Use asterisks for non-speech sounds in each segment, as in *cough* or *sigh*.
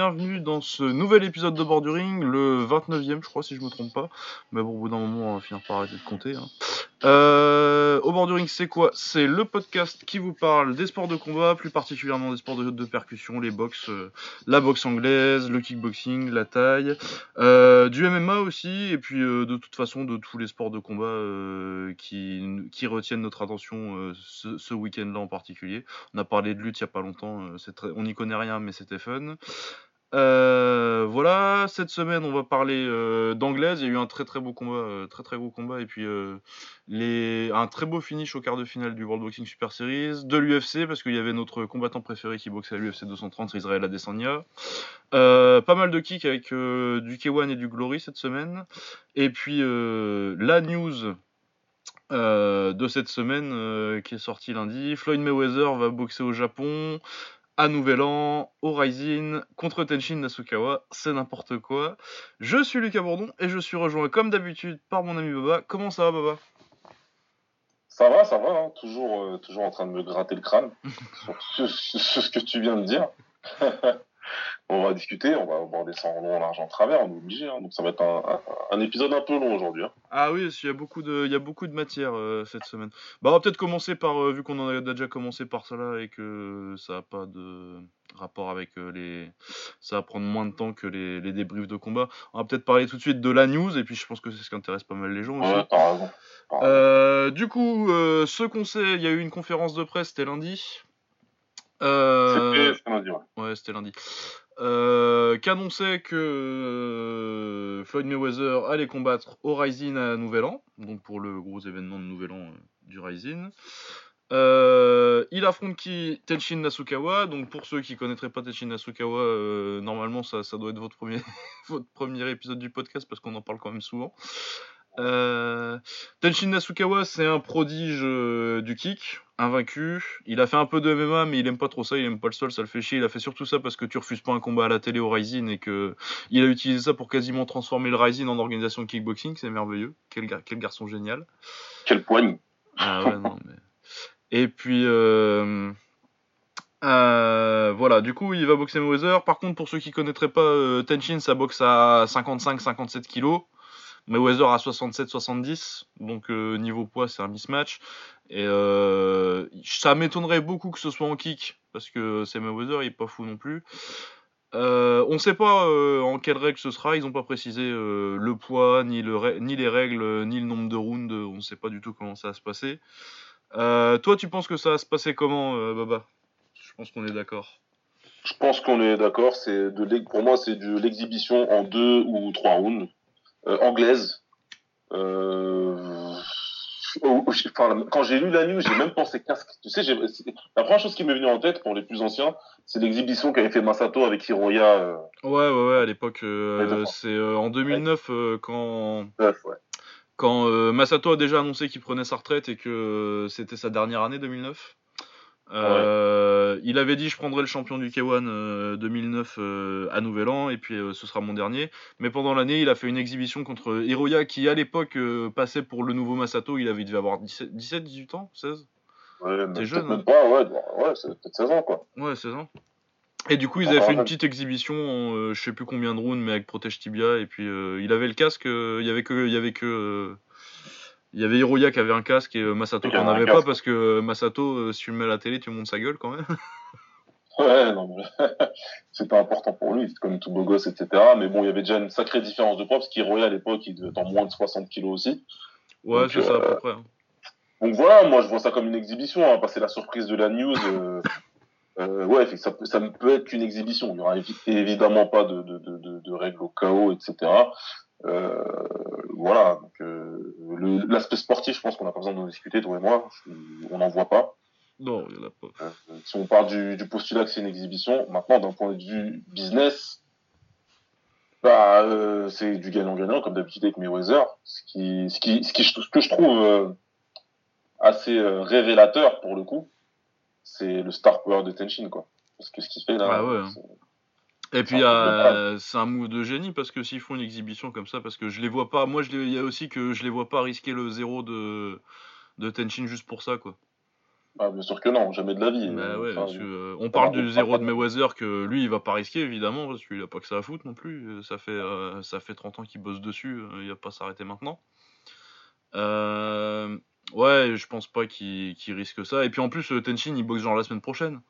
Bienvenue dans ce nouvel épisode de Borduring, le 29e je crois si je me trompe pas. Mais bon au bout d'un moment on va finir par arrêter de compter. Hein. Euh, au Borduring c'est quoi? C'est le podcast qui vous parle des sports de combat, plus particulièrement des sports de, de percussion, les box, euh, la boxe anglaise, le kickboxing, la taille, euh, du MMA aussi, et puis euh, de toute façon de tous les sports de combat qui, retiennent notre attention ce, week-end là en particulier. On a parlé de lutte il y a pas longtemps, on n'y connaît rien mais c'était fun. Euh, voilà, cette semaine on va parler euh, d'anglaise. Il y a eu un très très beau combat, euh, très très gros combat, et puis euh, un très beau finish au quart de finale du World Boxing Super Series, de l'UFC parce qu'il y avait notre combattant préféré qui boxait à l'UFC 230, Israël Adesanya. Pas mal de kicks avec du K1 et du Glory cette semaine, et puis la news. de cette semaine qui est sortie lundi, Floyd Mayweather va boxer au Japon à Nouvel An, Rising, contre Tenshin Nasukawa, c'est n'importe quoi. Je suis Lucas Bourdon et je suis rejoint comme d'habitude par mon ami Baba. Comment ça va Baba? Ça va, ça va, hein. toujours, euh, toujours en train de me gratter le crâne *laughs* sur, sur- sur ce que tu viens de dire. *laughs* on va discuter, on va aborder ça en long, en large, en travers, on est obligé. hein. Donc ça va être un, un- un épisode un peu long aujourd'hui. hein. Ah oui, il y a beaucoup de, il y a beaucoup de matière euh, cette semaine. Bah on va peut-être commencer par, euh, vu qu'on en a déjà commencé par cela et que ça a pas de rapport avec euh, les, ça va prendre moins de temps que les, les débriefs de combat. On va peut-être parler tout de suite de la news et puis je pense que c'est ce qui intéresse pas mal les gens aussi. Ouais, t'as raison. T'as raison. Euh, du coup, ce qu'on sait, il y a eu une conférence de presse, c'était lundi. Euh, C'était a dit, ouais. ouais, c'était lundi. Euh, qu'annonçait que euh, Floyd Mayweather allait combattre au Rising à Nouvel An, donc pour le gros événement de Nouvel An euh, du Rising. Euh, il affronte qui? Tenshin Nasukawa. Donc pour ceux qui connaîtraient pas Tenshin Nasukawa, normalement ça, ça doit être votre premier, *laughs* votre premier épisode du podcast parce qu'on en parle quand même souvent. Euh, Tenshin Nasukawa, c'est un prodige euh, du kick, invaincu. Il a fait un peu de MMA, mais il aime pas trop ça. Il aime pas le sol, ça le fait chier. Il a fait surtout ça parce que tu refuses pas un combat à la télé au Rising et que il a utilisé ça pour quasiment transformer le Rising en organisation de kickboxing. C'est merveilleux. Quel, gar- quel garçon génial. Quelle poigne. Ah ouais, non, mais... Et puis, euh... euh, voilà, du coup, il va boxer Mayweather. Par contre, pour ceux qui connaîtraient pas, euh, Tenshin, ça boxe à 55-57 kilos. Mayweather à 67-70. Donc, euh, niveau poids, c'est un mismatch. Et euh, ça m'étonnerait beaucoup que ce soit en kick, parce que c'est Mayweather, il est pas fou non plus. Euh, on sait pas en quelle règle ce sera, ils ont pas précisé le poids, ni, les règles, ni le nombre de rounds, on sait pas du tout comment ça va se passer. Toi, tu penses que ça va se passer comment, Baba? Je pense qu'on est d'accord. Je pense qu'on est d'accord. Pour moi, c'est de l'exhibition en deux ou trois rounds. Euh, anglaise. Euh... enfin, quand j'ai lu la news, j'ai même pensé casque. Tu sais, la première chose qui m'est venue en tête pour les plus anciens, c'est l'exhibition qu'avait fait Masato avec Hiroya. Euh... Ouais, ouais, ouais, à l'époque, euh, c'est euh, en 2009 euh, quand, ouais. quand Masato a déjà annoncé qu'il prenait sa retraite et que c'était sa dernière année 2009. Euh, Il avait dit je prendrai le champion du K1 euh, 2009 euh, à Nouvel An et puis euh, ce sera mon dernier. Mais pendant l'année il a fait une exhibition contre Hiroya qui à l'époque euh, passait pour le nouveau Masato. Il avait dû avoir 17, 17 18 ans 16 Ouais, T'es jeune, hein. pas, ouais, ouais, c'est peut-être 16 ans, quoi. Ouais 16 ans. Et du coup ils Encore avaient fait une petite exhibition en euh, je sais plus combien de rounds mais avec protège tibia et puis euh, il avait le casque. euh, Il y avait que il y avait que euh, il y avait Hiroya qui avait un casque et euh, Masato Qui qui en avait pas parce que euh, Masato, euh, si tu le mets à la télé, tu montes sa gueule quand même. *laughs* Ouais, non, mais *laughs* c'était important pour lui, c'est comme tout beau gosse, etc. Mais bon, il y avait déjà une sacrée différence de poids, parce qu'Hiroya, à l'époque, il devait être en moins de 60 kilos aussi. Ouais, c'est ça à peu près. hein. Donc voilà, moi, je vois ça comme une exhibition, hein, passer la surprise de la news. euh, *laughs* euh, ouais, fait que ça, ça ne peut être qu'une exhibition. Il n'y aura évi- évidemment pas de, de, de, de, de règles au chaos, etc. Euh, voilà, donc euh, le- l'aspect sportif, je pense qu'on n'a pas besoin d'en discuter, toi et moi. On n'en voit pas. Non, il y en a pas. Euh, si on part du, du postulat que c'est une exhibition, maintenant d'un point de vue business, bah euh, c'est du gagnant-gagnant comme d'habitude avec Mayweather. Ce qui, ce qui, ce qui, ce que je trouve euh, assez euh, révélateur pour le coup, c'est le star power de Tenshin quoi. Parce que ce qu'il fait là, Ah ouais, hein. Et puis C'est un peu euh, c'est un move de génie parce que s'ils font une exhibition comme ça, parce que je les vois pas. Moi, je les- il y a aussi que je les vois pas risquer le zéro de de Tenshin juste pour ça quoi. Bah, bien sûr que non, jamais de la vie. Bah ouais, Enfin, parce que, euh, on parle du zéro de Mayweather que lui il va pas risquer évidemment parce qu'il a pas que ça à foutre non plus. Euh, Ça fait, euh, ça fait 30 ans qu'il bosse dessus, il va pas s'arrêter maintenant. Ouais, je pense pas qu'il risque ça. Et puis en plus, Tenshin il boxe genre la semaine prochaine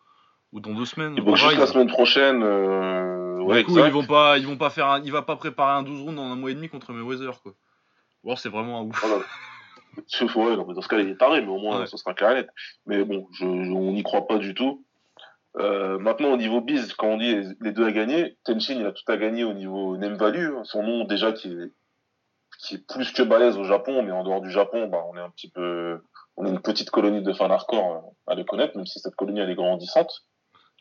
ou dans deux semaines. Il au boxe juste la semaine prochaine. Euh... Du Ouais, coup, exact. ils vont pas, ils vont pas faire, un- il va pas préparer un 12 rounds en un mois et demi contre Mayweather quoi. Ou alors c'est vraiment un ouf. Voilà. *laughs* Ouais, non, mais dans ce cas, il est taré, mais au moins, Ouais. ça sera clair et net. Mais bon, je, je- on n'y croit pas du tout. Euh, maintenant, au niveau biz, quand on dit les, les deux à gagner, Tenshin, il a tout à gagner au niveau name value. hein. Son nom, déjà, qui est, qui est plus que balèze au Japon, mais en dehors du Japon, bah, on est un petit peu, on est une petite colonie de fans hardcore euh, à le connaître, même si cette colonie, elle est grandissante.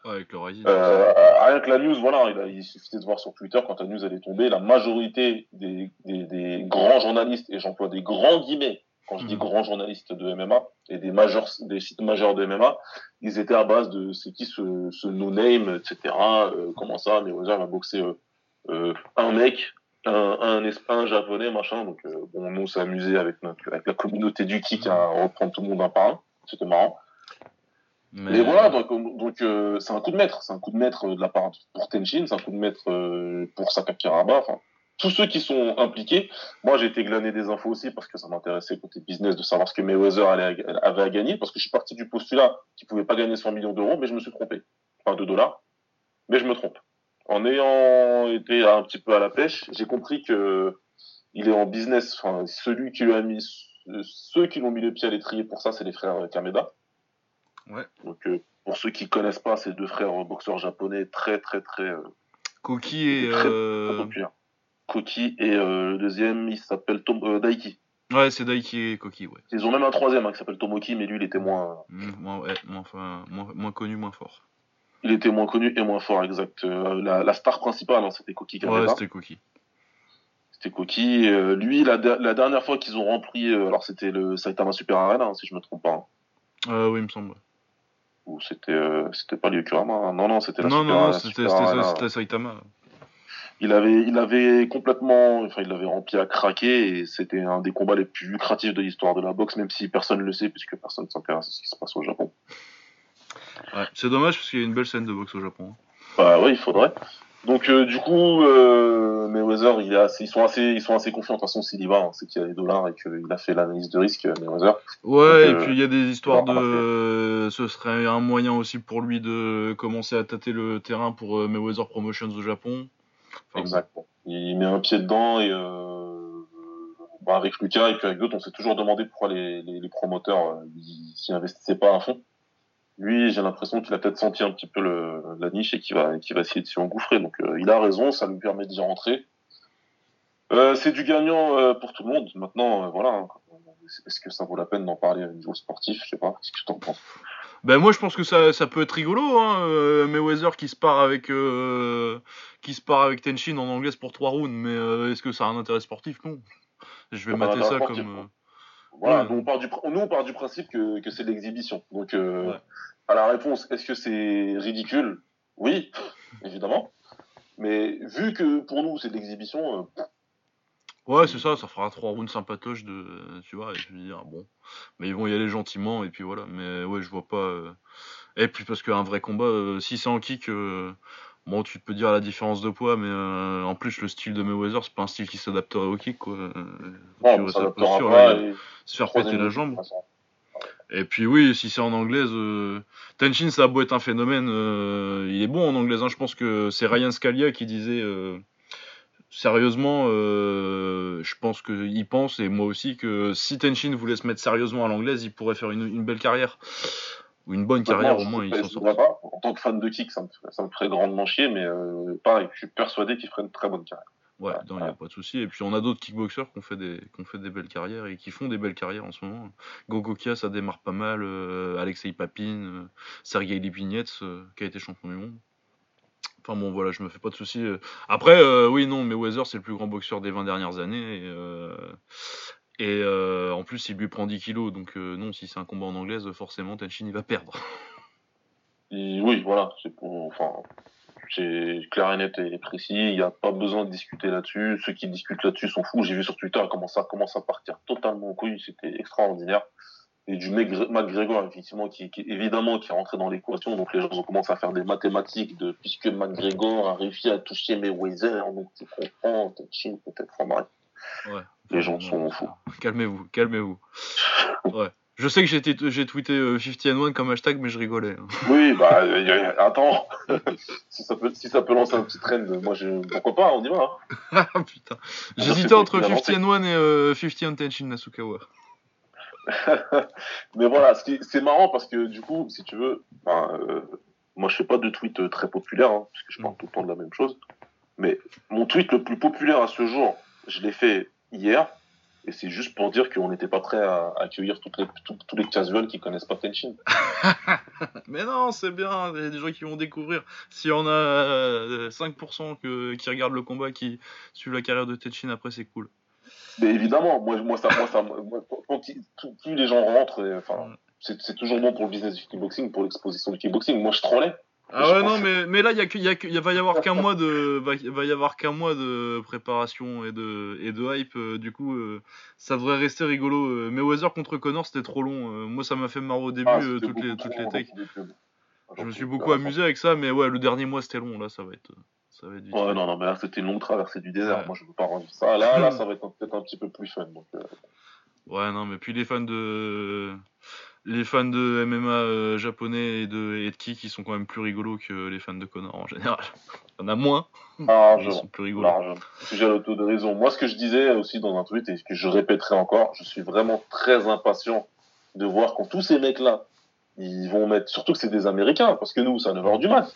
Ouais, avec le Rising. Euh, rien que la news, voilà, il, a- il suffisait de voir sur Twitter quand la news elle est tombée, la majorité des, des, des grands journalistes, et j'emploie des grands guillemets quand je dis Mhm. grands journalistes de MMA, et des, majeurs, des sites majeurs de MMA, ils étaient à base de c'est qui ce, ce no-name, etc. Euh, comment ça, Mayweather va boxer euh, euh, un mec, un, un, un japonais, machin. Donc, euh, bon, nous, on s'est amusé avec, notre, avec la communauté du kick à reprendre tout le monde un par un. C'était marrant. Mais voilà, donc donc euh, c'est un coup de maître, c'est un coup de maître euh, de la part de- pour Tenshin, c'est un coup de maître euh, pour Sakakiraba, enfin tous ceux qui sont impliqués. Moi, j'ai été glaner des infos aussi parce que ça m'intéressait côté business de savoir ce que Mayweather allait, avait à gagner parce que je suis parti du postulat qu'il pouvait pas gagner 100 millions d'euros, mais je me suis trompé, enfin de dollars, mais je me trompe. En ayant été un petit peu à la pêche, j'ai compris que il est en business, enfin celui qui lui a mis ceux qui l'ont mis le pied à l'étrier pour ça, c'est les frères Kameda. Ouais. Donc, euh, pour ceux qui connaissent pas, ces deux frères boxeurs japonais très, très, très, euh, Koki et. très, euh. Koki et le deuxième, il s'appelle Tom, Daiki. Ouais, c'est Daiki et Koki, ouais. Ils ont même un troisième hein, qui s'appelle Tomoki, mais lui, il était moins, Mm, Moins, ouais, moins, enfin, moins, moins connu, moins fort. il était moins connu et moins fort, exact. Euh, la, la star principale, hein, c'était Koki Ouais, c'était Koki. c'était Koki. Euh, lui, la, de- la dernière fois qu'ils ont rempli, euh, alors c'était le Saitama Super Arena, hein, si je me trompe pas. hein. Oui, il me semble. Ou c'était, euh, c'était pas l'Yokurama. hein. Non, non, c'était la Non, Super non, non, c'était Saitama. Il avait, il avait complètement, enfin, il l'avait rempli à craquer et c'était un des combats les plus lucratifs de l'histoire de la boxe, même si personne ne le sait puisque personne ne s'intéresse à ce qui se passe au Japon. Ouais. C'est dommage parce qu'il y a une belle scène de boxe au Japon. Bah oui, il faudrait. Donc euh, du coup, euh, Mayweather, il est assez, ils sont assez, ils sont assez confiants. De toute façon, s'il y va, hein, c'est qu'il y a les dollars et qu'il a fait l'analyse de risque, euh, Mayweather. Ouais, Donc, et euh, puis il y a des histoires de. Ce serait un moyen aussi pour lui de commencer à tâter le terrain pour euh, Mayweather Promotions au Japon. Enfin, Exact. Il met un pied dedans et euh, bah, avec Lucas et puis avec d'autres, on s'est toujours demandé pourquoi les, les, les promoteurs ils s'y investissaient pas à fond. Lui, j'ai l'impression qu'il a peut-être senti un petit peu le, la niche et qu'il va, qu'il va essayer de s'y engouffrer. Donc, euh, il a raison, ça lui permet d'y rentrer. Euh, c'est du gagnant euh, pour tout le monde. Maintenant, voilà. hein. Est-ce que ça vaut la peine d'en parler à un niveau sportif Je sais pas. Qu'est-ce que tu en penses? Ben moi je pense que ça, ça peut être rigolo, hein, Mayweather qui se part avec qui se part avec Tenshin en anglaise pour 3 rounds, mais est-ce que ça a un intérêt sportif? Non. Je vais Ça a un mater ça sportif, comme. Voilà, Ouais. nous, on part du, nous on part du principe que, que c'est de l'exhibition. Donc, euh, Ouais. à la réponse, est-ce que c'est ridicule? Oui, *laughs* évidemment. Mais vu que pour nous c'est de l'exhibition, euh, Ouais, c'est ça, ça fera 3 rounds sympatoches de. Tu vois, et je veux dire, bon. Mais ils vont y aller gentiment, et puis voilà. Mais ouais, je vois pas. euh, Et puis parce qu'un vrai combat, euh, si c'est en kick, bon, tu peux dire la différence de poids, mais euh, en plus, le style de Mayweather, c'est pas un style qui s'adapterait au kick, quoi. Euh, sa ne fera posture, pas. et- se faire péter la jambe. façon. Et puis oui, si c'est en anglaise, euh, Tenshin, ça a beau être un phénomène, euh, il est bon en anglaise. hein. Je pense que c'est Ryan Scalia qui disait, euh, sérieusement, euh, je pense qu'il pense, et moi aussi, que si Tenshin voulait se mettre sérieusement à l'anglaise, il pourrait faire une, une belle carrière. Ou une bonne carrière Maintenant, au moins, s'en pas. En tant que fan de kick, ça me, ça me ferait grandement chier, mais euh, pareil, je suis persuadé qu'il ferait une très bonne carrière. Ouais, il n'y a pas de souci. Et puis on a d'autres kickboxers qui ont, fait des, qui ont fait des belles carrières et qui font des belles carrières en ce moment. Gogokia, ça démarre pas mal. euh, Alexei Papin, euh, Sergei Lipinets, euh, qui a été champion du monde. Enfin bon, voilà, je me fais pas de soucis. Après, oui, non, Mayweather, c'est le plus grand boxeur des 20 dernières années. Et, et euh, en plus, il lui prend 10 kilos. Donc euh, non, si c'est un combat en anglaise, forcément, Tenshin, il va perdre. *laughs* Oui, voilà, c'est pour, enfin, c'est clair et net et précis. Il n'y a pas besoin de discuter là-dessus. Ceux qui discutent là-dessus sont fous. J'ai vu sur Twitter comment ça commence à partir totalement en couille. C'était extraordinaire. et du McGregor, effectivement, qui, évidemment, qui est rentré dans l'équation. Donc les gens ont commencé à faire des mathématiques de puisque McGregor a réussi à toucher Mayweather, donc tu comprends, peut-être Ouais. Les gens sont fous. Calmez-vous, calmez-vous. Ouais. Je sais que j'ai tweeté euh, 50 and 1 comme hashtag, mais je rigolais. Hein. *laughs* Oui, bah, attends. *laughs* si, ça peut, si ça peut lancer un petit trend, moi, je... pourquoi pas, on y va. Hein. *laughs* Ah, putain. J'hésitais entre 50 and 1 et euh, 50 Tenshin Nasukawa. mais voilà, c'est marrant parce que du coup, si tu veux, euh, moi je fais pas de tweet euh, très populaire, hein, parce que je parle mm. tout le temps de la même chose. Mais mon tweet le plus populaire à ce jour, je l'ai fait hier, et c'est juste pour dire qu'on n'était pas prêt à, accueillir toutes les, tous les casuals qui connaissent pas Tenshin. *laughs* mais non, c'est bien, il y a des gens qui vont découvrir. Si on a 5% euh, que, qui regardent le combat, qui suivent la carrière de Tenshin, après c'est cool. Mais évidemment, moi, moi, ça, moi, ça, quand, plus les gens rentrent, enfin, c'est toujours bon pour le business du kickboxing, pour l'exposition du kickboxing. Moi, je trollais. Ah ouais non mais, mais là il y a, y va y avoir qu'un mois de va, va, y avoir qu'un mois de préparation et de et de hype euh, du coup euh, ça devrait rester rigolo euh, mais Weather contre Connor c'était trop long moi ça m'a fait marrer au début ah, toutes les toutes les techs je me suis beaucoup amusé avec ça mais ouais le dernier mois c'était long là ça va être ouais, non, non, mais là, c'était une longue traversée du désert. Moi, je veux pas revivre ça. Là, là, *clears throat* ça va être peut-être un petit peu plus fun. Donc. Ouais, non, mais puis les fans de. Les fans de MMA euh, japonais et de, et de Ki qui sont quand même plus rigolos que les fans de Connor en général. *laughs* Il y en a moins. Ils sont plus rigolos. J'ai l'auto de raison. Moi, ce que je disais aussi dans un tweet et ce que je répéterai encore, je suis vraiment très impatient de voir quand tous ces mecs-là, ils vont mettre. Surtout que c'est des Américains, parce que nous, c'est à 9h du mat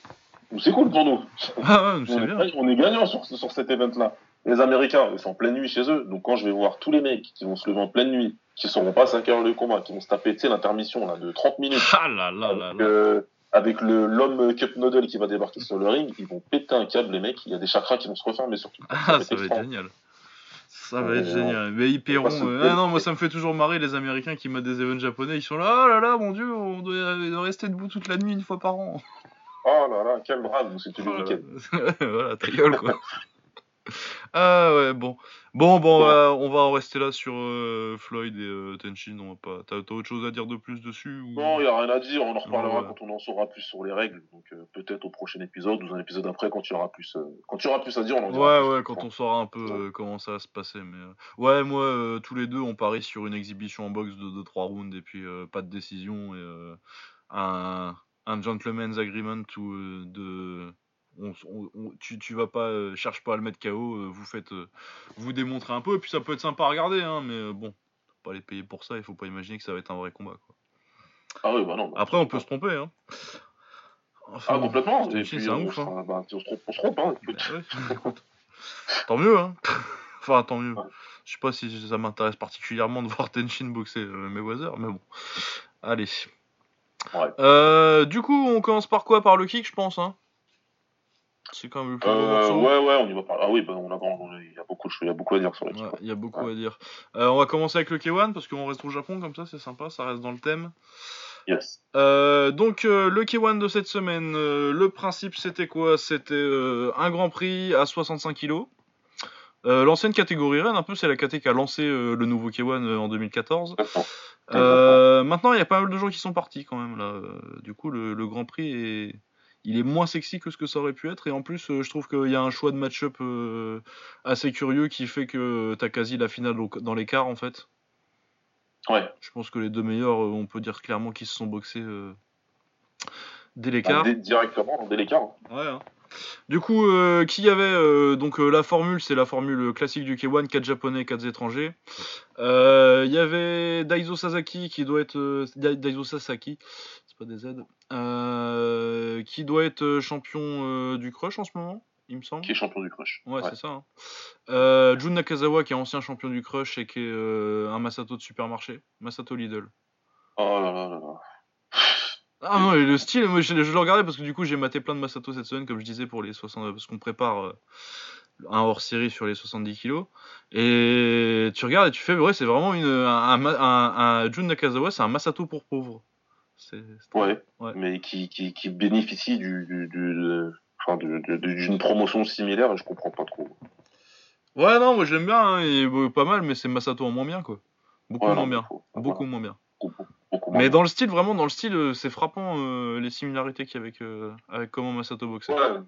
c'est cool pour nous. Ah ouais, on, est, on est gagnant sur, sur cet event-là. Les Américains, ils sont en pleine nuit chez eux. Donc quand je vais voir tous les mecs qui vont se lever en pleine nuit, qui seront pas à 5 heures le combat, qui vont se taper l'intermission là, de 30 minutes. Ah là là là, là. avec le l'homme Cup Noodle qui va débarquer sur le ring, ils vont péter un câble, les mecs. Il y a des chakras qui vont se refermer surtout. Ah, ça, va être génial. Ça va être génial. Mais ils paieront. Euh, ah non, moi ça me fait toujours marrer les Américains qui mettent des events japonais. Ils sont là, oh là là, mon dieu, on doit rester debout toute la nuit une fois par an. Oh là là, quel brave, c'était le week-end. *laughs* voilà, ta gueule, quoi. *laughs* ah ouais, bon. Bon, bon, on va en rester là sur euh, Floyd et euh. On va pas... T'as autre chose à dire de plus dessus ou... Non, il a rien à dire. On en reparlera quand on en saura plus sur les règles. Donc euh, peut-être au prochain épisode ou un épisode après quand il y aura plus, quand il y aura plus à dire. On en dira ouais, ouais, quand on saura un peu comment ça va se passer. Mais ouais, moi, tous les deux, on parie sur une exhibition en boxe de 2-3 rounds et puis pas de décision et un un gentleman's agreement euh, tu, tu vas pas euh, cherche pas à le mettre KO euh, vous faites vous démontrez un peu et puis ça peut être sympa à regarder hein, mais bon faut pas les payer pour ça il faut pas imaginer que ça va être un vrai combat quoi. Ah oui, bah non, bah, après on peut se tromper hein. ah complètement c'est un ouf hein. Bah, on, se trompe, on se trompe hein. Bah tant mieux hein *laughs* enfin tant mieux je sais pas si ça m'intéresse particulièrement de voir Tenshin boxer Mayweather mais bon allez euh, du coup, on commence par quoi? Par le kick, je pense. Hein c'est quand même le plus euh, Ouais, ouais, on y va par. Ah oui, bah, on a, il, y a beaucoup, il y a beaucoup à dire sur le kick. il y a beaucoup à dire. Euh, on va commencer avec le K1 parce qu'on reste au Japon comme ça, c'est sympa, ça reste dans le thème. Yes. donc le K1 de cette semaine, le principe c'était quoi? C'était un Grand Prix à 65 kg. L'ancienne catégorie Rennes, un peu, c'est la catégorie qui a lancé le nouveau K1 en 2014. Euh, maintenant, il y a pas mal de gens qui sont partis quand même là. Euh, du coup, le, Grand Prix est, il est moins sexy que ce que ça aurait pu être. Et en plus, euh, je trouve qu'il y a un choix de match-up assez curieux qui fait que tu as quasi la finale dans l'écart en fait. Ouais. Je pense que les deux meilleurs, on peut dire clairement qu'ils se sont boxés dès l'écart. Ah, directement, dès l'écart. Ouais. Hein. Du coup, euh, qui y avait euh, donc euh, la formule, c'est la formule classique du K1, 4 japonais, 4 étrangers. Il y avait Daiso Sasaki qui doit être Daiso Sasaki, c'est pas des Z, qui doit être champion du crush en ce moment, il me semble. Qui est champion du crush. Ouais, c'est ça. Hein. Jun Nakazawa qui est ancien champion du crush et qui est un Masato de supermarché, Masato Lidl. Oh là là là là. Ah non, le style, moi je, le regardais parce que du coup j'ai maté plein de Masato cette semaine, comme je disais, pour les 60, parce qu'on prépare euh, un hors série sur les 70 kilos. Et tu regardes et tu fais, ouais, c'est vraiment une, un, un, Jun Nakazawa, c'est un Masato pour pauvres. Ouais, mais qui, qui, qui bénéficie du, d'une promotion similaire, je comprends pas trop. Ouais, non, moi j'aime bien, hein, il est pas mal, mais c'est Masato en moins bien, quoi. Beaucoup moins bien. Beaucoup moins bien. Mais dans le style, vraiment, dans le style, euh, c'est frappant euh, les similarités qu'il y a avec, euh, avec comment Masato boxait. Ouais,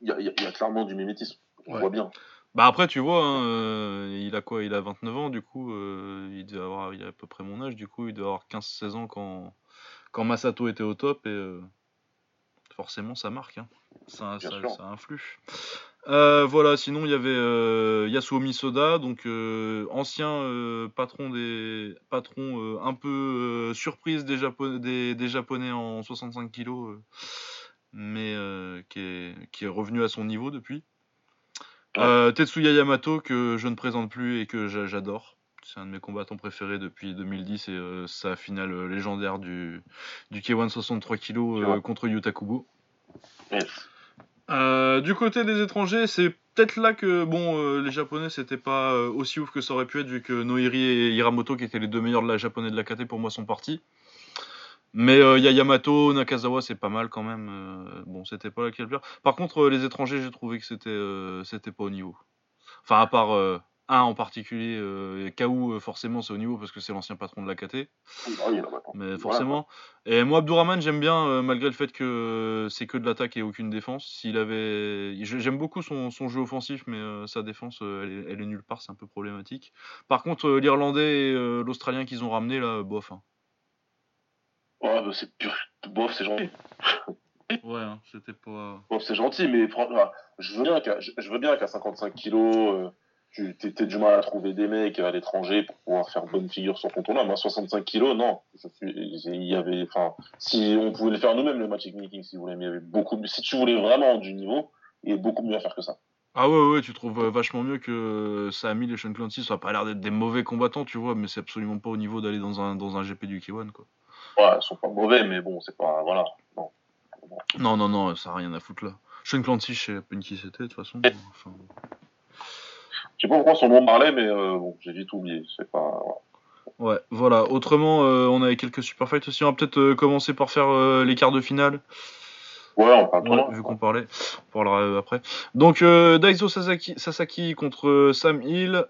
il y a, y y clairement du mimétisme. On Ouais. voit bien. Bah après, tu vois, hein, euh, il a quoi? Il a 29 ans, du coup, euh, il, doit avoir, il a à peu près mon âge, du coup, il doit avoir 15-16 ans quand, quand Masato était au top, et euh, forcément, ça marque, hein. ça, ça influe. Euh, voilà, sinon, il y avait euh, Yasuo Misoda, donc euh, ancien patron des patron un peu surprise des, Japonais, des, des Japonais en 65 kilos, euh, mais qui, est, qui est revenu à son niveau depuis. Tetsuya Yamato que je ne présente plus et que j'a- j'adore. C'est un de mes combattants préférés depuis 2010 et sa finale légendaire du, du K1 63 kg contre Yuta Kubo. Yes. Euh, du côté des étrangers, c'est peut-être là que bon, euh, les Japonais c'était pas euh, aussi ouf que ça aurait pu être vu que Noiri et Hiramoto, qui étaient les deux meilleurs de la japonais de la KT pour moi, sont partis. Mais il y a Yamato, Nakazawa, c'est pas mal quand même. euh, bon, c'était pas laquelle pire. Par contre, euh, les étrangers, j'ai trouvé que c'était c'était pas au niveau. Enfin, à part un en particulier, euh, Kaou, euh, forcément, c'est au niveau parce que c'est l'ancien patron de la KT. Ah. Mais forcément. Et moi, Abdourahman, j'aime bien, euh, malgré le fait que c'est que de l'attaque et aucune défense. S'il avait, j'aime beaucoup son, son jeu offensif, mais euh, sa défense, elle, est, elle est nulle part, c'est un peu problématique. Par contre, l'Irlandais et l'Australien qu'ils ont ramené là, bof. hein. Ouais, bah, c'est pur. Bof, c'est gentil. Ouais, hein, c'était pas. Bof, c'est gentil, mais je veux bien qu'à, je, je veux bien qu'à 55 kilos, tu t'aies du mal à trouver des mecs à l'étranger pour pouvoir faire bonne figure sur ton tournoi. Moi, 65 kilos, non. Je suis, il y avait, enfin, si on pouvait le faire nous-mêmes, le matchmaking, si vous voulez, mais il y avait beaucoup, si tu voulais vraiment du niveau, il y a beaucoup mieux à faire que ça. Ah ouais, ouais, tu trouves euh, vachement mieux que euh, Sami et Sean Clancy. Ça a pas l'air d'être des mauvais combattants, tu vois, mais c'est absolument pas au niveau d'aller dans un, dans un GP du K1, quoi. Ouais, ils sont pas mauvais, mais bon, c'est pas, voilà. Non. Non, non, non, ça a rien à foutre là. Sean Clancy, je sais à peine qui c'était, de toute façon. Enfin, sais pas pourquoi son nom parlait, mais euh, bon, j'ai vite oublié. C'est pas. Ouais, voilà. Autrement, euh, on avait quelques super fights aussi. On va peut-être euh, commencer par faire euh, les quarts de finale, Ouais, on parle Ouais, vu qu'on parlait. On parlera après. Donc, Daiso Sasaki, Sasaki contre Sam Hill.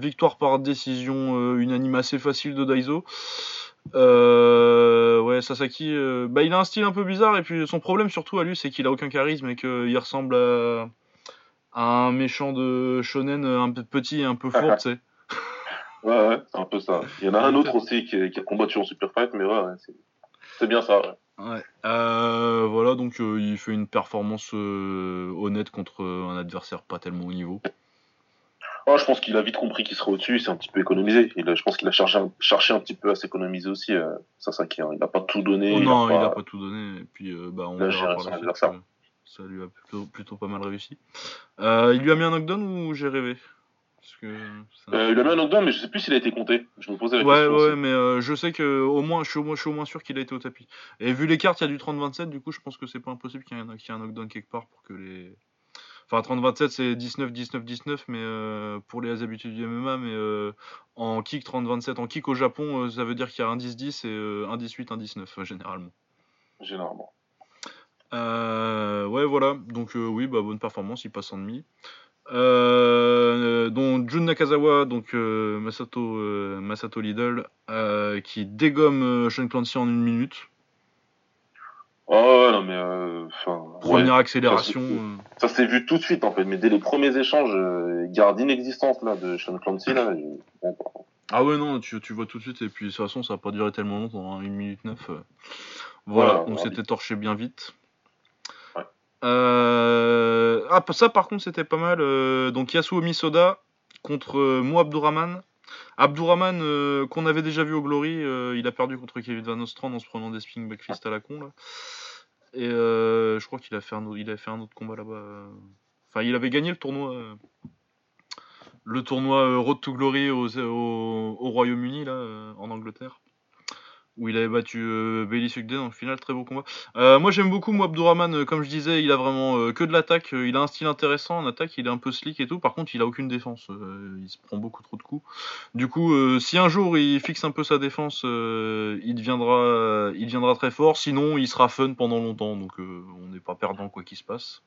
Victoire par décision unanime assez facile de Daiso. Ouais, Sasaki, bah, il a un style un peu bizarre. Et puis, son problème surtout à lui, c'est qu'il a aucun charisme et qu'il ressemble à un méchant de shonen un peu petit et un peu fourbe, *laughs* tu sais. Ouais, ouais, c'est un peu ça. Il y en a un autre aussi qui, qui a combattu en Super Fight, mais ouais, ouais, c'est- c'est bien ça, ouais. Ouais. Euh, voilà, donc euh, il fait une performance euh, honnête contre un adversaire pas tellement au niveau. Oh, je pense qu'il a vite compris qu'il serait au-dessus, il s'est un petit peu économisé. Il a- je pense qu'il a cherché un, cherché un petit peu à s'économiser aussi, euh, Sasaki. hein. Il n'a pas tout donné. Oh il a non, pas- il a pas tout donné. Et puis, bah, on verra par la suite. Ça lui a plutôt, plutôt pas mal réussi. Euh, il lui a mis un knockdown ou j'ai rêvé? Parce que ça- Euh, il a mis un knockdown, mais je sais plus s'il a été compté. Je me posais la Ouais, question. ouais, aussi. mais euh, je sais que au moins, je suis au moins, je suis au moins sûr qu'il a été au tapis. Et vu les cartes, il y a du 30-27, du coup, je pense que c'est pas impossible qu'il y ait un, knockdown quelque part pour que les. Enfin, 30-27, c'est 19-19-19, mais pour les habitudes du MMA, mais en kick 30-27, en kick au Japon, ça veut dire qu'il y a un 10-10 et un 18, un 19, euh, généralement. Généralement. Euh, ouais, voilà. Donc, euh, oui, bah, bonne performance, il passe en demi. Euh, donc, Jun Nakazawa, donc euh, Masato, euh, Masato Lidl, qui dégomme Sean Clancy en une minute. Oh, non, mais. enfin, Première ouais. accélération. Ça, s'est vu tout de suite, en fait. Mais dès les premiers échanges, garde inexistence, là, de Sean Clancy, là. Ah ouais, non, tu, tu vois tout de suite. Et puis, de toute façon, ça n'a pas duré tellement longtemps, hein, 1 minute 9. euh. Voilà, Voilà, on on s'était torché bien vite. Euh, Ah, ça, par contre, c'était pas mal. euh, Donc, Yasuo Misoda contre euh, Mo Abdourahman. Abdourahman, qu'on avait déjà vu au Glory, il a perdu contre Kevin Van Ostrand en se prenant des spinning backfist à la con. Là. Et je crois qu'il a, fait un autre- il fait un autre combat là-bas. Enfin, il avait gagné le tournoi. Le tournoi Road to Glory au, au- au Royaume-Uni, là, en Angleterre. Où il avait battu euh, Bailey Sugden en finale, très beau combat. Euh, moi j'aime beaucoup Abdourahman, euh, comme je disais, il a vraiment euh, que de l'attaque, euh, il a un style intéressant en attaque, il est un peu slick et tout, par contre il a aucune défense, il se prend beaucoup trop de coups. Du coup, si un jour il fixe un peu sa défense, il, deviendra, il deviendra très fort, sinon il sera fun pendant longtemps, donc on n'est pas perdant quoi qu'il se passe.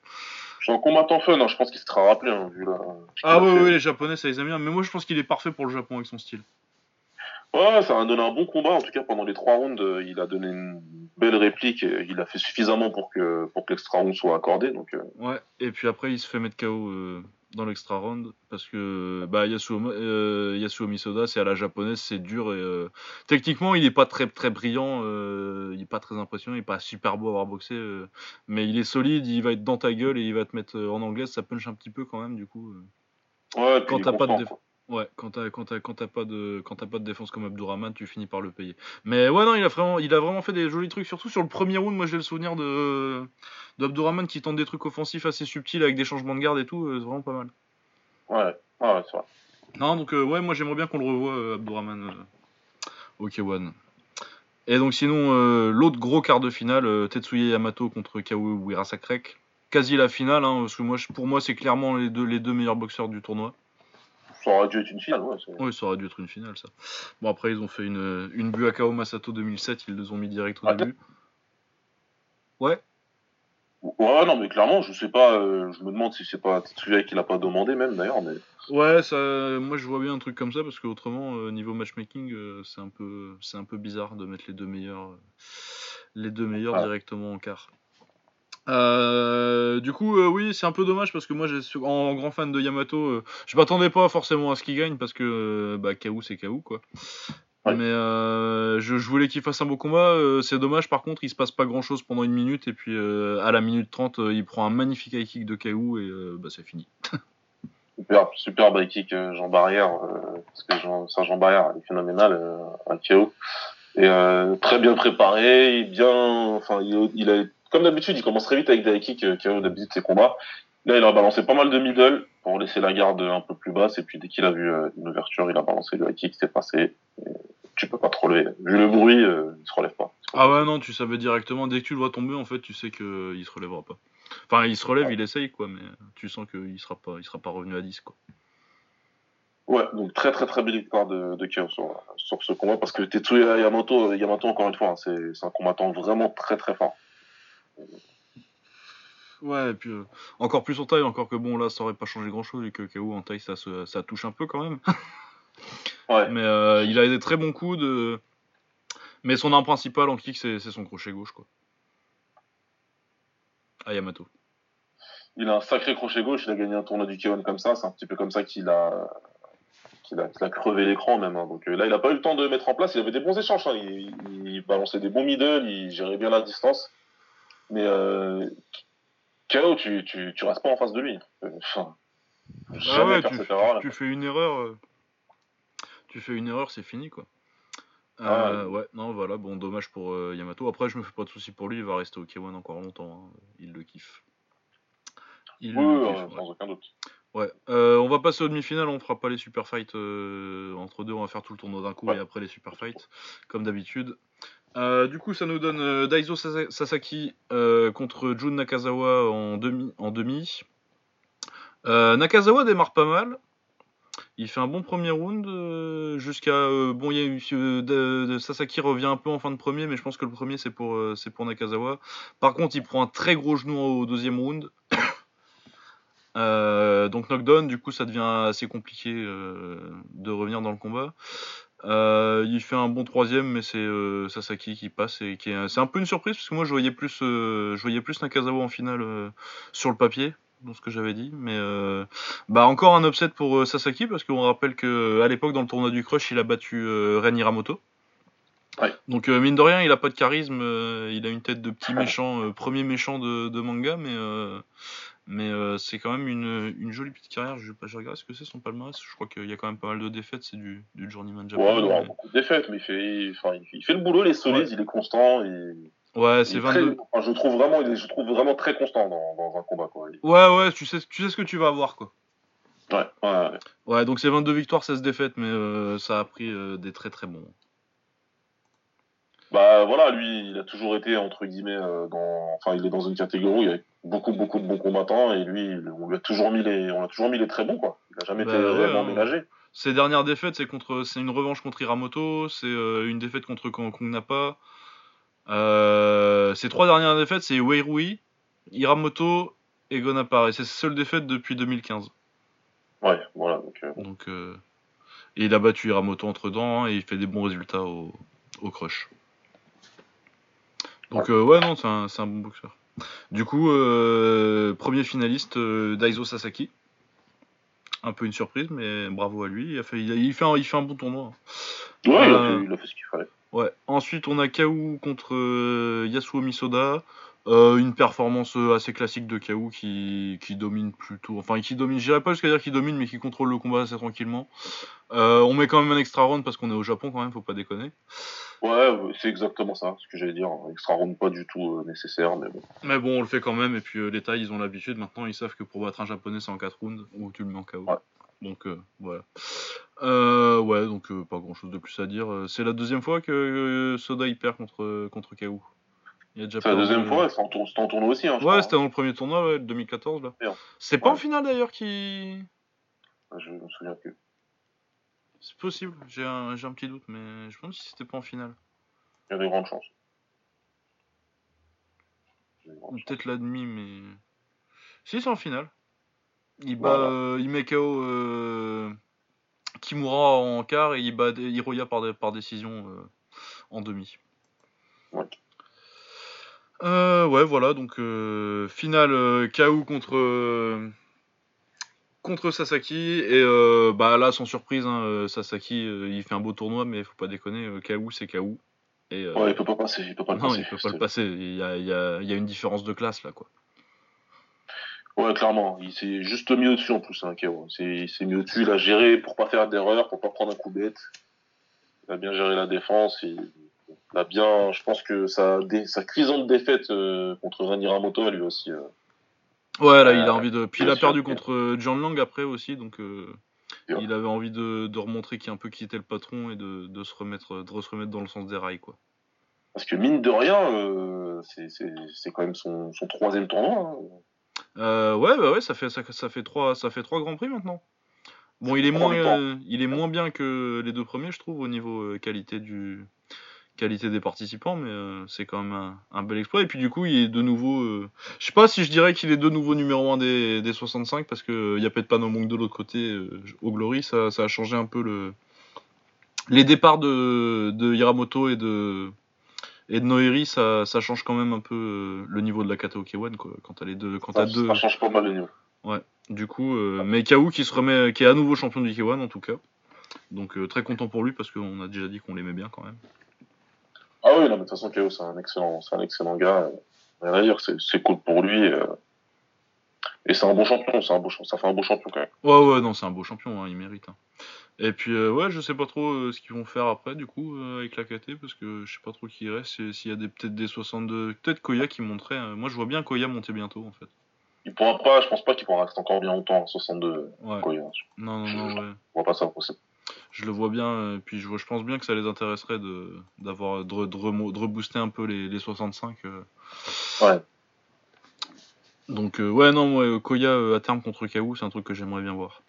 C'est un combattant fun, hein. je pense qu'il se sera rappelé, hein, vu là. Ah oui, oui, les japonais ça les aime bien, mais moi je pense qu'il est parfait pour le Japon avec son style. Ouais, ça a donné un bon combat. En tout cas, pendant les trois rounds, euh, il a donné une belle réplique. Et il a fait suffisamment pour que, pour que l'extra round soit accordé. Donc, euh. Ouais, et puis après, il se fait mettre KO euh, dans l'extra round parce que bah, Yasuo, euh, Yasuo Misoda, c'est à la japonaise, c'est dur. Et, euh, techniquement, il est pas très, très brillant, il est pas très impressionnant, il est pas super beau à avoir boxé. mais il est solide, il va être dans ta gueule et il va te mettre en anglaise, ça punch un petit peu quand même, du coup. ouais, Quand t'as pas de constant, déf- quoi. Ouais, quand t'as quand quand pas de quand pas de défense comme Abdourahman, tu finis par le payer. Mais ouais non, il a vraiment il a vraiment fait des jolis trucs, surtout sur le premier round. Moi j'ai le souvenir de d'Abdourahman qui tente des trucs offensifs assez subtils avec des changements de garde et tout, euh, c'est vraiment pas mal. Ouais, ouais, c'est vrai. Non donc euh, ouais moi j'aimerais bien qu'on le revoie euh, Abdourahman euh, au K1. Et donc sinon l'autre gros quart de finale, Tetsuya Yamato contre Kao Wirasakrek, quasi la finale hein, parce que moi pour moi c'est clairement les deux les deux meilleurs boxeurs du tournoi. Ça aurait dû être une finale, ouais. Oui, ça aurait dû être une finale, ça. Bon, après, ils ont fait une, une Buakao Masato 2007, ils les ont mis direct au Ah, début. Ouais, Ouais, non, mais clairement, je sais pas, euh, je me demande si c'est pas Tetsuya qui l'a pas demandé même d'ailleurs, mais ouais, ça, moi je vois bien un truc comme ça parce qu'autrement, euh, niveau matchmaking, euh, c'est un peu, un peu bizarre de mettre les deux meilleurs, les deux meilleurs directement en quart. Euh, du coup, euh, oui, c'est un peu dommage parce que moi, en, en grand fan de Yamato, euh, je m'attendais pas forcément à ce qu'il gagne parce que euh, bah, KO c'est KO quoi. Ouais. Mais je, je voulais qu'il fasse un beau combat. c'est dommage, par contre, il se passe pas grand chose pendant une minute et puis à la minute 30, euh, il prend un magnifique high kick de KO et bah, c'est fini. *laughs* super, super high kick Jean Barrière, parce que Jean, ça Jean Barrière il est phénoménal à KO. Et très bien préparé, bien, enfin, il, il a, comme d'habitude, il commence très vite avec des kicks, euh, KO d'habitude ses combats. Là, il a balancé pas mal de middle pour laisser la garde un peu plus basse, et puis dès qu'il a vu euh, une ouverture, il a balancé le high kick, c'est passé. Et tu peux pas trop lever. Vu le bruit, euh, il se relève pas. Ah ouais, non, tu savais directement, dès que tu le vois tomber, en fait, tu sais qu'il se relèvera pas. Enfin, il se relève, il essaye, quoi, mais tu sens qu'il sera pas, il sera pas revenu à 10, quoi. Ouais, donc très très très belle victoire de, de KO sur, sur ce combat parce que Tetsuya Yamato, Yamato encore une fois, hein, c'est un combattant vraiment très très fort. Ouais, et puis euh, encore plus en taille, encore que bon, là, ça aurait pas changé grand chose, et que KO en taille, ça, se, ça touche un peu quand même. *laughs* Ouais, Mais euh, il a des très bons coups de. Mais son arme principale en kick, c'est son crochet gauche, quoi. À Yamato. il a un sacré crochet gauche, il a gagné un tournoi du K1 comme ça, c'est un petit peu comme ça qu'il a qu'il a, qu'il a crevé l'écran même. hein. Donc euh, là, il a pas eu le temps de mettre en place, il avait des bons échanges, hein. il, il balançait des bons middle, il gérait bien la distance. Mais euh, KO, tu, tu, tu restes pas en face de lui. Enfin, Ah ouais, tu, tu fais une erreur. euh, Tu fais une erreur, c'est fini, quoi. Ah Euh, ouais, non, voilà, bon, dommage pour euh, Yamato. Après, je me fais pas de soucis pour lui, il va rester au K1 encore longtemps. hein. Il le kiffe. Il Oui, le kiffe, euh, ouais. sans aucun doute. Ouais, euh, on va passer aux demi-finales, on fera pas les super fights entre deux, on va faire tout le tournoi d'un coup Ouais. et après les super fights, comme d'habitude. Euh, du coup, ça nous donne euh, Daiso Sasa- Sasaki euh, contre Jun Nakazawa en demi. Nakazawa démarre pas mal. Il fait un bon premier round jusqu'à bon, Sasaki revient un peu en fin de premier, mais je pense que le premier c'est pour c'est pour Nakazawa. Par contre, il prend un très gros genou au deuxième round. *coughs* Donc knockdown, du coup ça devient assez compliqué de revenir dans le combat. Euh, il fait un bon troisième, mais c'est euh, Sasaki qui passe et qui est, c'est un peu une surprise parce que moi je voyais plus, euh, je voyais plus Nakazawa en finale euh, sur le papier, dans ce que j'avais dit. Mais euh, bah encore un upset pour euh, Sasaki parce qu'on rappelle que à l'époque dans le tournoi du Crush, il a battu euh, Ren Hiramoto. Ouais. Donc euh, mine de rien, il a pas de charisme, euh, il a une tête de petit méchant, euh, premier méchant de, de manga, mais euh, mais euh, c'est quand même une, une jolie petite carrière. Je, je regarde ce que c'est son palmarès. Je crois qu'il y a quand même pas mal de défaites. C'est du, du journeyman Ouais, japonais. avoir mais- beaucoup de défaites, mais il fait, il, enfin, il fait- il fait le boulot, il est solide, Ouais. il est constant. Ouais, c'est est très- 22. enfin, je trouve vraiment, je trouve vraiment très constant dans, dans un combat. Quoi. Il- Ouais, ouais, tu sais, tu sais ce que tu vas avoir, quoi. Ouais, ouais, ouais. Ouais, donc c'est 22 victoires, 16 défaites, mais euh, ça a pris euh, des très très bons. Bah voilà, lui, il a toujours été entre guillemets euh, dans, enfin, il est dans une catégorie où il y a beaucoup beaucoup de bons combattants et lui, on lui a toujours mis les, on a toujours mis les très bons quoi. Il a jamais Bah été ouais, réellement hein. ménagé. Ses dernières défaites, c'est contre, c'est une revanche contre Hiramoto, c'est euh, une défaite contre Kong Kong Napa. Euh, ses trois dernières défaites, c'est Weirui, Hiramoto et Gonapar. Et c'est ses seules défaites depuis 2015. Ouais, voilà. Donc, euh, Donc, euh, Et il a battu Hiramoto entre dents et il fait des bons résultats au, au crush. Donc euh, ouais non c'est un, c'est un bon boxeur. Du coup euh, premier finaliste euh, Daiso Sasaki. Un peu une surprise mais bravo à lui. Il, a fait, il, a- il fait, un, il fait un bon tournoi. Ouais, il, a Euh, fait, il a fait ce qu'il fallait. Ouais. Ensuite, on a Kaou contre euh, Yasuo Misoda. Euh, une performance assez classique de Kaou qui, qui domine plutôt. Enfin, qui domine. J'irais pas jusqu'à dire qu'il domine, mais qui contrôle le combat assez tranquillement. Euh, on met quand même un extra round parce qu'on est au Japon quand même, faut pas déconner. Ouais, c'est exactement ça, ce que j'allais dire. Extra round pas du tout euh, nécessaire, mais bon. Mais bon, on le fait quand même. Et puis euh, les tailles, ils ont l'habitude. Maintenant, ils savent que pour battre un japonais, c'est en 4 rounds ou tu le mets en KO. Ouais. Donc euh, voilà. Ouais, donc euh, pas grand chose de plus à dire. C'est la deuxième fois que Soda il perd contre, contre y déjà C'est la deuxième fois, c'était en, tour- en tournoi aussi. Hein, Ouais, crois. c'était dans le premier tournoi, ouais, le 2014 là. C'est pas en finale d'ailleurs qui. Je me souviens plus. C'est possible, j'ai un, un petit doute, mais je me demande si c'était pas en finale. Il y a des grandes chances. Peut-être la demi, mais. Si, c'est en finale. Il bat. Voilà. euh, il met KO euh, Kimura en quart et il bat Hiroya par, dé- par décision euh, en demi. Ouais. Euh, ouais, voilà, donc euh, finale KO contre. Contre Sasaki et euh, bah là sans surprise hein, euh, Sasaki euh, il fait un beau tournoi mais faut pas déconner euh, KO c'est KO et Ouais, il peut pas passer. Il peut pas le non passer. il peut pas le passer il y a, il y a- il y a une différence de classe là quoi Ouais, clairement. Il s'est juste mis au-dessus en plus, hein. C'est- Il s'est mis au-dessus. Il a géré pour pas faire d'erreur, pour pas prendre un coup bête. Il a bien géré la défense. Il, il a bien. Je pense que sa, dé- sa cuisante défaite contre Rani Ramoto, elle lui aussi. Ouais, là, il Euh, a envie de. Puis il a perdu contre euh, John Lang après aussi, donc euh, il avait envie de, de remontrer qui un peu qui était le patron et de, de se remettre de se remettre dans le sens des rails, quoi. Parce que mine de rien, euh, c'est- quand même son, son troisième tournoi. hein. Euh, ouais, bah ouais, ça fait ça, ça fait trois ça fait trois grands prix maintenant. Bon, il est moins il est moins bien que les deux premiers, je trouve, au niveau qualité du qualité des participants, mais euh, c'est quand même un, un bel exploit. Et puis du coup, il est de nouveau. euh, Je sais pas si je dirais qu'il est de nouveau numéro 1 des, des 65 parce que il y a peut-être pas no manque de l'autre côté euh, au Glory, ça, ça a changé un peu le les départs de, de Hiramoto et de et de Noiri, ça, ça change quand même un peu euh, le niveau de la Kata Okewan quoi. Quand t'as les deux, quand Ça, t'as deux. ça change pas mal le niveau. Du coup, euh, mais K.O. qui se remet, qui est à nouveau champion du K1 en tout cas. Donc euh, très content pour lui parce qu'on a déjà dit qu'on l'aimait bien quand même. Ah oui, non, mais de toute façon, Keo, c'est un excellent, c'est un excellent gars. euh, Rien à dire, c'est cool pour lui. euh, Et c'est un bon champion, c'est un beau, ça fait un beau champion quand même. Ouais ouais non c'est un beau champion, hein, il mérite. hein. Et puis euh, ouais je sais pas trop euh, ce qu'ils vont faire après du coup euh, avec la KT parce que je sais pas trop qui reste, s'il y a des peut-être des 62, peut-être Koya qui monterait. euh, moi je vois bien Koya monter bientôt en fait. Il pourra pas, je pense pas qu'il pourra rester encore bien longtemps, 62. Ouais. Koya. Je Non non non ouais. vois pas ça possible. Je le vois bien, euh, puis je, vois, je pense bien que ça les intéresserait de d'avoir de, rebooster un peu les, les 65. euh. Ouais. Donc euh, ouais non moi Koya à terme contre Kaou c'est un truc que j'aimerais bien voir.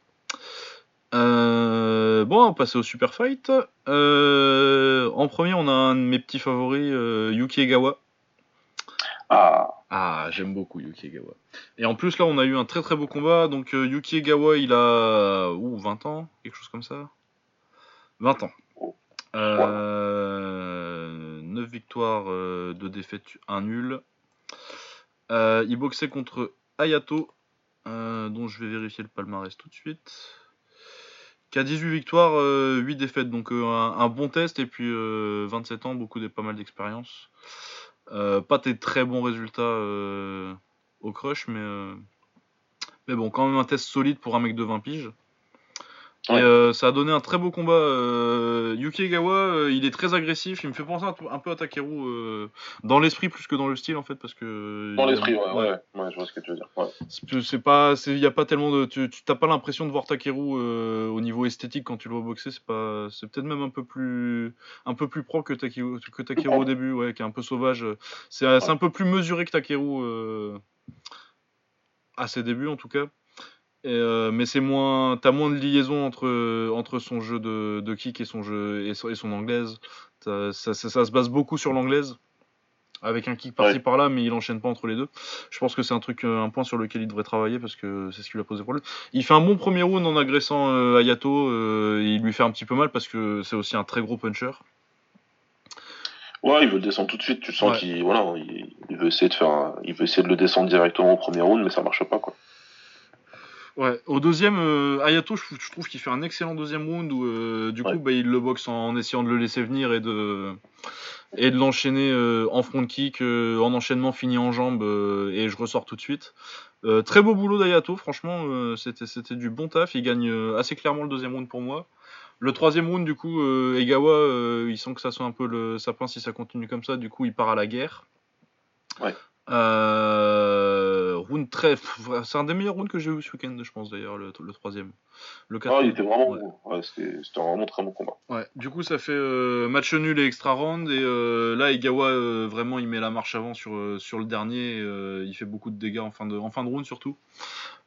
Euh, bon on va passer au super fight. Euh, en premier on a un de mes petits favoris Yuki Egawa. Ah, Ah j'aime beaucoup Yuki Egawa. Et en plus là on a eu un très très beau combat donc euh, Yuki Egawa il a ouh, 20 ans quelque chose comme ça. 20 ans. Oh. Euh, 9 victoires, euh, 2 défaites, 1 nul. Euh, il boxait contre Ayato, euh, dont je vais vérifier le palmarès tout de suite. Qui a 18 victoires, euh, 8 défaites, donc euh, un, un bon test. Et puis euh, 27 ans, beaucoup de, pas mal d'expérience. Euh, pas des très bons résultats euh, au crush, mais, euh, mais bon, quand même un test solide pour un mec de 20 piges. Et Ouais. euh, ça a donné un très beau combat. Euh, Yuki Egawa, euh, il est très agressif. Il me fait penser un, un peu à Takeru euh, dans l'esprit plus que dans le style en fait, parce que dans il- l'esprit, ouais, ouais, ouais, je vois ce que tu veux dire. C'est pas, il y a pas tellement de, tu, t'as pas l'impression de voir Takeru euh, au niveau esthétique quand tu le vois boxer. C'est pas, c'est peut-être même un peu plus, un peu plus propre que Takeru, que Takeru au début, ouais, qui est un peu sauvage. C'est, un peu plus mesuré que Takeru euh, à ses débuts en tout cas. Et, euh, mais c'est moins, t'as moins de liaison entre entre son jeu de, de kick et son jeu et son, et son anglaise. Ça, ça, ça se base beaucoup sur l'anglaise. avec un kick par-ci par-là, mais il enchaîne pas entre les deux. Je pense que c'est un truc, euh, un point sur lequel il devrait travailler parce que c'est ce qui lui a posé problème. Il fait un bon premier round en agressant euh, Ayato. Euh, il lui fait un petit peu mal parce que c'est aussi un très gros puncher. Ouais, il veut le descendre tout de suite. Tu sens qu'il voilà, il, veut essayer de faire, il veut essayer de le descendre directement au premier round, mais ça marche pas quoi. Ouais, au deuxième, Ayato, je, trouve qu'il fait un excellent deuxième round où du coup, bah, il le boxe en essayant de le laisser venir et de et de l'enchaîner euh, en front kick, euh, en enchaînement fini en jambe euh, et je ressors tout de suite. très beau boulot d'Ayato, franchement, c'était, c'était du bon taf. Il gagne assez clairement le deuxième round pour moi. Le troisième round, du coup, Egawa, il sent que ça soit un peu le sapin si ça continue comme ça. Du coup, il part à la guerre. Ouais. Euh, round très, c'est un des meilleurs rounds que j'ai eu ce week-end, je pense d'ailleurs, le, troisième. Le ah, il était vraiment, ouais. c'était, vraiment très bon combat. Ouais. Du coup, ça fait euh, match nul et extra round et euh, là, Egawa vraiment, il met la marche avant sur sur le dernier. il fait beaucoup de dégâts en fin de en fin de round surtout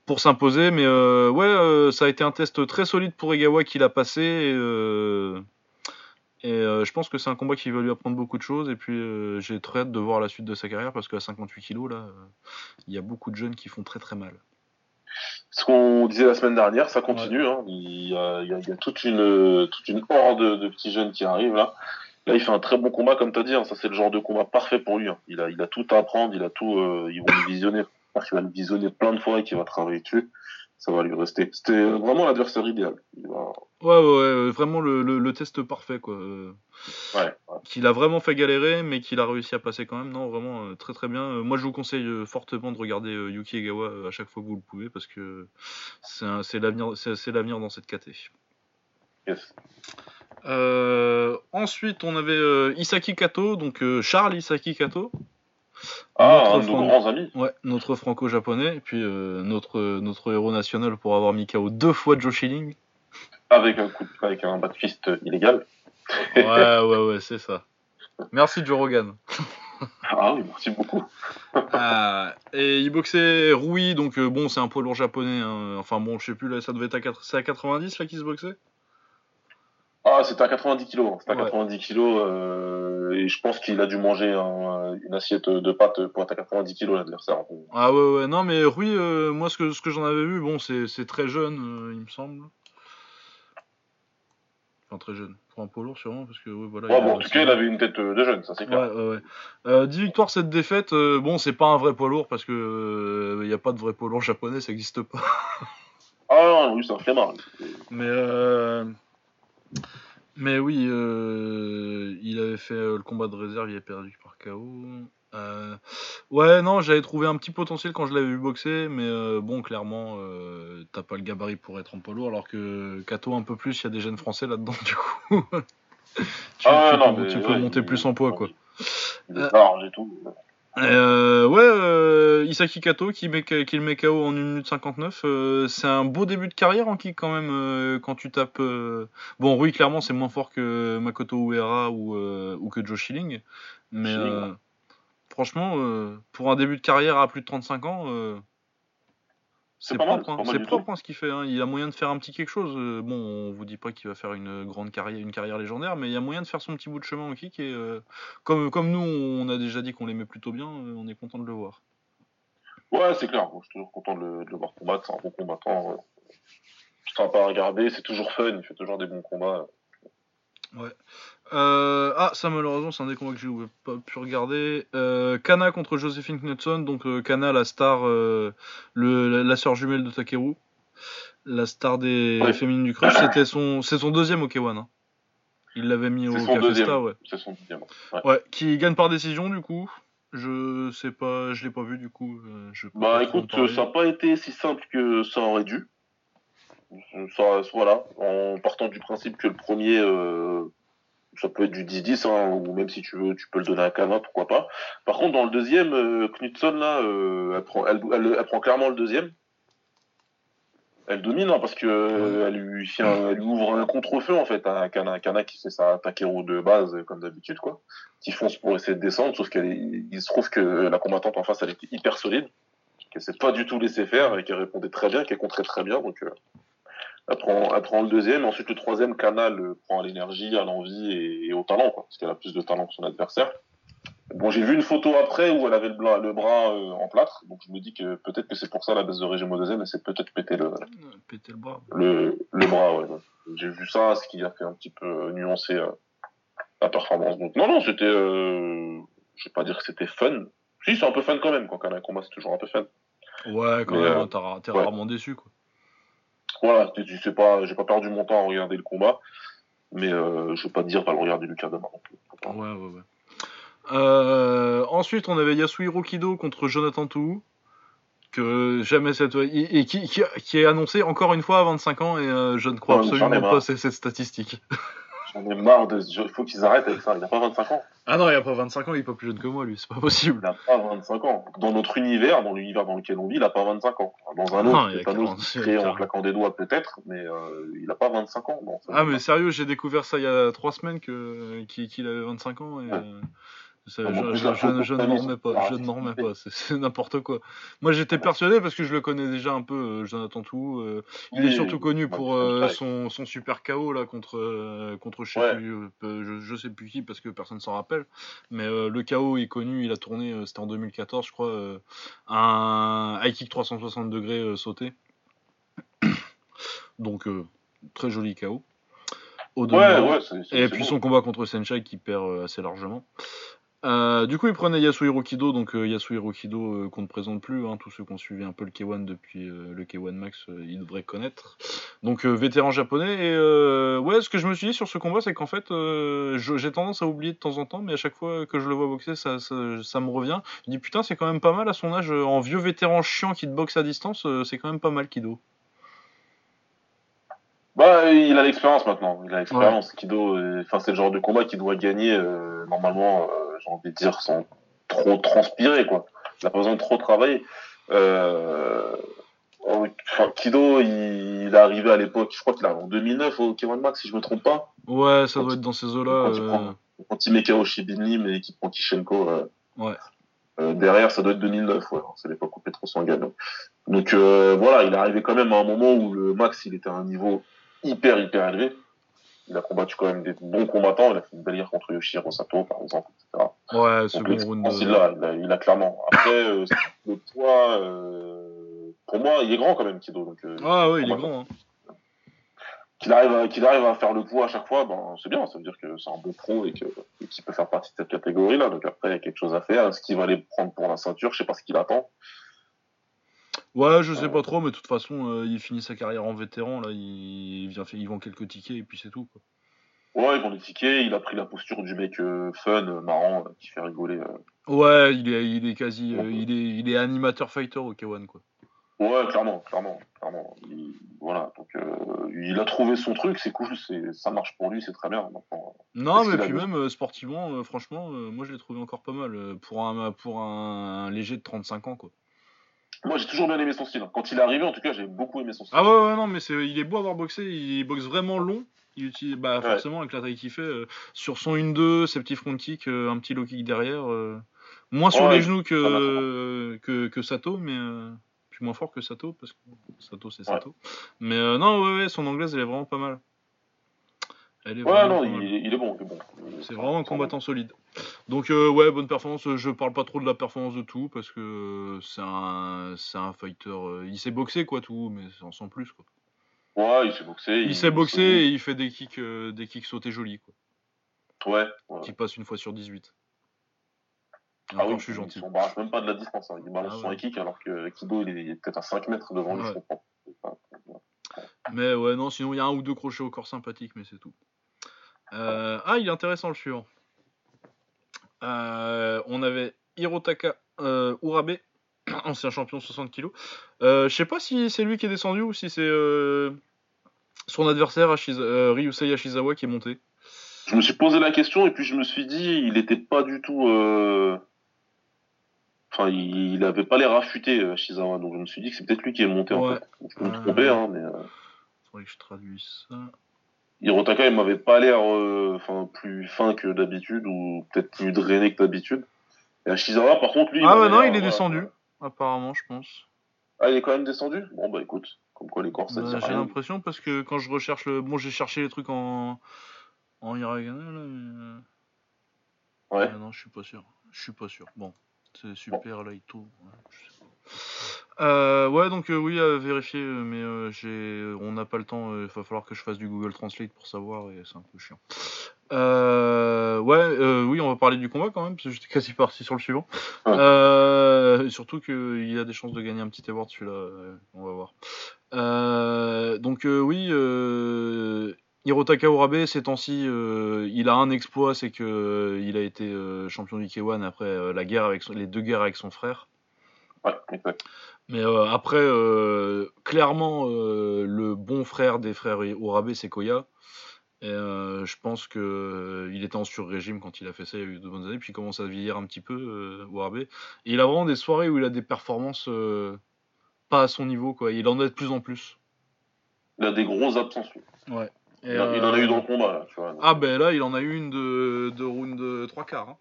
pour s'imposer. Mais ouais, ça a été un test très solide pour Egawa qu'il a passé. Et, et euh, je pense que c'est un combat qui va lui apprendre beaucoup de choses. Et puis euh, j'ai très hâte de voir la suite de sa carrière parce qu'à 58 kilos, là, euh, il y a beaucoup de jeunes qui font très très mal. Ce qu'on disait la semaine dernière, ça continue. Hein. Il, y a, toute, une, toute une horde de petits jeunes qui arrivent là. Là, il fait un très bon combat, comme tu as dit. Hein. Ça, c'est le genre de combat parfait pour lui. Hein. Il, a, il a tout à apprendre. Il a tout. ils vont le visionner. Qu'il va le visionner plein de fois et qu'il va travailler dessus ça va lui rester. C'était vraiment l'adversaire idéal. Ouais, ouais, vraiment le, test parfait, quoi. Ouais. Qu'il a vraiment fait galérer, mais qu'il a réussi à passer quand même. Non, vraiment euh, très très bien. Euh, moi, je vous conseille euh, fortement de regarder Yuki Egawa à chaque fois que vous le pouvez, parce que c'est l'avenir, c'est l'avenir dans cette KT. Yes. ensuite, on avait Isaki Kato, donc Charles Isaki Kato. Ah, un de nos grands amis. Ouais, notre franco-japonais, et puis euh, notre, notre héros national pour avoir mis KO deux fois Joe Schilling. Avec un coup avec un backfist illégal. ouais, ouais, ouais, c'est ça. Merci Joe Rogan. ah oui, merci beaucoup. *laughs* Ah, et il boxait Rui, donc euh, bon, c'est un poids lourd japonais. Hein. Enfin bon, je sais plus, là, ça devait être à, 4... à 90 là qu'il se boxait? Ah, c'était à 90 kilos. C'était à 90 kilos euh, et je pense qu'il a dû manger une assiette de pâtes pour être à 90 kilos l'adversaire. Ah ouais ouais non mais Rui, euh, moi ce que ce que j'en avais vu, bon c'est très jeune, euh, il me semble. Enfin très jeune. Pour un poids lourd sûrement parce que voilà. Ouais, bon, en tout cas il avait une tête de jeune, ça c'est clair. Ouais ouais ouais. 10 victoires, 7 défaites. bon c'est pas un vrai poids lourd parce que il n'y a pas de vrai poids lourd japonais, ça n'existe pas. ah non, oui c'est un flemmard. Mais euh... Mais oui, euh, il avait fait euh, le combat de réserve, il a perdu par KO. Euh, ouais, non, j'avais trouvé un petit potentiel quand je l'avais vu boxer, mais bon, clairement, t'as pas le gabarit pour être en poids lourd, alors que Kato un peu plus, il y a des jeunes français là-dedans, du coup. *laughs* tu, ah, tu peux, monter plus en poids, quoi. Il est et tout. Euh, ouais, euh, Isaki Kato qui, met, qui le met KO en 1 minute 59. Euh, c'est un beau début de carrière en kick quand même euh, quand tu tapes. Euh, bon, Rui, clairement, c'est moins fort que Makoto Uehara ou, ou que Joe Schilling. Mais franchement, pour un début de carrière à plus de 35 ans, c'est propre, hein. c'est propre hein, ce qu'il fait. Hein. Il a moyen de faire un petit quelque chose. Euh, bon, on vous dit pas qu'il va faire une grande carrière, une carrière légendaire, mais il y a moyen de faire son petit bout de chemin au kick. Et euh, comme, comme nous, on a déjà dit qu'on l'aimait plutôt bien, euh, on est content de le voir. Ouais, c'est clair. je suis toujours content de le, voir combattre. C'est un bon combattant. C'est sympa à regarder. C'est toujours fun. Il fait toujours des bons combats. Ouais. Euh, ah, ça malheureusement, c'est un des combats que j'ai pas pu regarder. Euh, Kana contre Josephine Knudson. Donc euh, Kana, la star, le, la, sœur jumelle de Takeru, la star des féminines du crush. C'était son, c'est son deuxième au K1. Hein. Il l'avait mis au Cafesta, ouais. C'est son deuxième. Ouais. Qui gagne par décision du coup. Je sais pas, je l'ai pas vu du coup. Je bah écoute, ça n'a pas été si simple que ça aurait dû. Ça, voilà, en partant du principe que le premier ça peut être du 10-10, hein, ou même si tu veux, tu peux le donner à Kana, pourquoi pas. Par contre, dans le deuxième, euh, Knudson, là, euh, elle, prend, clairement le deuxième. Elle domine, hein, parce que euh, elle, lui ouvre un contre-feu, en fait, à Kana. Kana qui fait sa Takero de base, comme d'habitude, quoi. Qui fonce pour essayer de descendre, sauf qu'il se trouve que la combattante en face, elle était hyper solide, qu'elle s'est pas du tout laissé faire, et qu'elle répondait très bien, qu'elle contrait très bien, donc... Elle prend, le deuxième, ensuite le troisième canal prend à l'énergie, à l'envie et, au talent, quoi, parce qu'elle a plus de talent que son adversaire. Bon, j'ai vu une photo après où elle avait le, bras, le bras euh, en plâtre, donc je me dis que peut-être que c'est pour ça la baisse de régime au deuxième, mais c'est peut-être péter le, péter le bras. Le, le bras, ouais. J'ai vu ça, ce qui a fait un petit peu nuancer euh, la performance. Donc non, non, c'était, euh, je vais pas dire que c'était fun. Si, c'est un peu fun quand même, quand un combat, c'est toujours un peu fun. Ouais, quand même, euh, t'es rarement déçu, quoi. Voilà, sais pas, j'ai pas perdu mon temps à regarder le combat, mais euh, je vais pas dire, va le regarder Lucas demain. Ouais, ouais, ouais. Euh, ensuite, on avait Yasuhiro Kido contre Jonathan Tou, que jamais cette et, qui, qui, est annoncé encore une fois à 25 ans et euh, je ne crois absolument pas c'est cette statistique. *laughs* J'en ai marre de. Il faut qu'ils arrêtent avec ça. Il n'a pas 25 ans. Ah non, il n'a pas 25 ans, il est pas plus jeune que moi, lui, c'est pas possible. Il n'a pas 25 ans. Dans notre univers, dans l'univers dans lequel on vit, il n'a pas 25 ans. Dans un autre, c'est un autre créé en claquant des doigts peut-être, mais euh, il n'a pas 25 ans. ah, mais sérieux, j'ai découvert ça il y a 3 semaines qu'il avait 25 ans et. Euh, je, ne m'en remets pas, je ne m'en remets pas, c'est n'importe quoi. Moi j'étais persuadé parce que je le connais déjà un peu, euh, Jonathan Tout. Euh, il est surtout connu pour euh, son, son, super KO là contre contre je sais, plus, je, sais plus qui parce que personne s'en rappelle. Mais le KO est connu, il a tourné, c'était en 2014 je crois, un high kick 360 degrés sauté. *coughs* Donc très joli KO. Au ouais, ouais, et puis son combat contre Senshai qui perd assez largement. Euh, du coup, il prenait Yasuhiro Kido, donc euh, Yasuhiro Kido euh, qu'on ne présente plus, hein, tous ceux qui ont suivi un peu le K1 depuis le K1 Max, ils devraient connaître. Donc vétéran japonais, et ouais, ce que je me suis dit sur ce combat, c'est qu'en fait, j'ai tendance à oublier de temps en temps, mais à chaque fois que je le vois boxer, ça, ça, me revient. Je dis putain, c'est quand même pas mal à son âge, en vieux vétéran chiant qui te boxe à distance, c'est quand même pas mal Kido. Bah, il a l'expérience maintenant. Il a l'expérience. Kido, enfin, c'est le genre de combat qu'il doit gagner normalement j'ai envie de dire, sans trop transpirer, quoi. Il n'a pas besoin de trop travailler. Euh, Kido, il, est arrivé à l'époque, je crois qu'il est en 2009 au K1 Max, si je me trompe pas. Ouais, ça doit être dans ces eaux-là. Quand, euh... quand, il met KO Shibinli, mais qu'il prend Kishenko. Euh, ouais. Euh, derrière, ça doit être 2009, ouais. C'est l'époque où Petro gagne. Donc euh, voilà, il est arrivé quand même à un moment où le Max, il était à un niveau hyper, hyper élevé il a combattu quand même des bons combattants. Il a fait une belle guerre contre Yoshiro Sato, par exemple, etc. Ouais, second round. Il, a, il, a, clairement. Après, euh, le poids, euh, pour moi, il est grand quand même, Kido. Donc, euh, ah ouais, il est grand. Hein. Qu'il arrive, à, qu'il arrive à faire le poids à chaque fois, ben, c'est bien. Ça veut dire que c'est un bon pro et, que, qu'il peut faire partie de cette catégorie-là. Donc après, il y a quelque chose à faire. Est-ce qu'il va aller prendre pour la ceinture? Je sais pas ce qu'il attend. Ouais, je sais pas trop, mais de toute façon, euh, il finit sa carrière en vétéran, là, il, vient, il vend quelques tickets et puis c'est tout. Quoi. Ouais, il vend des tickets, il a pris la posture du mec euh, fun, euh, marrant, qui fait rigoler. Ouais, il est, il est quasi. il, est, il est animateur fighter au K1, quoi. Ouais, clairement, clairement, clairement. voilà, donc il a trouvé son truc, c'est cool, c'est, ça marche pour lui, c'est très bien. non, mais puis même sportivement, franchement, moi je l'ai trouvé encore pas mal pour un, pour un léger de 35 ans, quoi. Moi, j'ai toujours bien aimé son style. Quand il est arrivé, en tout cas, j'ai beaucoup aimé son style. Ah ouais, ouais, non, mais c'est, il est beau à avoir boxé. Il boxe vraiment long. Il utilise, bah, forcément, avec la taille qu'il fait, euh, sur son 1-2, ses petits front kicks, euh, un petit low kick derrière. Euh, moins sur les genoux que, que, que, Sato, mais plus moins fort que Sato, parce que Sato, c'est Sato. Mais non, ouais, ouais, son anglaise, elle est vraiment pas mal ouais, non, il, est bon, bon. C'est vraiment un combattant solide. Donc, euh, ouais, bonne performance. Je parle pas trop de la performance de tout parce que c'est un, c'est un fighter. Euh, il sait boxer, quoi, tout, mais sans plus, quoi. Ouais, il sait boxer. Il, sait boxer et il fait des kicks, euh, des kicks sautés jolis, quoi. Ouais, ouais. Qui passe une fois sur 18. ah oui, je suis gentil. On barrage même pas de la distance. Hein. Il balance ah son kick alors que Kido, il est peut-être à 5 mètres devant lui, je comprends. Mais ouais, non, sinon il y a un ou deux crochets au corps sympathiques, mais c'est tout. Euh, ah, il est intéressant le suivant. Euh, on avait Hirotaka euh, Urabe, *coughs* ancien champion 60 kg. je sais pas si c'est lui qui est descendu ou si c'est son adversaire Ryusei Ashizawa qui est monté. Je me suis posé la question et puis je me suis dit, il était pas du tout. Enfin, il, avait pas l'air affûté, Ashizawa, donc je me suis dit que c'est peut-être lui qui est monté en fait. Je peux me tromper, hein, mais. Faudrait que je traduise ça. Hirotaka, il m'avait pas l'air euh, enfin plus fin que d'habitude ou peut-être plus drainé que d'habitude. Et Ashizawa, par contre, lui. Ah, bah non, il est descendu, apparemment, je pense. Ah, il est quand même descendu? Bon, bah écoute, comme quoi les corps, ça bah, J'ai l'impression parce que quand je recherche le. Bon, j'ai cherché les trucs en. En hiragana, là, mais. Euh, ouais. non, je suis pas sûr. Je suis pas sûr. Bon, c'est super light tout. je sais pas. Euh, ouais, donc euh, oui, à vérifier, euh, mais euh, j'ai, on n'a pas le temps. Il va falloir que je fasse du Google Translate pour savoir, et c'est un peu chiant. Euh, ouais, euh, oui, on va parler du combat quand même, parce que j'étais quasi *laughs* parti sur le suivant. Ouais. Euh, surtout qu'il a des chances de gagner un petit award celui-là, euh, on va voir. Euh, donc euh, oui, euh, Hirotaka Urabe, ces temps-ci, euh, il a un exploit, c'est que euh, il a été euh, champion du K1 après euh, la guerre avec son- les deux guerres avec son frère. Ouais, exact. Mais euh, après, euh, clairement, euh, le bon frère des frères Urabe, c'est Koya. Et je pense que il était en sur-régime quand il a fait ça il y a eu de bonnes années, puis il commence à vieillir un petit peu, Urabe. Et il a vraiment des soirées où il a des performances pas à son niveau, quoi. Il en a de plus en plus. Il a des grosses absences. Ouais. Et, Il, en- a eu dans le combat, là, tu vois. Ah ben là, il en a eu une de, de round 3 quarts. hein.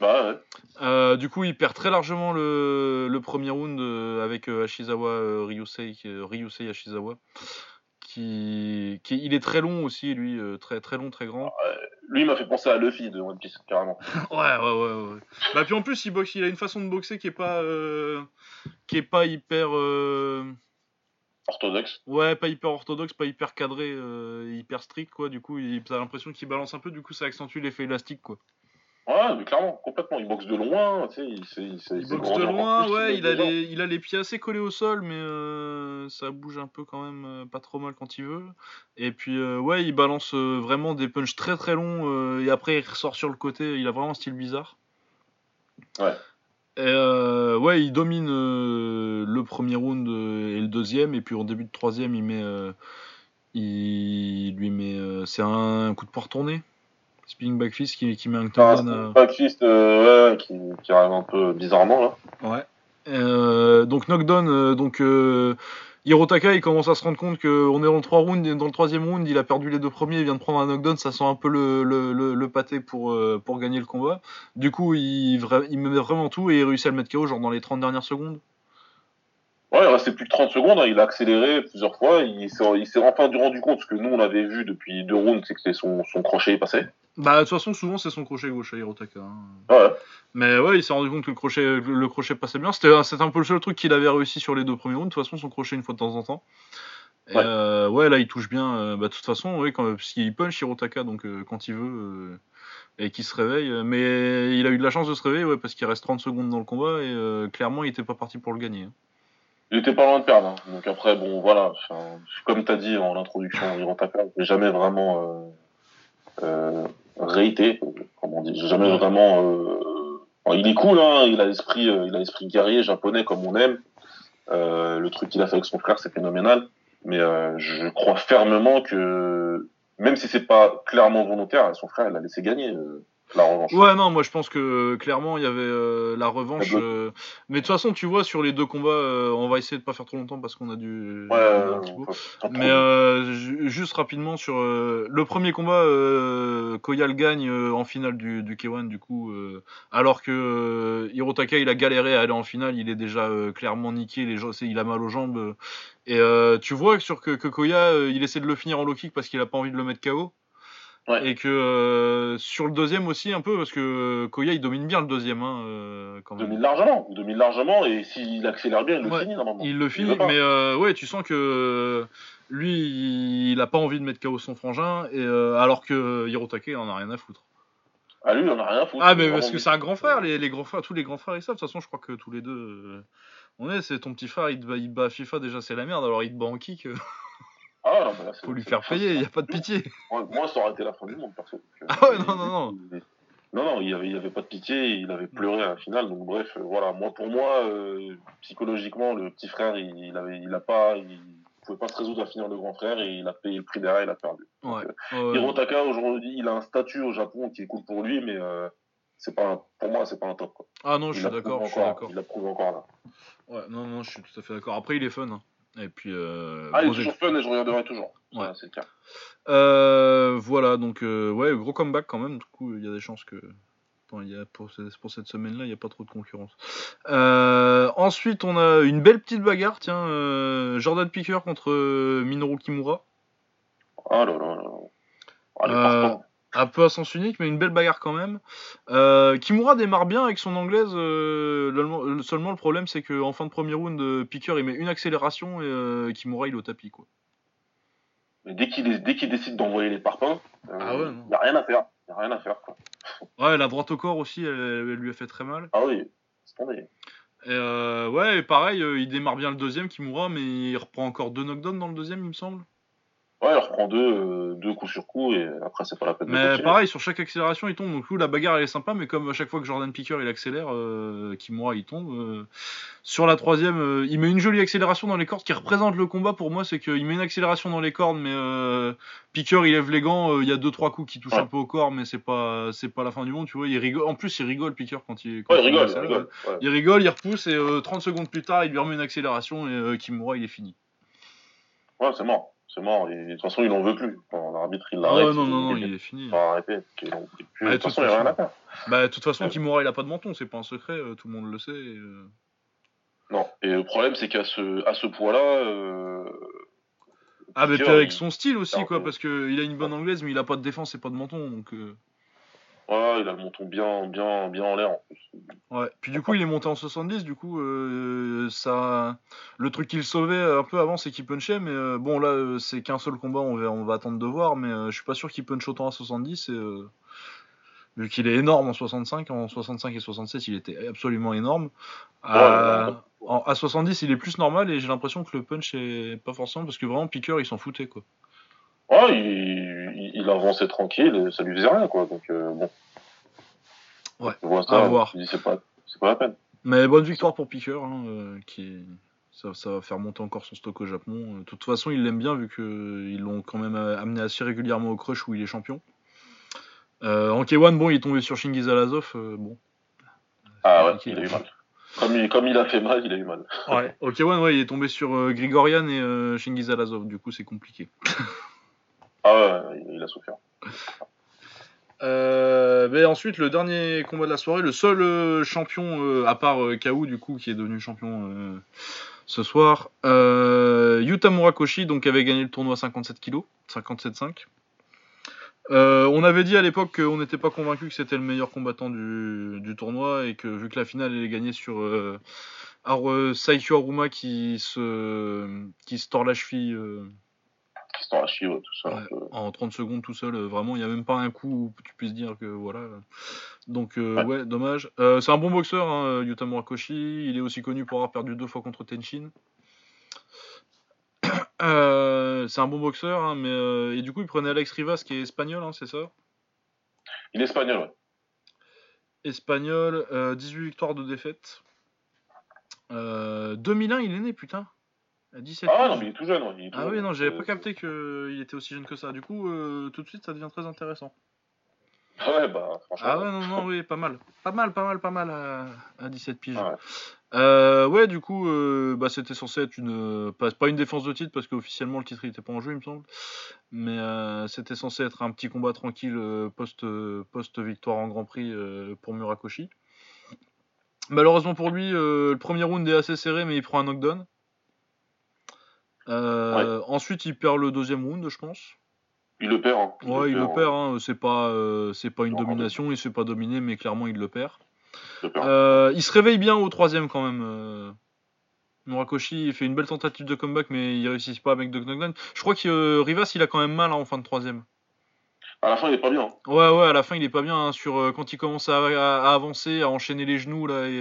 Bah ouais. Euh, du coup, il perd très largement le, le premier round euh, avec euh, Ashizawa Ryusei, Ryusei Ashizawa. Qui, qui, il est très long aussi, lui, très très long, très grand. Lui, il m'a fait penser à Luffy de One Piece, carrément. *laughs* Ouais, ouais, ouais, ouais. Bah puis en plus, il boxe, il a une façon de boxer qui est pas, euh, qui est pas hyper, euh, Orthodoxe. ouais, pas hyper orthodoxe, pas hyper cadré, hyper strict quoi. Du coup, il, t'as l'impression qu'il balance un peu. Du coup, ça accentue l'effet élastique quoi. Ouais, mais clairement, complètement. Il boxe de loin, tu sais. Il, sait- il, Il boxe de loin, plus, ouais, il a, les, il a les pieds assez collés au sol, mais euh, ça bouge un peu quand même euh, pas trop mal quand il veut. Et puis, euh, ouais, il balance vraiment des punches très très longs, et après il ressort sur le côté, il a vraiment un style bizarre. Ouais. Et ouais, il domine le premier round et le deuxième, et puis au début de troisième, il met. il lui met. c'est un coup de poing retourné. Spinning back fist qui, qui met un Ah, octogone, c'est euh, backfist, euh, ouais, qui, qui arrive un peu bizarrement, là. Ouais. Euh, donc knockdown, euh, donc Hirotaka il commence à se rendre compte qu'on est dans le, 3 round, et dans le troisième round, il a perdu les deux premiers, il vient de prendre un knockdown, ça sent un peu le, le, le, le pâté pour, pour gagner le combat. Du coup, il, met vraiment tout et il réussit à le mettre KO genre dans les 30 dernières secondes. Ouais, il restait plus que 30 secondes, hein, il a accéléré plusieurs fois, il s'est enfin rendu compte, ce que nous on avait vu depuis deux rounds, c'est que son, son crochet est passé. Bah de toute façon, souvent c'est son crochet gauche à Hirotaka. hein. Ouais, Mais ouais, il s'est rendu compte que le crochet, le crochet passait bien. C'était un peu le seul truc qu'il avait réussi sur les deux premiers rounds. De toute façon, son crochet une fois de temps en temps. Et, Ouais. euh, ouais, là, il touche bien. euh, bah, de toute façon, oui, quand, parce qu'il punch Hirotaka, donc euh, quand il veut, euh, et qu'il se réveille. Mais il a eu de la chance de se réveiller, ouais, parce qu'il reste 30 secondes dans le combat, et euh, clairement, il était pas parti pour le gagner. hein. il était pas loin de perdre. hein. Donc après, bon, voilà, comme t'as dit en introduction, Hirotaka, j'ai jamais vraiment euh, raté, comme on dit, j'ai jamais vraiment... Euh, il est cool, hein, il a l'esprit euh, il a l'esprit guerrier japonais comme on aime. Euh, le truc qu'il a fait avec son frère, c'est phénoménal. Mais je crois fermement que même si c'est pas clairement volontaire, son frère, il a laissé gagner la revanche. Ouais, non, moi je pense que euh, clairement il y avait euh, la revanche. Euh, Mais de toute façon, tu vois, sur les deux combats, euh, on va essayer de pas faire trop longtemps parce qu'on a dû. Ouais, un petit peu. Mais ju- juste rapidement sur le premier combat, Koyal gagne en finale du, du K1 du coup, alors que Hirotaka il a galéré à aller en finale, il est déjà clairement niqué, les gens, il a mal aux jambes. et tu vois que sur que, que Koya il essaie de le finir en low kick parce qu'il a pas envie de le mettre KO. Ouais. Et que euh, sur le deuxième aussi un peu parce que Koya il domine bien le deuxième hein, euh, quand Il même. domine largement, il domine largement, et s'il accélère bien, il le Ouais, finit normalement. Il le finit, mais euh, ouais, tu sens que euh, lui, il a pas envie de mettre KO son frangin, et euh, alors que Hirotake, il en a rien à foutre. Ah lui, il en a rien à foutre. Ah, mais parce que c'est un grand frère, les, les grands frères, tous les grands frères, ils savent. De toute façon, je crois que tous les deux, euh, on est, c'est ton petit frère, il te, bat, il bat FIFA déjà, c'est la merde, alors il te bat en kick, euh, Ah, non, mais là, faut lui faire payer, il y a pas de pitié. *laughs* Moi, moi, ça aurait été la fin du monde, perso. Ah ouais, non, non, non. Non, non, il y avait, il y avait pas de pitié, il avait pleuré à la finale, donc bref, euh, voilà. Moi, pour moi, euh, psychologiquement, le petit frère, il, il avait, il a pas, il pouvait pas se résoudre à finir le grand frère et il a payé le prix derrière, il a perdu. Ouais. euh, ouais. Hirotaka, aujourd'hui, il a un statut au Japon qui est cool pour lui, mais euh, c'est pas, un- pour moi, c'est pas un top. Quoi. Ah non, je suis d'accord, je suis d'accord. Il a prouvé encore là. Ouais, non, non, je suis tout à fait d'accord. Après, il est fun. hein. Et puis, euh, Ah, il est toujours fun et je regarderai toujours. Ouais. Voilà, c'est le cas. Euh, voilà, donc euh, ouais, gros comeback quand même. Du coup, il y a des chances que bon, il y a pour, ce- pour cette semaine-là, il n'y a pas trop de concurrence. Euh, ensuite, on a une belle petite bagarre. Tiens, euh, Jordan Picker contre euh, Minoru Kimura. Ah là là là. Ah. Un peu à sens unique, mais une belle bagarre quand même. Euh, Kimura démarre bien avec son anglaise. euh, le- seulement, le problème, c'est qu'en fin de premier round, euh, Piqueur il met une accélération et euh, Kimura il est au tapis. Quoi. Mais dès qu'il décide d'envoyer les parpaings, il Ah ouais, non. n'y a rien à faire. Il a rien à faire. Quoi. Ouais, la droite au corps aussi, elle, elle lui a fait très mal. Ah oui, c'est tombé. Et euh, ouais, et pareil, euh, il démarre bien le deuxième, Kimura, mais il reprend encore deux knockdowns dans le deuxième, il me semble. Ouais, il reprend deux, euh, deux coups sur coup et après, c'est pas la peine de Mais continuer. pareil, sur chaque accélération, il tombe. Donc, coup, la bagarre, elle est sympa, mais comme à chaque fois que Jordan Picker il accélère, euh, Kimura il tombe. euh, sur la troisième, euh, il met une jolie accélération dans les cordes qui représente le combat pour moi. C'est qu'il met une accélération dans les cordes, mais Picker il lève les gants. Il y a deux trois coups qui touchent Ouais. un peu au corps, mais c'est pas c'est pas la fin du monde, tu vois. Il rigole. En plus, il rigole Picker quand il. quand Ouais, il rigole, il rigole. Ouais. Il rigole, il repousse et euh, 30 secondes plus tard, il lui remet une accélération et Kimura il est fini. Ouais, c'est mort. C'est mort. Et, de toute façon, il en veut plus. L'arbitre, il l'arrête. non, non, non, il il est fini. Ouais, de toute façon, il n'y a rien à faire. Bah, de toute façon. Kimura il a pas de menton, c'est pas un secret, euh, tout le monde le sait. et, euh, Non. Et le problème, c'est qu'à ce, à ce poids-là, euh, Ah, mais avec il- son style aussi, quoi, parce qu'il a une bonne anglaise, mais il a pas de défense et pas de menton, donc. euh, ouais, il a le menton bien, bien, bien en l'air. en plus. Ouais. Puis du coup, il est monté en 70, du coup, euh, ça. Le truc qu'il sauvait un peu avant, c'est qu'il punchait, mais euh, bon, là, euh, c'est qu'un seul combat, on va, on va attendre de voir, mais euh, je suis pas sûr qu'il punch autant à 70, et. euh, Vu qu'il est énorme en 65, en 65 et 67, il était absolument énorme. À, Ouais, à 70, il est plus normal et j'ai l'impression que le punch est pas forcément parce que vraiment Piqueur il s'en foutait quoi. Ouais, il, avançait tranquille, et ça lui faisait rien, quoi. Donc, euh, bon. Ouais, Je vois à ça, voir. me dis, c'est pas, pas la peine. Mais bonne victoire pour Piqueur, hein, euh, qui ça, ça va faire monter encore son stock au Japon. Euh, De toute façon, il l'aime bien vu qu'ils l'ont quand même euh, amené assez régulièrement au crush où il est champion. Euh, en K1, bon, il est tombé sur Shingiz Alazov, euh, bon. Ah ouais, il a eu là. mal. Comme il, comme il a fait mal, il a eu mal. Ouais. Au K1, ouais, il est tombé sur euh, Grigorian et euh, Shingiz Alazov, du coup, c'est compliqué. *laughs* Ah ouais, il, a souffert. Euh, ensuite, le dernier combat de la soirée, le seul euh, champion, euh, à part K.O. du coup, qui est devenu champion ce soir, Yuta Murakoshi, donc avait gagné le tournoi 57 kg, 57-5. Euh, on avait dit à l'époque qu'on n'était pas convaincu que c'était le meilleur combattant du, tournoi et que vu que la finale elle est gagnée sur Saikyo Aruma qui se, qui se tord la cheville Tristan tout. Ouais. peu. en 30 secondes tout seul, euh, vraiment, il n'y a même pas un coup où tu puisses dire que voilà. Donc, euh, Ouais. ouais. dommage. Euh, c'est un bon boxeur, hein, Yuta Murakoshi. Il est aussi connu pour avoir perdu deux fois contre Tenshin. *coughs* Euh, c'est un bon boxeur, hein, mais et du coup, il prenait Alex Rivas qui est espagnol, hein, c'est ça? Il est espagnol, ouais. Espagnol, euh, 18 victoires de défaite. Euh, 2001, il est né, putain. À 17 Ah non, mais il est tout jeune. il est tout Ah jeune. oui, non, j'avais Euh, pas capté qu'il était aussi jeune que ça. Du coup, euh, tout de suite, ça devient très intéressant. Ah ouais, bah, franchement. Ah ouais, non, non, oui, pas mal. Pas mal, pas mal, pas mal à, à 17 piges. Ah ouais. Euh, ouais, du coup, euh, bah, c'était censé être une. Pas, pas une défense de titre, parce qu'officiellement, le titre il était pas en jeu, il me semble. Mais euh, c'était censé être un petit combat tranquille euh, post, euh, post-victoire en Grand Prix euh, pour Murakoshi. Malheureusement pour lui, euh, le premier round est assez serré, mais il prend un knockdown. Euh, Ensuite, il perd le deuxième round, je pense. Il le perd. Hein. Ouais, il le hein. perd, hein. c'est pas, euh, c'est pas une Non, domination, il se fait pas dominer, mais clairement il le perd. Il le perd. Euh, il se réveille bien au troisième quand même. Murakoshi il fait une belle tentative de comeback, mais il réussit pas avec knockdown. Je crois que Rivas il a quand même mal hein, en fin de troisième. À la fin, il est pas bien. hein. Ouais, ouais, à la fin il est pas bien hein, sur quand il commence à, à- à avancer, à enchaîner les genoux là et,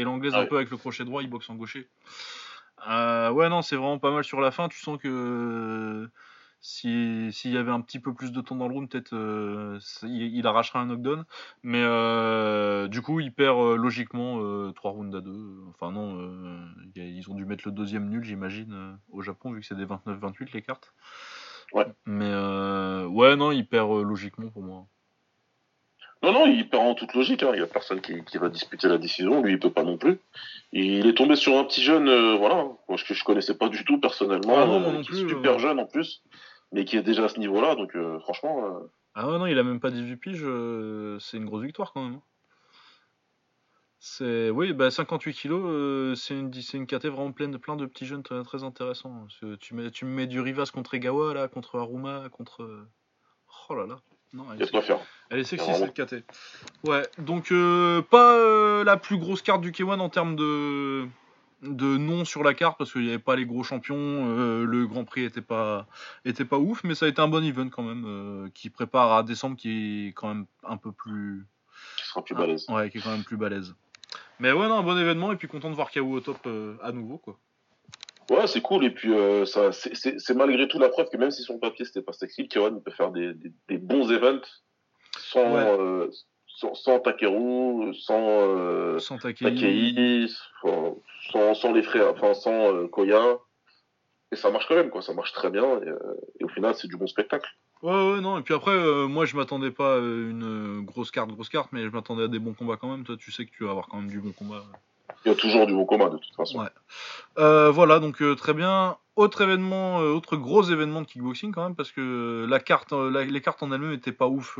et l'anglaise Ah un peu avec le crochet droit, il boxe en gaucher. Euh, ouais, non, c'est vraiment pas mal sur la fin. Tu sens que euh, si- s'il y avait un petit peu plus de temps dans le round, peut-être euh, il, il arracherait un knockdown. Mais euh, du coup, il perd euh, logiquement 3 rounds à 2. Enfin, non, il y a- ils ont dû mettre le deuxième nul, j'imagine, au Japon, vu que c'est des 29-28 les cartes. Ouais. Mais ouais, non, il perd logiquement pour moi. Non, non, il perd en toute logique. hein. Il y a personne qui, qui va disputer la décision. Lui, il peut pas non plus. Il est tombé sur un petit jeune, euh, voilà, que je connaissais pas du tout personnellement. Ah non, euh, non qui plus, est super euh. jeune en plus, mais qui est déjà à ce niveau-là. Donc, franchement, Ah ouais, non, il a même pas 18 piges, c'est une grosse victoire quand même. hein. C'est oui, bah 58 kilos, euh, c'est une c'est une caté vraiment pleine de plein de petits jeunes très, très intéressants. Parce que tu mets tu me mets du Rivas contre Egawa là, contre Aruma, contre oh là là. Non, il y a de quoi faire. Elle est sexy cette KT. Ouais, donc euh, pas euh, la plus grosse carte du K1 en termes de de nom sur la carte parce qu'il n'y avait pas les gros champions, euh, le Grand Prix était pas était pas ouf, mais ça a été un bon event quand même qui prépare à décembre qui est quand même un peu plus qui sera plus balèze. ouais, qui est quand même plus balèze. Mais ouais, non, un bon événement et puis content de voir KO au top à nouveau quoi. Ouais, c'est cool. Et puis, ça, c'est malgré tout la preuve que même si son papier c'était pas sexy, K1 peut faire des, des, des bons events sans, euh, sans, sans, Takeru, sans, euh, sans Takei, sans, sans, les frères, enfin sans euh, Koya. Et ça marche quand même, quoi. Ça marche très bien. Et, euh, et au final, c'est du bon spectacle. Ouais, ouais, non. Et puis après, euh, moi, je m'attendais pas à une grosse carte, grosse carte, mais je m'attendais à des bons combats quand même. Toi, tu sais que tu vas avoir quand même du bon combat. Il y a toujours du bon combat, de toute façon. Euh, voilà, donc très bien. Autre événement, autre gros événement de kickboxing quand même, parce que les cartes en elles-mêmes n'étaient pas ouf,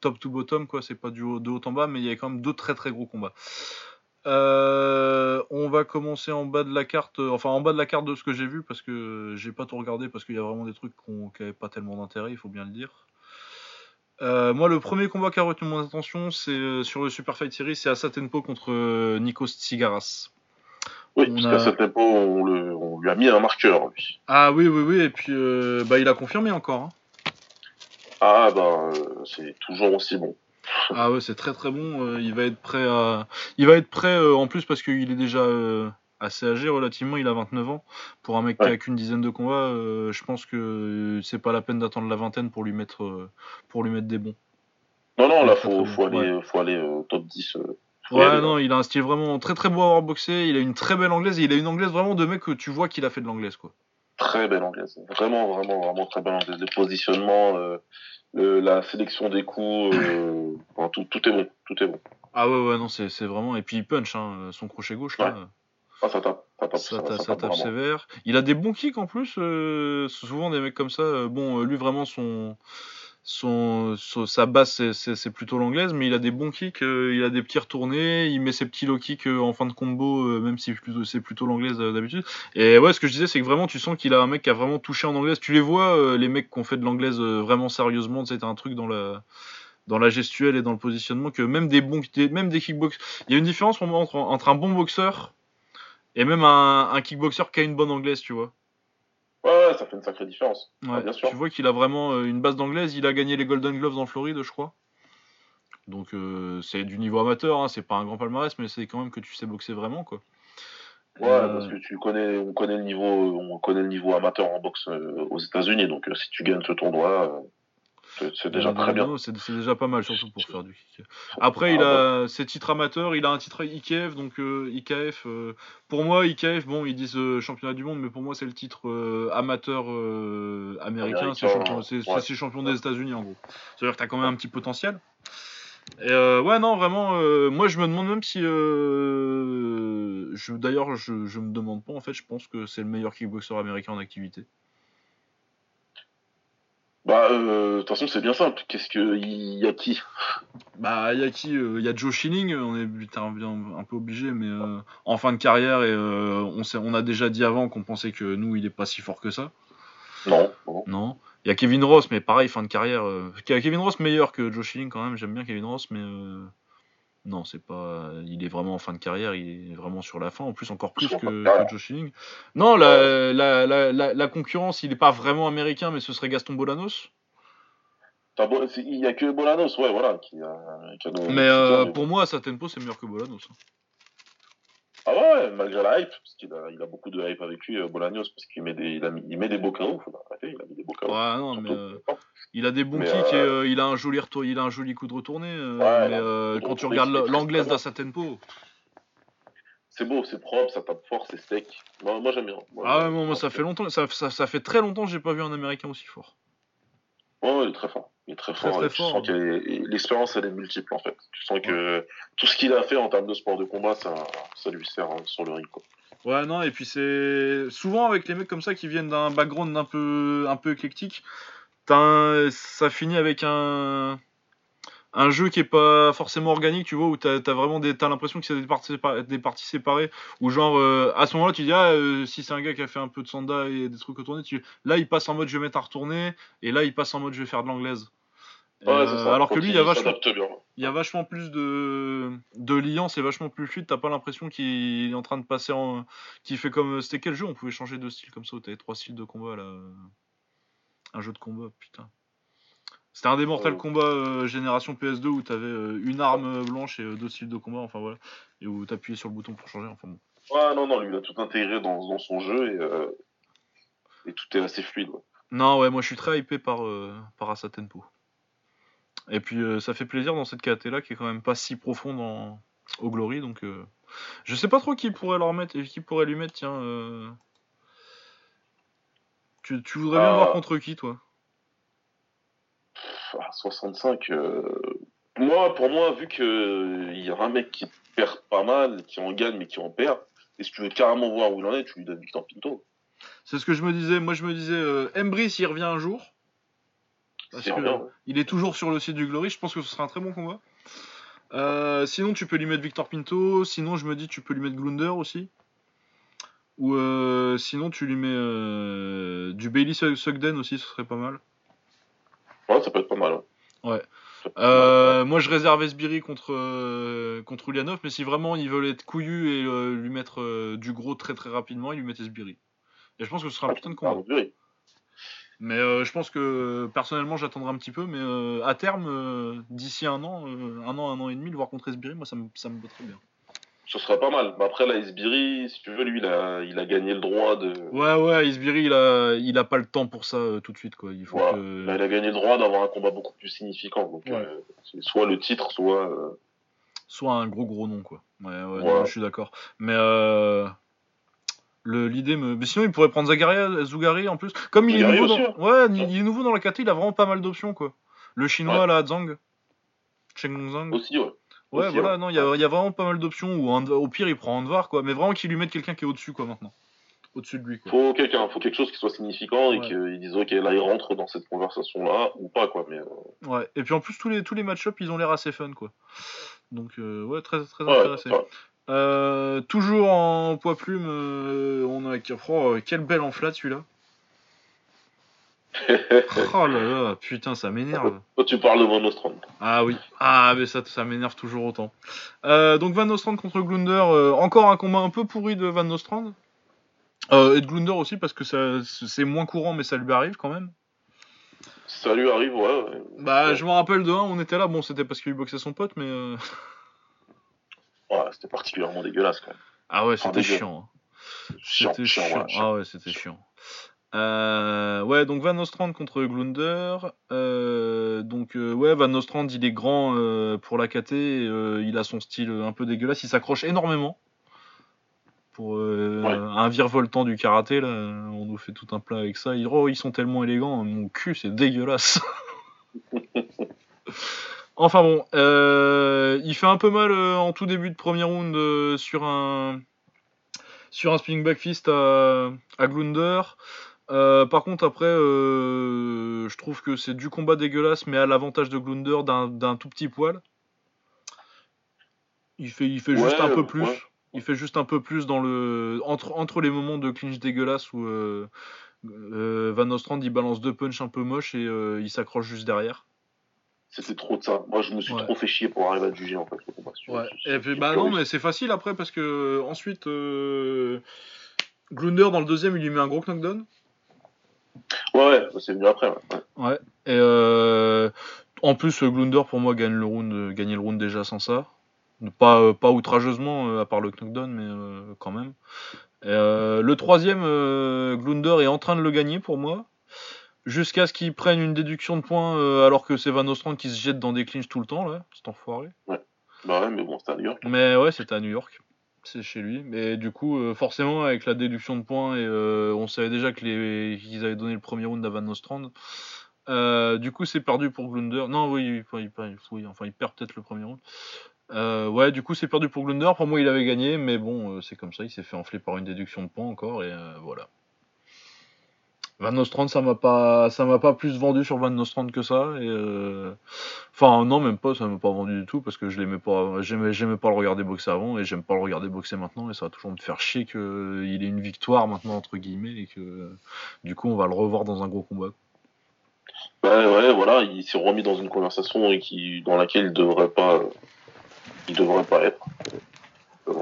top to bottom, quoi. C'est pas du haut, de haut en bas, mais il y avait quand même deux très très gros combats. on va commencer en bas de la carte, enfin en bas de la carte de ce que j'ai vu, parce que j'ai pas tout regardé, parce qu'il y a vraiment des trucs qui n'avaient pas tellement d'intérêt, il faut bien le dire. Moi, le premier combat qui a retenu mon attention, c'est sur le Super Fight Series, c'est Asa Tempo contre Nikos Tsigaras. Oui, parce cet tempo, on, lui a mis un marqueur, lui. Ah oui, oui, oui, et puis euh, bah, il a confirmé encore. Hein. Ah bah, c'est toujours aussi bon. Ah ouais, c'est très très bon. Euh, il va être prêt à. Il va être prêt euh, en plus parce qu'il est déjà assez âgé relativement. Il a 29 ans. Pour un mec qui a qu'une dizaine de combats, je pense que c'est pas la peine d'attendre la vingtaine pour lui mettre, pour lui mettre des bons. Non, non, là, faut, faut, aller, faut aller au top 10 Ouais, non, il a un style vraiment très très beau à avoir boxé. Il a une très belle anglaise et il a une anglaise vraiment de mec que tu vois qu'il a fait de l'anglaise, quoi. Très belle anglaise. Vraiment, vraiment, vraiment très belle anglaise. Le positionnement, euh, la sélection des coups, euh, tout, tout, est bon. Tout est bon. Ah ouais, ouais, non, c'est vraiment. Et puis il punch, hein, son crochet gauche, là. Ah, ça tape. Ça tape, ça, tape, sévère. Il a des bons kicks en plus. Euh, souvent des mecs comme ça. bon, lui vraiment son son, sa base c'est plutôt l'anglaise, mais il a des bons kicks, euh, il a des petits retournés, il met ses petits low kicks euh, en fin de combo, euh, même si c'est plutôt l'anglaise d'habitude. Et ouais, ce que je disais, c'est que vraiment tu sens qu'il a un mec qui a vraiment touché en anglaise. Tu les vois, les mecs qui ont fait de l'anglaise vraiment sérieusement, c'est un truc dans la dans la gestuelle et dans le positionnement que même des bons même des kickbox il y a une différence pour moi entre, entre un bon boxeur et même un, un kickboxer qui a une bonne anglaise tu vois Ouais, ça fait une sacrée différence. bien sûr. Tu vois qu'il a vraiment euh, une base d'anglaise. Il a gagné les Golden Gloves en Floride, je crois. Donc euh, c'est du niveau amateur, hein. c'est pas un grand palmarès, mais c'est quand même que tu sais boxer vraiment, quoi. Ouais, euh, parce que tu connais, on connaît le niveau, on connaît le niveau amateur en boxe aux États-Unis, donc si tu gagnes ce tournoi, c'est déjà très bien. C'est déjà pas mal, surtout pour faire du kick. Après, il a ses titres amateurs, il a un titre IKF, donc euh, IKF, euh, pour moi, IKF, bon, ils disent euh, championnat du monde, mais pour moi, c'est le titre amateur américain, c'est champion, champion des États-Unis en gros. C'est-à-dire que t'as quand même un petit potentiel. Et ouais, non, vraiment, moi je me demande même si. D'ailleurs, je, je me demande pas, en fait, je pense que c'est le meilleur kickboxer américain en activité. Bah, euh, de toute façon, c'est bien simple. Qu'est-ce que y a qui? Bah, il y a qui euh, Il y a Joe Schilling. On est putain, un peu obligé, mais euh, en fin de carrière et on sait, on a déjà dit avant qu'on pensait que nous, il est pas si fort que ça. Non. Non. Il y a Kevin Ross, mais pareil, fin de carrière. Kevin Ross meilleur que Joe Schilling quand même. J'aime bien Kevin Ross, mais non, c'est pas. Il est vraiment en fin de carrière, il est vraiment sur la fin, en plus encore plus que, que Joe Schilling. Non, la, la, la, la, concurrence, il n'est pas vraiment américain, mais ce serait Gaston Bolanos. Il n'y a que Bolanos, ouais, voilà. Qui a, mais euh, pour moi, sa tempo, c'est meilleur que Bolanos. Ah ouais, malgré la hype, parce qu'il a, il a beaucoup de hype avec lui, euh, Bolanos, parce qu'il met des, il, a il met des beaux KO, faut arrêter, il a mis des beaux KO. Ouais, non, mais euh, il a des bons kicks et euh, il a un joli retour, il a un joli coup de retourné. mais quand tu regardes l'anglaise d'Asatenpo. C'est beau, c'est propre, ça tape fort, c'est sec. Moi, moi j'aime bien. ah ouais, moi, ça fait longtemps, ça, ça, ça fait très longtemps que j'ai pas vu un américain aussi fort. Ouais, il est très fort. Il est très, fort. l'expérience, elle est multiple, en fait. Tu sens que tout ce qu'il a fait en termes de sport de combat, ça, ça lui sert hein, sur le ring, quoi. Ouais, non, et puis c'est souvent avec les mecs comme ça qui viennent d'un background un peu, un peu éclectique, ça finit avec un, un jeu qui est pas forcément organique, tu vois, où t'as as vraiment des, t'as l'impression que c'est des parties, des parties séparées, ou genre euh, à ce moment-là tu dis ah euh, si c'est un gars qui a fait un peu de sanda et des trucs au tourné, tu là il passe en mode je vais mettre à retourner et là il passe en mode je vais faire de l'anglaise. Euh, alors que lui, il y, a vachement, il y a vachement plus de, de liens, c'est vachement plus fluide. T'as pas l'impression qu'il est en train de passer en. Qui fait comme. C'était quel jeu? On pouvait changer de style comme ça, où t'avais trois styles de combat là. Un jeu de combat, putain. C'était un des Mortal Kombat euh, génération PS2 où t'avais euh, une arme blanche et deux styles de combat, enfin voilà. Et où t'appuyais sur le bouton pour changer, enfin bon. Ouais, non, non, lui, il a tout intégré dans, dans son jeu et, et, tout est assez fluide. Non, ouais, moi je suis très hypé par, par Asa et puis euh, ça fait plaisir dans cette KT là qui est quand même pas si profonde en... au Glory donc euh, je sais pas trop qui pourrait leur mettre qui pourrait lui mettre tiens euh, tu, voudrais bien voir contre qui toi? 65 ah, moi pour moi vu que il y a un mec qui perd pas mal qui en gagne mais qui en perd et si tu veux carrément voir où il en est tu lui donnes Victor Pinto c'est ce que je me disais moi je me disais Embry s'il revient un jour parce il est toujours sur le site du Glory. Je pense que ce sera un très bon combat. Euh, sinon, tu peux lui mettre Victor Pinto. Sinon, je me dis, tu peux lui mettre Glunder aussi. Ou euh, sinon, tu lui mets euh, du Bailey Sugden aussi, ce serait pas mal. Ouais, ça peut être pas mal. Ouais. moi, je réserve Esbiri contre, contre Ulyanov, mais si vraiment ils veulent être couillus et lui mettre du gros très très rapidement, ils lui mettent Esbiri. Et je pense que ce sera un putain de combat. Mais euh, je pense que personnellement, j'attendrai un petit peu. Mais euh, à terme, euh, d'ici un an, un an, un an et demi, le voir contre Esbiri, moi, ça me, ça me très bien. Ce serait pas mal. Mais après, là, Esbiri, si tu veux, lui, il a, il a gagné le droit de. Ouais, ouais, Esbiri, il a, il a pas le temps pour ça tout de suite. Quoi. Il, faut que... il a gagné le droit d'avoir un combat beaucoup plus signifiant. Donc, soit le titre, soit. Soit un gros, gros nom, quoi. Ouais, ouais, je suis d'accord. Mais l'idée me mais sinon il pourrait prendre Zagaria Zougari en plus comme il est nouveau dans... Hein. ouais il est nouveau dans la KT il a vraiment pas mal d'options quoi le chinois là Zhang Cheng Zhang aussi ouais ouais voilà non il y a, y a, vraiment pas mal d'options ou au pire il prend Andvar quoi mais vraiment qu'il lui mette quelqu'un qui est au-dessus quoi maintenant. Au-dessus de lui quoi. faut quelqu'un faut quelque chose qui soit significant et qu'il dise ok là il rentre dans cette conversation là ou pas quoi mais euh, ouais et puis en plus tous les tous les match-up ils ont l'air assez fun quoi. Donc euh, ouais très très intéressé euh, toujours en poids plume, euh, on a oh, quel bel enflat celui-là. *laughs* oh là là, putain, ça m'énerve. *laughs* Quand tu parles de Van Ostrand. Ah oui, ah mais ça, ça m'énerve toujours autant. Euh, donc Van Ostrand contre Glunder, encore un combat un peu pourri de Van Ostrand. et de Glunder aussi parce que c'est moins courant mais ça lui arrive quand même. Ça lui arrive, ouais. Bah je me rappelle de un, on était là, bon c'était parce qu'il boxait son pote mais... c'était particulièrement dégueulasse quand même. Ah ouais, c'était chiant. Hein. C'était chiant. ah ouais, c'était chiant. Euh, ouais, donc Van Ostrand contre Glunder. Euh, donc euh, ouais, Van Ostrand, il est grand pour la KT. il a son style un peu dégueulasse. Il s'accroche énormément. Pour un virevoltant du karaté, là, on nous fait tout un plat avec ça. Oh, ils sont tellement élégants. Mon cul, c'est dégueulasse. *laughs* Enfin bon, il fait un peu mal en tout début de premier round sur un sur un spinning back fist à, à Glunder. Par contre, après, je trouve que c'est du combat dégueulasse, mais à l'avantage de Glunder d'un tout petit poil. Il fait, il fait juste un peu plus. Il fait juste un peu plus dans le entre, entre les moments de clinch dégueulasse où Van Ostrand il balance deux punches un peu moches et il s'accroche juste derrière c'était trop de ça. Moi, je me suis trop fait chier pour arriver à juger en fait le combat. Ouais. Et puis, bah non, mais c'est facile après parce que ensuite, euh... Glunder dans le deuxième, il lui met un gros knockdown. Ouais, ouais, c'est venu après. Ouais. ouais. Et euh... en plus, Glunder pour moi gagne le round, euh, gagnait le round déjà sans ça. Pas, euh, pas outrageusement, à part le knockdown, mais quand même. Et, le troisième, Glunder est en train de le gagner pour moi jusqu'à ce qu'ils prennent une déduction de points euh, alors que c'est Van Ostrand qui se jette dans des clinches tout le temps là, c'est enfoiré. Ouais. Bah ouais, mais bon, c'était à New York. Mais ouais, c'était à New York. C'est chez lui. Mais du coup, euh, forcément, avec la déduction de points, et euh, on savait déjà qu'ils avaient donné le premier round à Van Ostrand. du coup, c'est perdu pour Glunder. Non, oui, il, oui, enfin, il perd peut-être le premier round. ouais, du coup, c'est perdu pour Glunder. Pour moi, il avait gagné, mais bon, c'est comme ça. Il s'est fait enfler par une déduction de points encore, et voilà. Van Nostrand, ça m'a pas, ça m'a pas plus vendu sur Van Nostrand que ça. Euh, Enfin, non, même pas, ça m'a pas vendu du tout parce que je l'aimais pas, j'aimais, pas le regarder boxer avant et j'aime pas le regarder boxer maintenant et ça va toujours me faire chier qu'il ait une victoire maintenant entre guillemets et que du coup on va le revoir dans un gros combat. Bah ouais, voilà, il s'est remis dans une conversation dans laquelle il devrait pas, il devrait pas être. Euh,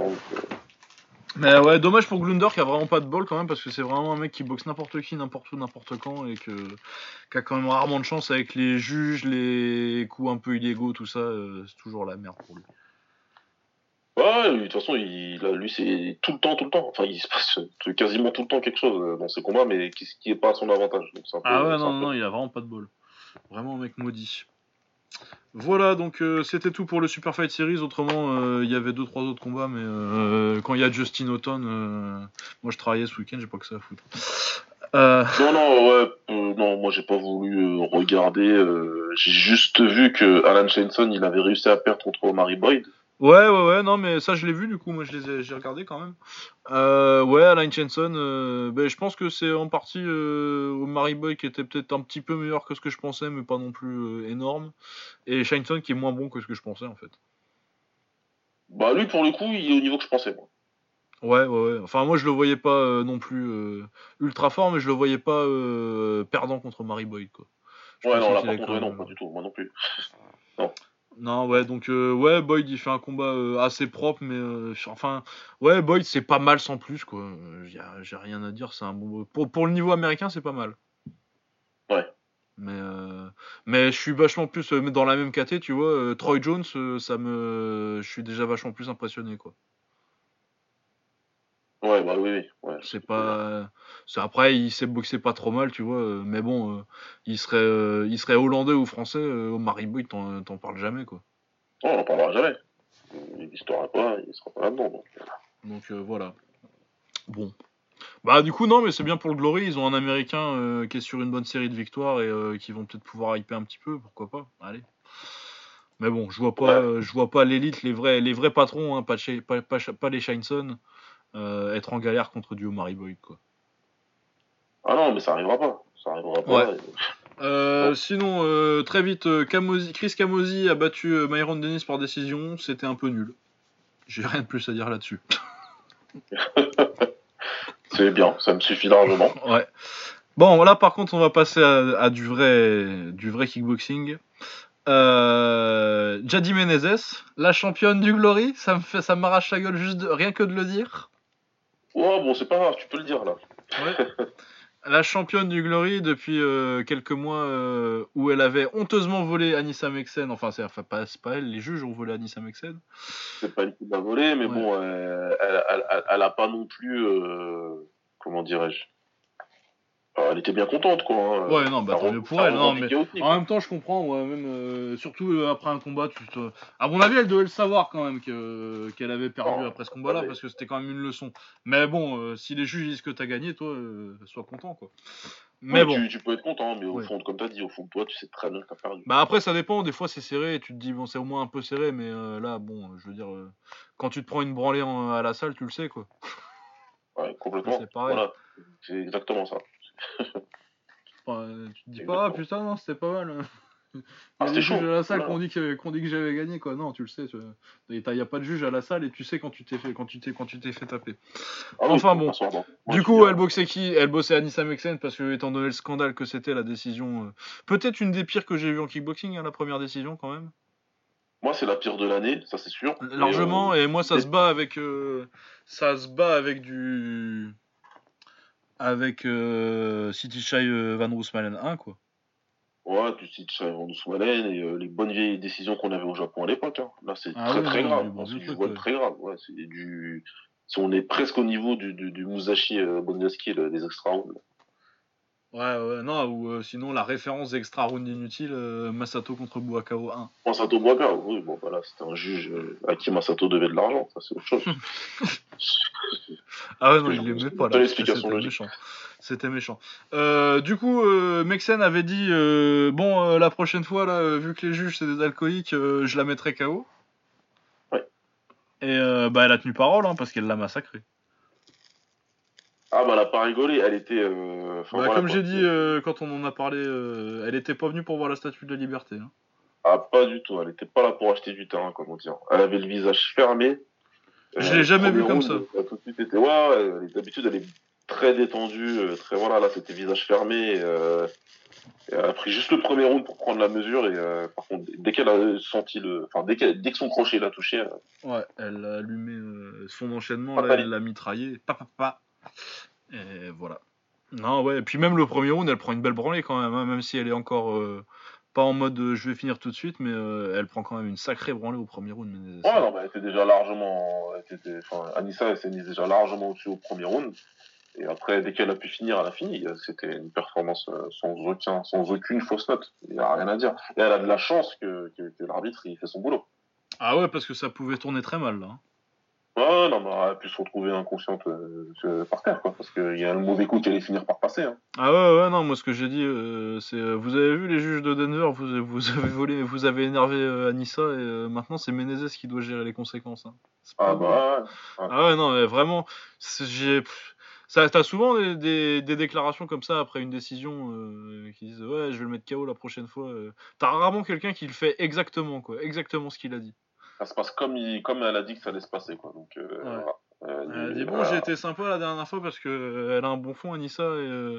Mais ouais, dommage pour Glunder qui a vraiment pas de bol quand même parce que c'est vraiment un mec qui boxe n'importe qui, n'importe où, n'importe quand et que qui a quand même rarement de chance avec les juges, les coups un peu illégaux, tout ça, euh, c'est toujours la merde pour lui. Ouais, de toute façon, il, là, lui, c'est tout le temps, tout le temps. Enfin, il se passe quasiment tout le temps quelque chose dans ses combats, mais qui, qui est pas à son avantage? Donc, c'est un peu- Ah ouais, non, un non, peu- non, il a vraiment pas de bol. Vraiment un mec maudit. Voilà, donc euh, c'était tout pour le Super Fight Series. Autrement, euh, il y avait deux trois autres combats, mais euh, quand il y a Justin Houghton, moi je travaillais ce week-end, j'ai pas que ça à foutre. Non, non, ouais, non, moi j'ai pas voulu regarder. j'ai juste vu que Alan Shenson, il avait réussi à perdre contre Omari Boyd. Ouais, ouais, ouais, non, mais ça je l'ai vu du coup, moi je les ai, j'ai regardé quand même. Euh, ouais, Alain Jensen, euh, ben, je pense que c'est en partie euh, Mary Boy qui était peut-être un petit peu meilleur que ce que je pensais, mais pas non plus euh, énorme. Et Shineson qui est moins bon que ce que je pensais en fait. Bah lui, pour le coup, il est au niveau que je pensais. Moi. Ouais, ouais, ouais. Enfin, moi je le voyais pas non plus ultra fort, mais je le voyais pas perdant contre Mary Boy quoi. Je Ouais, non, là par contre, non, pas du tout, moi non plus. Non, ouais, donc euh, ouais, Boyd il fait un combat euh, assez propre, mais euh, enfin, ouais, Boyd c'est pas mal sans plus quoi. J'ai rien à dire, c'est un bon. Pour, pour le niveau américain, c'est pas mal. Ouais. Mais euh, mais je suis vachement plus dans la même caté, tu vois. Troy Jones, ça me, je suis déjà vachement plus impressionné quoi. Ouais, bah oui, oui. Ouais, C'est pas, c'est après il s'est boxé pas trop mal, tu vois. euh, mais bon, euh, il serait, euh, il serait hollandais ou français, Mary Boyd t'en t'en parles jamais quoi. Non, on en parlera jamais. Il n'existera pas, il sera pas là-dedans. Donc. Donc euh, voilà. Bon. Bah du coup non mais c'est bien pour le Glory, ils ont un américain euh, qui est sur une bonne série de victoires et euh, qui vont peut-être pouvoir hyper un petit peu, pourquoi pas. Allez. Mais bon, je vois pas Ouais. je vois pas l'élite, les vrais les vrais patrons hein, pas, de Shay- pas, pas, pas les Shineson euh, être en galère contre du Omari Boyd quoi. Ah non, mais ça arrivera pas. Ça arrivera pas. Ouais. Euh, sinon euh, très vite Chris Camozzi a battu Myron Dennis par décision, c'était un peu nul. J'ai rien de plus à dire là-dessus. *laughs* C'est bien, ça me suffit largement. Ouais. Bon, voilà, par contre, on va passer à, à du vrai, du vrai kickboxing. Euh, Jadi Menezes, la championne du Glory, ça me fait, ça m'arrache la gueule juste de- rien que de le dire. Ouais, bon, c'est pas grave, tu peux le dire là. *laughs* La championne du Glory depuis euh, quelques mois euh, où elle avait honteusement volé Anissa Mexen. Enfin, c'est enfin, pas, pas elle, les juges ont volé Anissa Mexen. C'est pas une coup de la volée, mais Ouais. bon, euh, elle, elle, elle, elle a pas non plus. euh, comment dirais-je Elle était bien contente, quoi. hein. Ouais, non, bah, tant mieux pour elle, non, aussi, En même temps, je comprends, même euh, surtout euh, après un combat, tu te... à mon avis, elle devait le savoir quand même que qu'elle avait perdu après ce combat-là parce que c'était quand même une leçon. Mais bon, euh, si les juges disent que t'as gagné, toi, euh, sois content, quoi. Mais Ouais, bon. tu, tu peux être content, mais au Ouais. fond, comme t'as dit, au fond de toi, tu sais très bien que t'as perdu. Bah après, ça dépend. Des fois, c'est serré. Et tu te dis bon, c'est au moins un peu serré, mais euh, là, bon, je veux dire, euh, quand tu te prends une branlée en- à la salle, tu le sais, quoi. Ouais, *laughs* complètement. C'est pareil. Voilà, c'est exactement ça. Enfin, *laughs* euh, tu te dis pas, ah, putain, non, c'était pas mal. *laughs* Il y Ah, a c'était des juges chaud, à la salle voilà. qu'on dit que dit que j'avais gagné quoi. Non, tu le sais. Il y a pas de juge à la salle et tu sais quand tu t'es fait quand tu t'es quand tu t'es fait taper. Ah Enfin, bon. du coup, elle boxait qui? Elle bossait Anissa Mexen parce que étant donné le scandale que c'était la décision, euh, peut-être une des pires que j'ai vues en kickboxing, hein, la première décision quand même. Moi, c'est la pire de l'année, ça c'est sûr. Largement. Euh, Et moi, ça se bat avec euh, ça se bat avec du avec euh, City Shy euh, Van Roosmalen 1 quoi. Ouais, tu cites Sharon Ousmalen et euh, les bonnes vieilles décisions qu'on avait au Japon à l'époque. hein. Là, c'est Ah très très grave. bon C'est du vol très grave. Ouais, c'est du. si on est presque au niveau du, du, du Musashi euh, Bonyaski, des extra rounds. Ouais, ouais, non, ou euh, sinon la référence extra round inutile, Masato contre Buakao 1. Masato Boaka, oui, bon, voilà, c'était un juge à qui Masato devait de l'argent, ça c'est autre chose. *laughs* *laughs* Ah ouais, non, il l'aimait pas là. C'était méchant. C'était méchant. Euh, du coup, euh, Mexen avait dit euh, Bon, euh, la prochaine fois, là, vu que les juges c'est des alcooliques, je la mettrai KO. Ouais. Et bah, elle a tenu parole hein, parce qu'elle l'a massacré. Ah bah elle a pas rigolé, elle était. Bah, voilà, comme j'ai dit quand on en a parlé, elle était pas venue pour voir la statue de la liberté. hein. Ah pas du tout, elle était pas là pour acheter du terrain, comment dire. Elle avait le visage fermé. Je l'ai jamais vu comme round, elle a tout de suite été- Ouais, elle d'habitude elle est très détendue, euh, très voilà, là c'était visage fermé. euh, elle a pris juste le premier round pour prendre la mesure et euh, par contre dès qu'elle a senti le, enfin dès, dès que son crochet l'a touché. Euh, ouais, elle a allumé euh, son enchaînement, là, elle l'a mitraillé, pa, pa, pa, et voilà. Non ouais, et puis même le premier round, elle prend une belle branlée quand même, hein, même si elle est encore pas en mode je vais finir tout de suite, mais elle prend quand même une sacrée branlée au premier round. ouais, non, mais elle était déjà largement, Anissa elle s'est mise déjà largement au-dessus au premier round. Et après, dès qu'elle a pu finir, elle a fini. C'était une performance euh, sans, aucun, sans aucune fausse note. Il n'y a rien à dire. Et elle a de la chance que, que, l'arbitre il fait son boulot. Ah ouais, parce que ça pouvait tourner très mal là. Ouais, non, mais elle a pu se retrouver inconsciente euh, par terre, quoi. Parce qu'il y a un mauvais coup qui allait finir par passer. Hein. Ah ouais, ouais, non, moi ce que j'ai dit, euh, c'est. vous avez vu les juges de Denver, vous, vous avez volé, vous avez énervé Anissa, et maintenant c'est Menezes qui doit gérer les conséquences. Hein. Ah bah ouais. Ah ouais, non, mais vraiment, j'ai. Ça, t'as souvent des, déclarations comme ça après une décision euh, qui disent ouais je vais le mettre KO la prochaine fois. Euh. T'as rarement quelqu'un qui le fait exactement quoi, exactement ce qu'il a dit. Ça se passe comme, il, comme elle a dit que ça allait se passer quoi. Donc euh, elle, a dit bon j'ai été sympa la dernière fois parce que elle a un bon fond Anissa et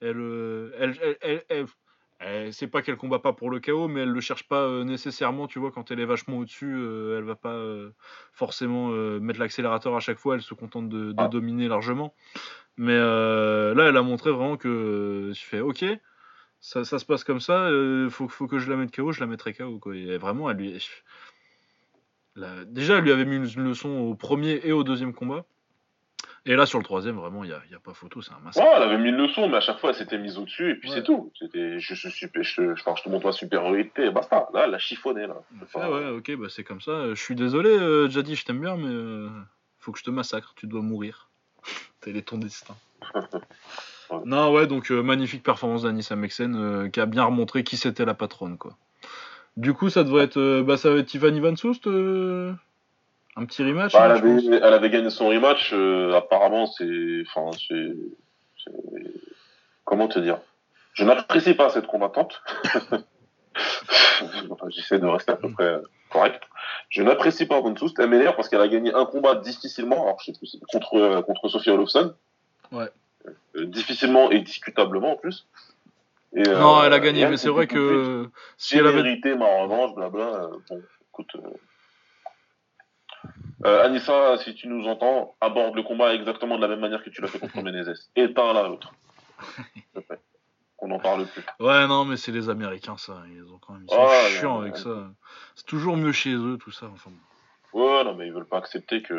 elle, elle, elle, elle c'est pas qu'elle combat pas pour le chaos, mais elle le cherche pas euh, nécessairement, tu vois, quand elle est vachement au-dessus, euh, elle va pas euh, forcément mettre l'accélérateur à chaque fois, elle se contente de, ah. dominer largement. Mais là, elle a montré vraiment que je fais ok, ça, se passe comme ça, faut, faut que je la mette KO, je la mettrai KO. Quoi. Et vraiment, elle lui. Déjà, elle lui avait mis une leçon au premier et au deuxième combat. Et là, sur le troisième, vraiment, il n'y a, y a, pas photo, c'est un massacre. Ouais, elle avait mis une leçon, mais à chaque fois, elle s'était mise au-dessus, et puis c'est tout. C'était, je, je, je, je, je, te montre ma supériorité, basta. Là, elle a chiffonné, là. Ouais, ok, bah c'est comme ça. Je suis désolé, euh, Jadi, je t'aime bien, mais euh, faut que je te massacre, tu dois mourir. *laughs* Tel est ton destin. *laughs* Non, ouais, donc euh, magnifique performance d'Anissa Mexen, euh, qui a bien remontré qui c'était la patronne, quoi. Du coup, ça devrait être, bah, ça va être Tiffany Van Soust un petit rematch bah, elle, avait, gagné son rematch. Euh, apparemment, c'est. Enfin, c'est. Comment te dire? Je n'apprécie pas cette combattante. *laughs* J'essaie de rester à peu près correct. Je n'apprécie pas Von Elle m'énerve parce qu'elle a gagné un combat difficilement. Alors, je sais plus, contre, euh, contre Sophie Olofsson. Ouais. Euh, difficilement et discutablement en plus. Non, elle a gagné, mais c'est vrai que. Si elle avait. vérité, ma revanche, blabla. bon, écoute. Euh, Anissa, si tu nous entends, aborde le combat exactement de la même manière que tu l'as fait contre *laughs* Menezes. Éteins l'un l'autre. Qu'on n'en parle plus. Ouais, non, mais c'est les Américains, ça. Ils, ont quand même... ils sont ah, chiants avec ça. C'est toujours mieux chez eux, tout ça. Enfin... Ouais, non, mais ils veulent pas accepter que.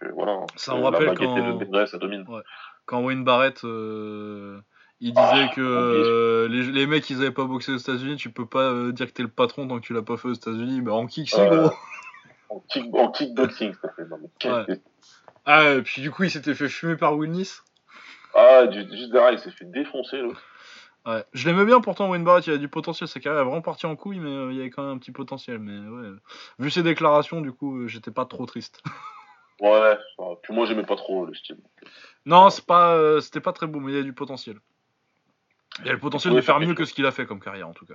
que voilà. Ça me rappelle quand. Le ça domine. Ouais. Quand Wayne Barrett. Euh, il disait ah, que euh, les, les, mecs ils avaient pas boxé aux États-Unis, tu peux pas euh, dire que t'es le patron tant que tu l'as pas fait aux États-Unis. Bah en kick, c'est gros en, kickboxing, ça fait. Ah, et puis du coup, il s'était fait fumer par Wilnis. Ah, juste derrière, il s'est fait défoncer, l'autre. Ouais. Je l'aimais bien pourtant, Wayne Barrett, il a du potentiel. Sa carrière est vraiment partie en couille, mais euh, il y avait quand même un petit potentiel. Mais ouais. Vu ses déclarations, du coup, euh, j'étais pas trop triste. *laughs* ouais, puis moi, j'aimais pas trop le style. Non, c'est pas, euh, c'était pas très beau, mais il y a du potentiel. Il y a le potentiel de faire mieux que ce qu'il a fait comme carrière, en tout cas.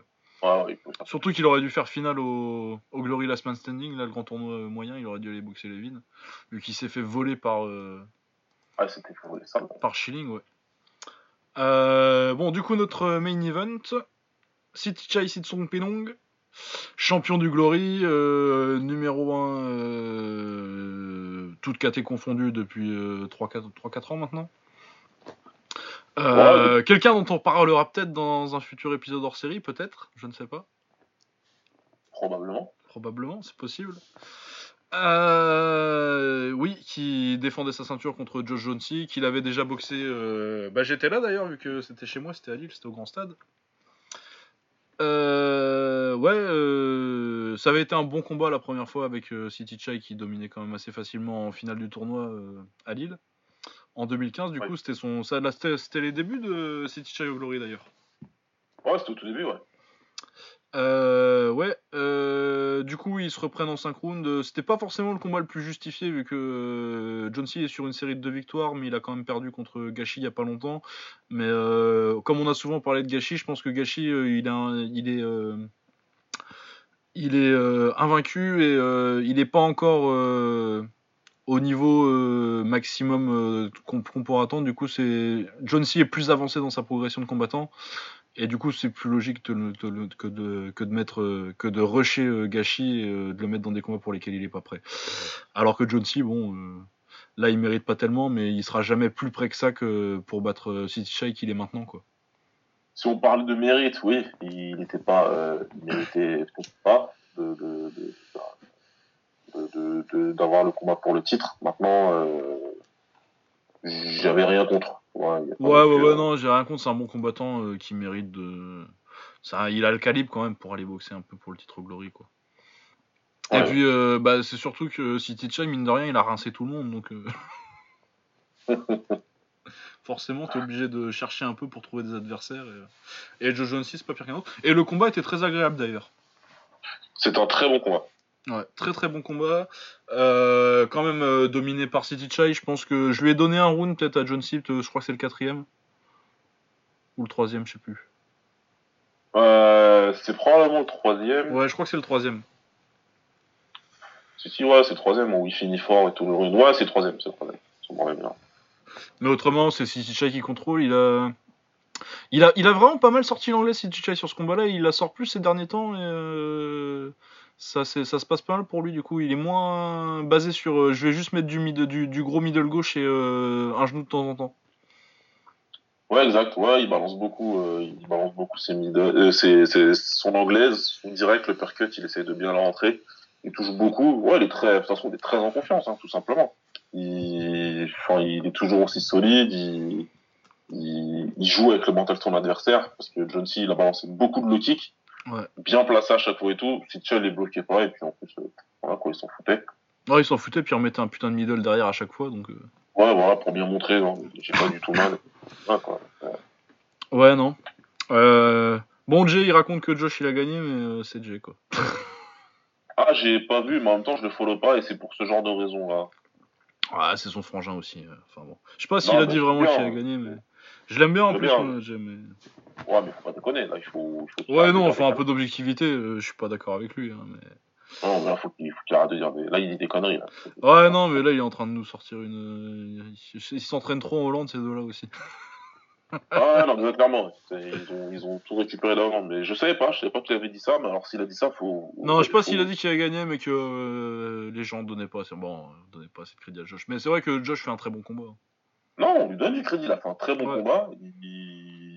Surtout qu'il aurait dû faire finale au, Glory Last Man Standing, là, le grand tournoi moyen, il aurait dû aller boxer Levin, vu qu'il s'est fait voler par. Euh, ah, c'était ça. Par Schilling, ouais. Euh, bon, du coup, notre main event City Chai Sitsong Penong, champion du Glory, euh, numéro 1, toute caté confondue depuis 3-4 ans maintenant. Euh, quelqu'un dont on parlera peut-être dans un futur épisode hors série, peut-être, je ne sais pas. Probablement. Probablement, c'est possible. Euh, oui, qui défendait sa ceinture contre Josh Jonesy, qu'il avait déjà boxé. Euh, bah, j'étais là d'ailleurs, vu que c'était chez moi, c'était à Lille, c'était au Grand Stade. ouais, ça avait été un bon combat la première fois avec City Chai qui dominait quand même assez facilement en finale du tournoi à Lille. En 2015, du coup, c'était son, ça, c'était les débuts de City Chai Glory d'ailleurs. Ouais, c'était au tout début, ouais. Euh, ouais, euh, du coup, ils se reprennent en 5 rounds. C'était pas forcément le combat le plus justifié, vu que euh, John C est sur une série de deux victoires, mais il a quand même perdu contre Gachi il y a pas longtemps. Mais comme on a souvent parlé de Gachi, je pense que Gachi, il, il est, il est invaincu et il n'est pas encore au niveau euh, maximum euh, qu'on pourra attendre. Du coup, c'est John C est plus avancé dans sa progression de combattant. Et du coup, c'est plus logique de que, de, mettre euh, que de rusher Gachi et de le mettre dans des combats pour lesquels il est pas prêt. Alors que John C, bon, là, il mérite pas tellement, mais il sera jamais plus près que ça que pour battre City Shy qu'il est maintenant, quoi. Si on parle de mérite, oui, il n'était pas, il méritait pas de- d'avoir le combat pour le titre. Maintenant, euh, j'avais rien contre. Ouais, Ouais, non ouais, non, j'ai rien contre, c'est un bon combattant euh, qui mérite de. Ça, il a le calibre quand même pour aller boxer un peu pour le titre Glory, quoi. Et puis, euh, bah, c'est surtout que City Chai, mine de rien, il a rincé tout le monde, donc. euh, *laughs* Forcément, t'es obligé de chercher un peu pour trouver des adversaires. Et, et Joe Jones, c'est pas pire qu'un autre. Et le combat était très agréable d'ailleurs. C'est un très bon combat. Ouais, très très bon combat. Euh, quand même euh, dominé par City Chai. Je pense que je lui ai donné un round peut-être à John Sipt. Je crois que c'est le quatrième. Ou le troisième, je sais plus. Euh, c'est probablement le troisième. Ouais, je crois que c'est le troisième. Si, si, ouais, c'est le troisième où il finit fort et tout le rune. Ouais, c'est le troisième, c'est le troisième. Bien. Mais autrement, c'est City Chai qui contrôle. Il a... Il, a, il a vraiment pas mal sorti l'anglais, City Chai, sur ce combat-là. Il la sort plus ces derniers temps. Et euh, ça, se passe pas mal pour lui, du coup. Il est moins basé sur euh, je vais juste mettre du, mid- du, du gros middle gauche et euh, un genou de temps en temps. Ouais, exact. Ouais, il balance beaucoup. euh, il balance beaucoup ses middle, son anglaise, son direct, le percut, il essaie de bien la rentrer. Il touche beaucoup. Ouais, il est très, de toute façon, il est très en confiance, hein, tout simplement. Il, est toujours aussi solide. Il, joue avec le mental de son adversaire parce que John C, il a balancé beaucoup de low. Ouais. Bien placé à chaque fois et tout. Si Chull les bloquait pas et puis en plus, euh, voilà quoi, ils s'en foutaient. Ouais, il s'en foutait, puis il remettait un putain de middle derrière à chaque fois. Donc, euh. Ouais, voilà, pour bien montrer, non, j'ai pas du tout mal. Ouais, quoi. Ouais, non. Euh, Bon, Jay, il raconte que Josh, il a gagné, mais euh, c'est Jay, quoi. Ah, j'ai pas vu, mais en même temps, je le follow pas et c'est pour ce genre de raison-là. Ouais, c'est son frangin aussi. Enfin bon. Je sais pas s'il a dit vraiment qu'il a hein. gagné, mais. Je l'aime bien en plus, bien. moi, Jay, mais. Ouais, mais faut pas déconner, là, il faut. il faut Ouais, non, enfin, un peu d'objectivité, euh, je suis pas d'accord avec lui. Hein, mais... Non, mais là, faut qu'il arrête de dire des. Là, il dit des conneries, là. Ouais, non, mais là, il est en train de nous sortir une. euh, Ils s'entraînent trop en Hollande, ces deux-là aussi. *laughs* Ah, non, mais clairement, ils ont, ils ont tout récupéré d'avant. Mais je savais pas, je savais pas qu'il avait dit ça, mais alors s'il a dit ça, faut. Non, je sais pas s'il a dit qu'il a gagné, mais que euh, les gens donnaient pas. Bon, donnaient pas assez de crédit à Josh. Mais c'est vrai que Josh fait un très bon combat. Non, on lui donne du crédit, il a fait un très bon Ouais. combat. Il,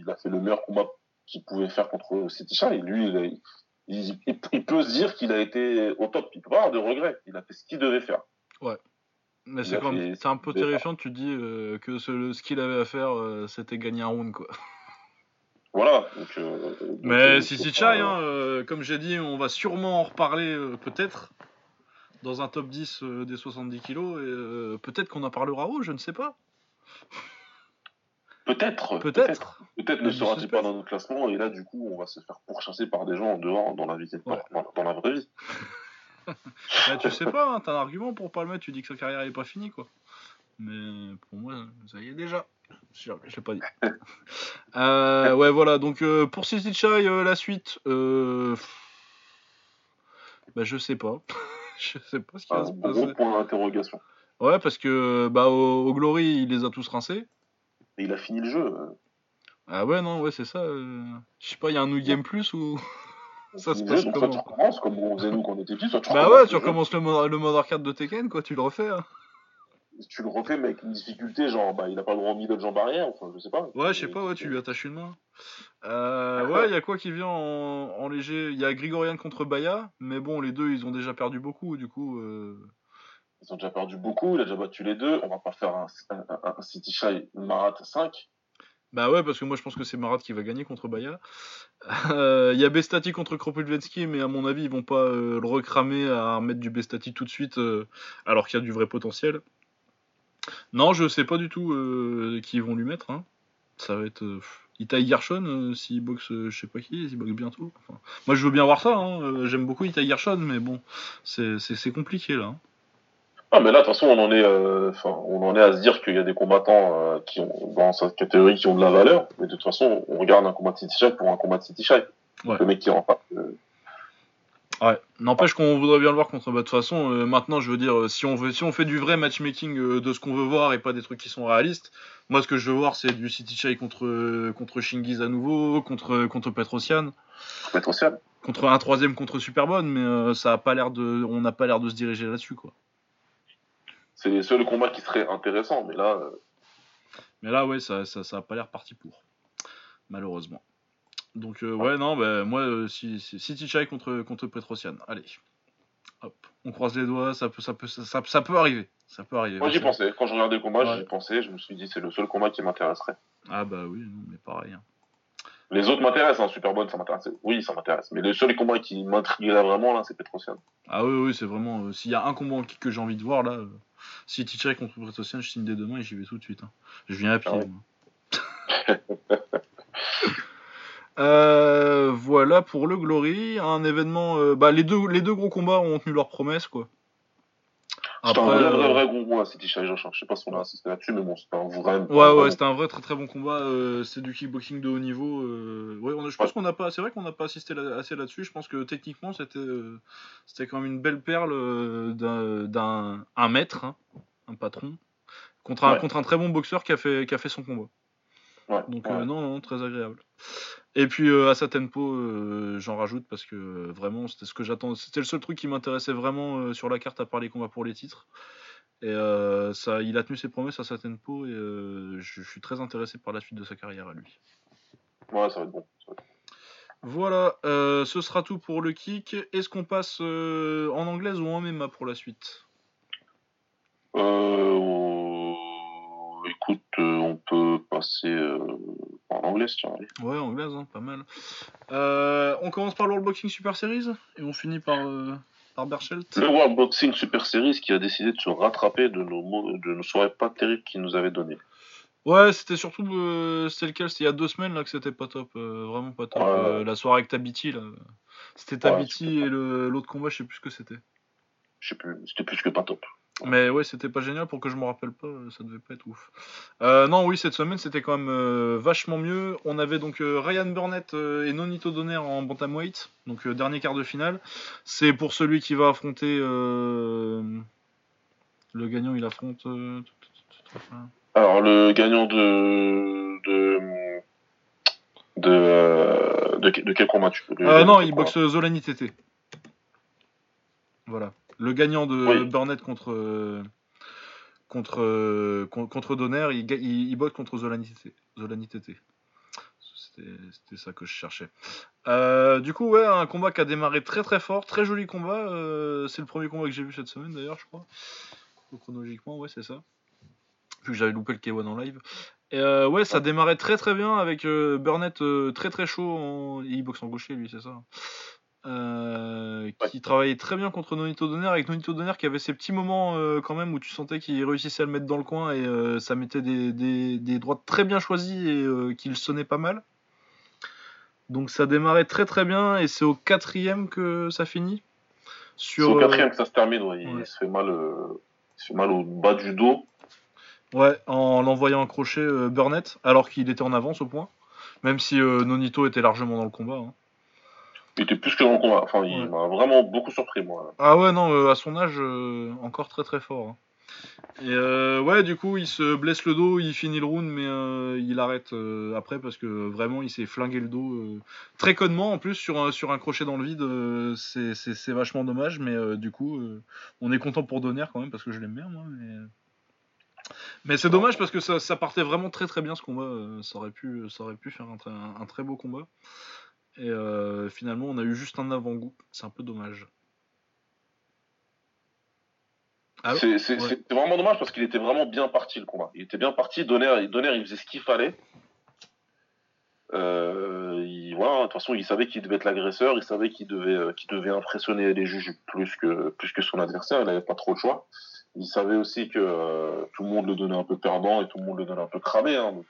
il a fait le meilleur combat qu'il pouvait faire contre City Shah, et lui, il, a- il, il- il peut se dire qu'il a été au top. Il peut pas avoir de regrets. Il a fait ce qu'il devait faire. Mais Il c'est même, c'est un peu terrifiant. Tu dis euh, que ce, ce qu'il avait à faire, euh, c'était gagner un round, quoi. Voilà. Donc, euh, donc, Mais si Chai, hein, comme j'ai dit, on va sûrement en reparler peut-être dans un top 10 euh, des 70 kilos et peut-être qu'on en parlera haut, je ne sais pas. Peut-être. Peut-être. Peut-être ne sera-t-il pas dans notre classement et là du coup on va se faire pourchasser par des gens en dehors dans la vie Ouais. dans, dans la vraie vie. *laughs* Bah, tu sais pas, hein, t'as un argument pour pas le mettre, tu dis que sa carrière n'est pas finie, quoi. Mais pour moi, ça y est déjà. Je l'ai pas dit. *laughs* Euh, ouais, voilà, donc euh, pour City Chai, euh, la suite, bah, je sais pas. *laughs* je sais pas ce qui va Un se gros passer. point d'interrogation. Ouais, parce que bah, au, au Glory, il les a tous rincés. Et il a fini le jeu. euh. Ah ouais, non, ouais, c'est ça. euh, Je sais pas, il y a un New Game Plus ou. *laughs* Ça se passe jeu, soit tu comment recommences comme on faisait nous quand on était petits, soit tu Bah ouais, le tu recommences le mode, le mode arcade de Tekken, quoi, tu le refais. hein. Tu le refais mais avec une difficulté genre bah il a pas le droit au middle jambe arrière, enfin je sais pas. Ouais, je sais pas, ouais, tu lui attaches une main. Euh, ouais, il y a quoi qui vient en, en léger? Il y a Grigorian contre Baya, mais bon, les deux, ils ont déjà perdu beaucoup, du coup. euh, Ils ont déjà perdu beaucoup, il a déjà battu les deux, on va pas faire un, City Shy Marat 5. Bah ouais, parce que moi, je pense que c'est Marat qui va gagner contre Baya. Euh, Il y a Bestati contre Kropotvensky, mais à mon avis, ils vont pas euh, le recramer à remettre du Bestati tout de suite, euh, alors qu'il y a du vrai potentiel. Non, je sais pas du tout qui ils vont lui mettre. hein. Ça va être. Euh, Itai Gershon, s'il boxe, je sais pas qui, s'il boxe bientôt. Moi, je veux bien voir ça. hein, J'aime beaucoup Itai Gershon, mais bon, c'est compliqué là. hein. Ah mais là de toute façon on en est euh, on en est à se dire qu'il y a des combattants euh, qui ont dans cette catégorie qui ont de la valeur, mais de toute façon on regarde un combat de City Shy pour un combat de City Shy. Ouais. Le mec qui rend pas. euh, Ouais, n'empêche qu'on voudrait bien le voir contre. Bah, de toute façon, euh, maintenant, je veux dire, euh, si on, veut, si on fait du vrai matchmaking de ce qu'on veut voir et pas des trucs qui sont réalistes, moi, ce que je veux voir, c'est du City Chai contre, contre Shingiz à nouveau, contre, contre Petrosian. Petrosian Contre un troisième contre Superbonne, mais ça a pas l'air de, on n'a pas l'air de se diriger là-dessus, quoi. C'est les seuls combats qui seraient intéressants, mais là. Mais là, ouais, ça, ça, ça a pas l'air parti pour, malheureusement. Donc euh, ouais, non, bah, moi, euh, si, si, City Chai contre, contre Petrosian, allez. Hop, on croise les doigts, ça peut, ça peut, ça, ça peut arriver. Ça peut arriver. Moi j'y pensais, quand je regardais le combat, j'y pensais, je me suis dit c'est le seul combat qui m'intéresserait. Ah bah oui, mais pareil. Hein. Les autres m'intéressent, hein, Super ça m'intéresse. Oui, ça m'intéresse. Mais le seul combat qui m'intriguerait vraiment là, c'est Petrosian. Ah oui, oui, c'est vraiment. Euh, s'il y a un combat que j'ai envie de voir là, City Chai contre Petrosian, je signe dès demain et j'y vais tout de suite. Hein. Je viens à pied. Ah *laughs* Euh, voilà pour le Glory, un événement. Euh, bah, les deux, les deux gros combats ont tenu leur promesse, quoi. C'était un vrai, vrai, vrai gros combat, City Chai Je sais pas si on a assisté là-dessus, mais bon, c'était un vrai. Ouais, ouais, c'était un vrai très très bon combat. Euh, c'est du kickboxing de haut niveau. Ouais, on je pense qu'on n'a pas. C'est vrai qu'on n'a pas assisté assez là-dessus. Je pense que techniquement, c'était c'était quand même une belle perle d'un un maître, hein, un patron, contre un, contre un très bon boxeur qui a fait, qui a fait son combat. Ouais, Donc, non, non, très agréable. Et puis euh, à sa tempo, euh, j'en rajoute parce que euh, vraiment c'était ce que j'attends. C'était le seul truc qui m'intéressait vraiment sur la carte à part les combats pour les titres. Et ça, il a tenu ses promesses à sa tempo et je, suis très intéressé par la suite de sa carrière à lui. Ouais, ça va être bon. Voilà, ce sera tout pour le kick. Est-ce qu'on passe en anglaise ou en MMA pour la suite? Écoute, on peut passer en anglaise, tiens. Ouais, anglaise, hein, pas mal. Euh, on commence par le World Boxing Super Series et on finit par, euh, par. Le World Boxing Super Series qui a décidé de se rattraper de nos, de nos soirées pas terribles qu'il nous avait données. Ouais, c'était surtout. Euh, c'était lequel C'était il y a deux semaines là que c'était pas top. vraiment pas top. la soirée avec Tabiti là. C'était Tabiti et l'autre combat, je sais plus ce que c'était. Je sais plus, c'était plus que pas top. Mais ouais, c'était pas génial pour que je me rappelle pas, ça devait pas être ouf. Euh, non, oui, cette semaine c'était quand même euh, vachement mieux. On avait donc euh, Ryan Burnett et Nonito Donner en bantamweight, donc dernier quart de finale. C'est pour celui qui va affronter le gagnant, il affronte. Alors le gagnant de de de, quel combat tu peux Non, il boxe Zolani TT. Voilà. Le gagnant de Burnett contre, contre, contre Donner, il, il, botte contre Zolani C'était ça que je cherchais. Euh, du coup, ouais, un combat qui a démarré très très fort, très joli combat. Euh, c'est le premier combat que j'ai vu cette semaine d'ailleurs, je crois. chronologiquement, ouais, c'est ça. Vu que j'avais loupé le K1 en live. Et euh, ouais, ça démarrait très très bien avec Burnett très très chaud. En... Il boxe en gaucher, lui, c'est ça. Euh, qui travaillait très bien contre Nonito Donner, avec Nonito Donner qui avait ces petits moments euh, quand même où tu sentais qu'il réussissait à le mettre dans le coin et euh, ça mettait des, des, droites très bien choisies et qu'il sonnait pas mal. Donc ça démarrait très très bien et c'est au quatrième que ça finit. C'est au quatrième que ça se termine, il, se fait mal, il se fait mal au bas du dos. Ouais, en l'envoyant accrocher Burnett alors qu'il était en avance au point, même si Nonito était largement dans le combat. Hein. Il était plus que dans le combat. Enfin, il m'a vraiment beaucoup surpris, moi. Ah ouais, non, euh, à son âge, euh, encore très très fort. Hein. Et euh, ouais, du coup, il se blesse le dos, il finit le round, mais il arrête après parce que vraiment, il s'est flingué le dos très connement en plus sur un, sur un crochet dans le vide. c'est vachement dommage, mais du coup, on est content pour Donner quand même parce que je l'aime bien, moi. Mais, mais c'est dommage parce que ça, ça, partait vraiment très très bien ce combat. ça, aurait pu, ça aurait pu faire un très beau combat. Et euh, finalement, on a eu juste un avant-goût. C'est un peu dommage. C'est vraiment dommage parce qu'il était vraiment bien parti le combat. Il était bien parti. Donner, Donner il faisait ce qu'il fallait. Euh, il, voilà, de toute façon, il savait qu'il devait être l'agresseur. Il savait qu'il devait, euh, devait impressionner les juges plus que, plus que son adversaire. Il n'avait pas trop le choix. Il savait aussi que tout le monde le donnait un peu perdant et tout le monde le donnait un peu cramé. Hein, donc,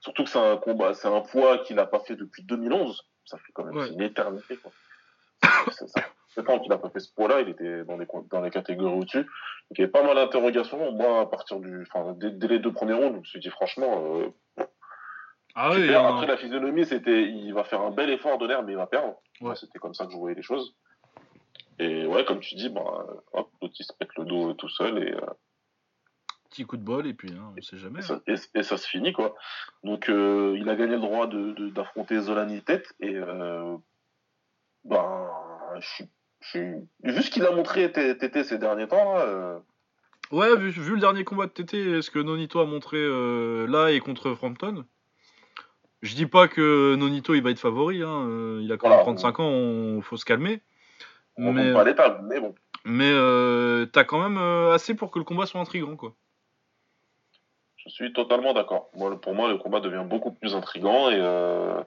surtout que c'est un combat, c'est un poids qu'il n'a pas fait depuis 2011 ça fait quand même une éternité. Quoi. ça, ça temps qu'il n'a pas fait ce poids-là, il était dans les, dans les catégories au-dessus. il y avait pas mal d'interrogations. Moi, à partir du, enfin, dès, les deux premiers rounds, je me suis dit franchement, euh, ah oui, Après, la physionomie, c'était, il va faire un bel effort de l'air, mais il va perdre. C'était comme ça que je voyais les choses. Et ouais, comme tu dis, bah, hop, l'autre il se pète le dos tout seul et. Euh, Petit coup de bol et puis hein, on sait jamais. Et ça, hein. ça, se finit quoi. Donc euh, il a gagné le droit d'affronter de, Zolani tête et euh, ben, je suis. Vu ce qu'il a montré TT ces derniers temps, là, Ouais, vu, vu, le dernier combat de TT, ce que Nonito a montré là et contre Frampton, je dis pas que Nonito il va être favori, hein, il a quand même 35 ans, il faut se calmer. On mais, pas mais bon. Mais euh, t'as quand même euh, assez pour que le combat soit intrigant, quoi. Je suis totalement d'accord. Moi, pour moi, le combat devient beaucoup plus intrigant et, euh,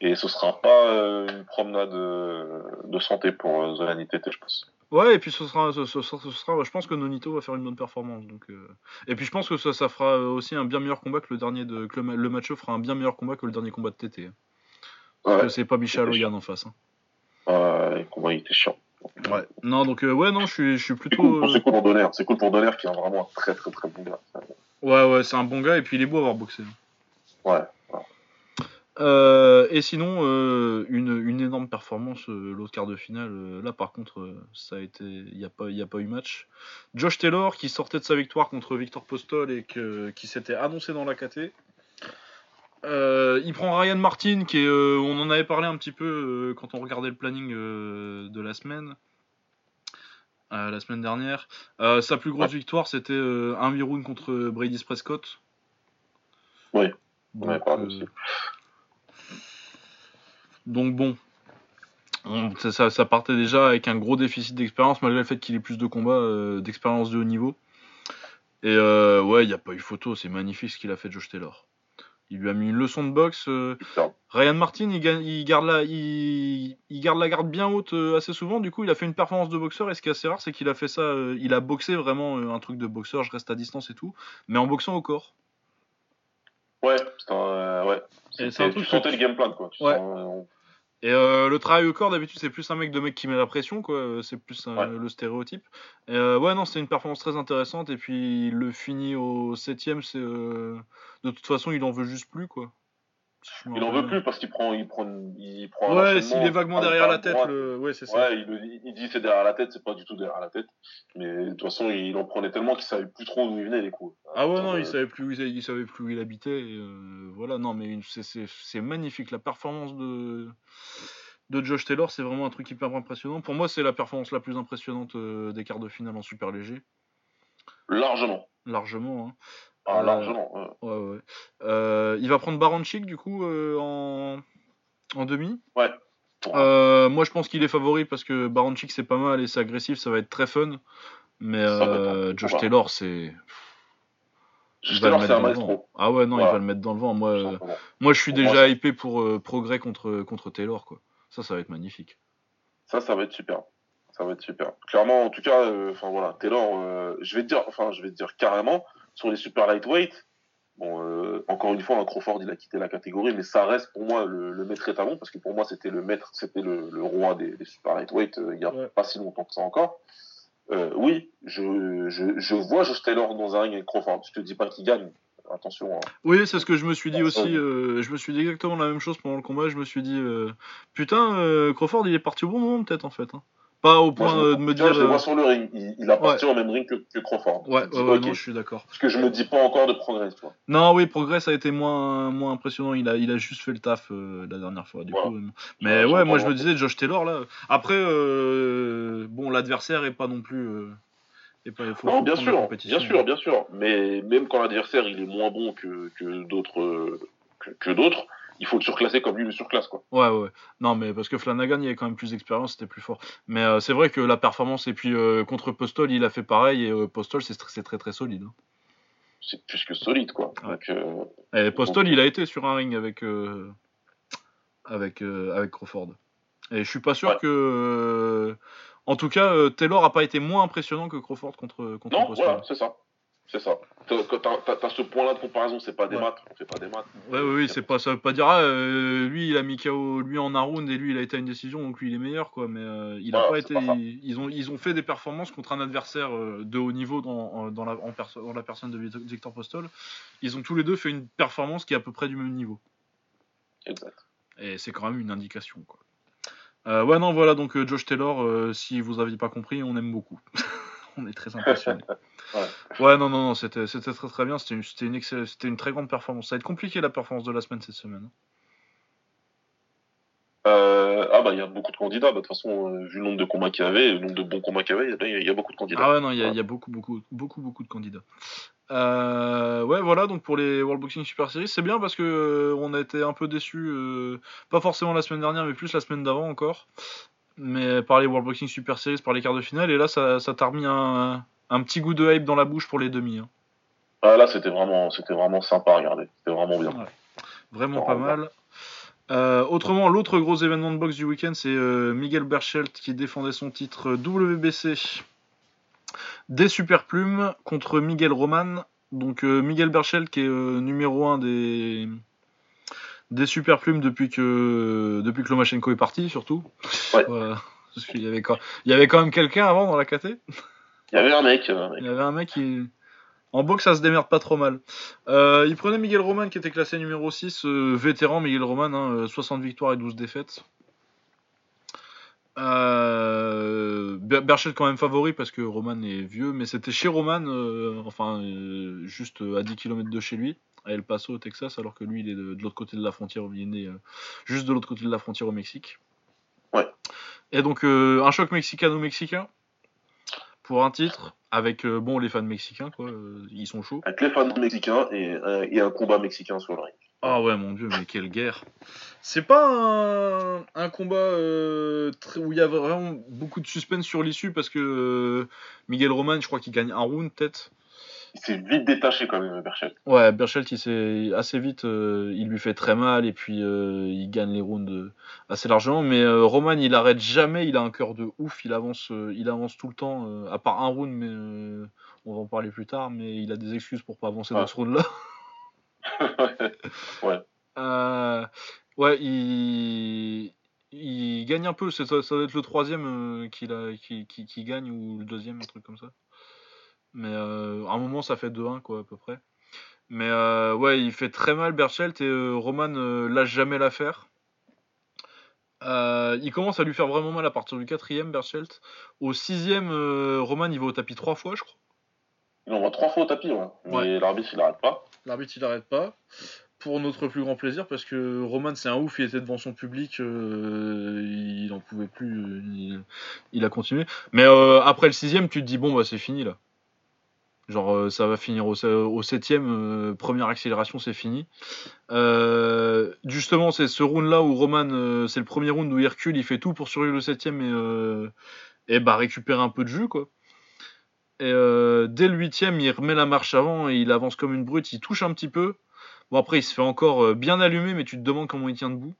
et ce sera pas euh, une promenade de santé pour Zolanité, je pense. Ouais, et puis ce sera, ce, sera, je pense que Nonito va faire une bonne performance. Donc, Et puis je pense que ça, ça fera aussi un bien meilleur combat que le dernier de. Que le, match fera un bien meilleur combat que le dernier combat de TT. Hein. Parce que c'est pas Michel Logan en face. Hein. Ouais, comment il était chiant. Ouais. Non, donc, euh, ouais, non, je suis, je suis plutôt. C'est cool, pour Donner. C'est cool pour Donner qui est vraiment un très, très, très bon gars. Ouais, ouais, c'est un bon gars et puis il est beau à avoir boxé. Ouais. Euh, et sinon, euh, une, une, énorme performance l'autre quart de finale. là, par contre, ça a été, il n'y a pas, il a pas eu match. Josh Taylor qui sortait de sa victoire contre Victor Postol et que, qui s'était annoncé dans la KT. Euh, il prend Ryan Martin, qui est, euh, on en avait parlé un petit peu euh, quand on regardait le planning de la semaine, la semaine dernière. sa plus grosse victoire, c'était un 8 contre Brady Prescott. Oui. Donc, bon, ça, ça, partait déjà avec un gros déficit d'expérience, malgré le fait qu'il ait plus de combats d'expérience de haut niveau. Et ouais, il n'y a pas eu photo, c'est magnifique ce qu'il a fait Josh Taylor. Il lui a mis une leçon de boxe. Euh, Ryan Martin, il, garde la, il, garde la garde bien haute euh, assez souvent. Du coup, il a fait une performance de boxeur. Et ce qui est assez rare, c'est qu'il a fait ça. Euh, il a boxé vraiment un truc de boxeur. Je reste à distance et tout, mais en boxant au corps. Ouais, c'est un, ouais. C'est un truc. Tu sentais le game plan, quoi. ouais. Et euh, le travail au corps, d'habitude, c'est plus un mec de mec qui met la pression, quoi. C'est plus le stéréotype. Et, euh, ouais, non, c'est une performance très intéressante. Et puis, il le finit au septième. C'est euh, de toute façon, il en veut juste plus, quoi il en veut plus parce qu'il prend, il prend, il prend. Ouais, s'il est vaguement derrière la tête, le... ouais, c'est ça. Ouais, il, il dit c'est derrière la tête, c'est pas du tout derrière la tête. Mais de toute façon, il en prenait tellement qu'il savait plus trop d'où il venait les coups. Ah ouais, non, il savait plus, où il, savait plus où il habitait. Euh, voilà, non, mais c'est magnifique la performance de de Josh Taylor, c'est vraiment un truc hyper impressionnant. Pour moi, c'est la performance la plus impressionnante euh, des quarts de finale en super léger. Largement. Largement. Hein. Ah, largement. Ouais, ouais. Euh, il va prendre Baranchik du coup euh, en... en demi? Ouais. Euh, moi je pense qu'il est favori parce que Baranchik c'est pas mal et c'est agressif, ça va être très fun. Mais Josh Taylor c'est. Josh Taylor c'est un maestro. Ah ouais, non, il va le mettre dans le vent. Moi, moi je suis déjà hypé pour progrès contre, contre Taylor quoi. Ça, ça va être magnifique. Ça, ça va être super. Ça va être super. Clairement, en tout cas, enfin voilà, Taylor, je vais te dire, enfin je vais te dire carrément, sur les super lightweight, bon, euh, encore une fois, un Crawford, il a quitté la catégorie, mais ça reste pour moi le, le maître étalon, parce que pour moi, c'était le maître, c'était le, le, roi des, des super lightweight euh, il n'y a pas si longtemps que ça encore. Euh, oui, je, je, je vois Josh Taylor dans un ring avec Crawford. Je te dis pas qu'il gagne, attention. Hein. Oui, c'est ce que je me suis dit aussi. Euh, je me suis dit exactement la même chose pendant le combat. Je me suis dit, euh, putain, Crawford, il est parti au bon moment peut-être en fait. Hein. Pas au point de me dire. Je le vois sur le ring. Il, il a parti au même ring que, que Crawford. Ouais, ouais, non, je suis d'accord. Parce que je me dis pas encore de progrès, toi. Non, oui, progrès a été moins, moins impressionnant. Il a, il a juste fait le taf euh, la dernière fois. Du coup, euh, mais ouais, moi je me disais Josh Taylor là. Après, euh, bon, l'adversaire est pas non plus. Est pas, faut, non, bien sûr, bien sûr, bien sûr. Mais même quand l'adversaire il est moins bon que, que d'autres, que, que d'autres il faut le surclasser comme lui le surclasse quoi. Ouais ouais. Non mais parce que Flanagan il avait quand même plus d'expérience, c'était plus fort. Mais euh, c'est vrai que la performance et puis euh, contre Postol il a fait pareil et euh, Postol c'est très, très très solide. Hein. C'est plus que solide quoi. et Postol il a été sur un ring avec avec avec Crawford. Et je suis pas sûr que en tout cas Taylor a pas été moins impressionnant que Crawford contre contre non, Voilà, c'est ça. C'est ça. T'as as, ce point-là de comparaison, c'est pas des maths, on fait pas des maths. Ouais, oui, oui, c'est pas, ça veut pas dire, ah, euh, lui il a mis KO lui en un round et lui il a été à une décision, donc lui il est meilleur, quoi. Mais euh, il a pas été. ils, ont, ils ont fait des performances contre un adversaire euh, de haut niveau dans, dans, la, dans la personne de Victor Postol. Ils ont tous les deux fait une performance qui est à peu près du même niveau. Exact. Et c'est quand même une indication, quoi. Euh, ouais, non, voilà, donc Josh Taylor, si vous aviez pas compris, on aime beaucoup. *laughs* on est très impressionnés. *laughs* Ouais. ouais. non, non, non, c'était c'était très très bien. C'était une, c'était une, une très grande performance. Ça va être compliqué la performance de la semaine cette semaine. Euh, ah bah il y a beaucoup de candidats. Bah, de toute façon, euh, vu le nombre de combats qu'il y avait, le nombre de bons combats qu'il y avait, il y a- il y, a beaucoup de candidats. Ah ouais, non, il y, a- Ouais. il y a beaucoup, beaucoup, beaucoup, beaucoup de candidats. Euh, ouais, voilà, donc pour les World Boxing Super Series, c'est bien parce que euh, on a été un peu déçus, pas forcément la semaine dernière, mais plus la semaine d'avant encore, mais par les World Boxing Super Series, par les quarts de finale, et là, ça ça t'a remis un, un petit goût de hype dans la bouche pour les demi. hein. Ah, là, c'était vraiment, c'était vraiment sympa à regarder. C'était vraiment bien. Vraiment pas mal. Euh, autrement, l'autre gros événement de boxe du week-end, c'est euh, Miguel Berchelt qui défendait son titre WBC des super plumes contre Miguel Roman. Donc euh, Miguel Berchelt qui est euh, numéro 1 des des super plumes depuis que depuis que Lomachenko est parti surtout. Ouais. Voilà. Parce qu'il y avait quand, il y avait quand même quelqu'un avant dans la KT. Il y avait un mec, euh, un mec. Il y avait un mec qui. En boxe, ça se démerde pas trop mal. Euh, il prenait Miguel Roman qui était classé numéro 6, euh, vétéran Miguel Roman, hein, euh, 60 victoires et 12 défaites. Euh, Ber- Berchelt quand même favori parce que Roman est vieux, mais c'était chez Roman, enfin juste à 10 km de chez lui, à El Paso au Texas, alors que lui il est de, de l'autre côté de la frontière, il est né euh, juste de l'autre côté de la frontière au Mexique. Ouais. Et donc euh, un choc mexicano-mexicain pour un titre avec euh, bon les fans mexicains quoi, ils sont chauds. Avec les fans mexicains et, et un combat mexicain sur le ring. Ah ouais mon dieu mais quelle guerre. C'est pas un, un combat euh, très- où il y a vraiment beaucoup de suspense sur l'issue parce que euh, Miguel Roman je crois qu'il gagne un round peut-être. Il s'est vite détaché quand même, Berchel. Ouais Berchelt il s'est assez vite euh, il lui fait très mal et puis euh, il gagne les rounds euh, assez largement mais Roman il arrête jamais il a un cœur de ouf il avance il avance tout le temps à part un round mais on va en parler plus tard mais il a des excuses pour pas avancer dans Ouais. ce round là *laughs* Euh, ouais, il... il gagne un peu. Ça, ça doit être le troisième euh, qu'il a, qui, qui, qui gagne ou le deuxième, un truc comme ça. Mais euh, à un moment, ça fait 2-1, quoi, à peu près. Mais euh, ouais, il fait très mal Berchelt et euh, Roman euh, lâche jamais l'affaire. Euh, il commence à lui faire vraiment mal à partir du quatrième, Berchelt. Au sixième, euh, Roman il va au tapis trois fois, je crois. Il envoie trois fois au tapis, ouais. mais Ouais. l'arbitre il arrête pas. L'arbitre il arrête pas. Pour notre plus grand plaisir, parce que Roman c'est un ouf, il était devant son public, euh, il en pouvait plus, euh, il, il a continué. Mais euh, après le sixième, tu te dis bon bah c'est fini là. Genre euh, ça va finir au, au septième, euh, première accélération c'est fini. Euh, justement c'est ce round là où Roman, euh, c'est le premier round où il recule, il fait tout pour survivre le septième et, et bah récupérer un peu de jus quoi. Et dès le huitième, il remet la marche avant et il avance comme une brute. Il touche un petit peu. Bon après, il se fait encore bien allumer, mais tu te demandes comment il tient debout,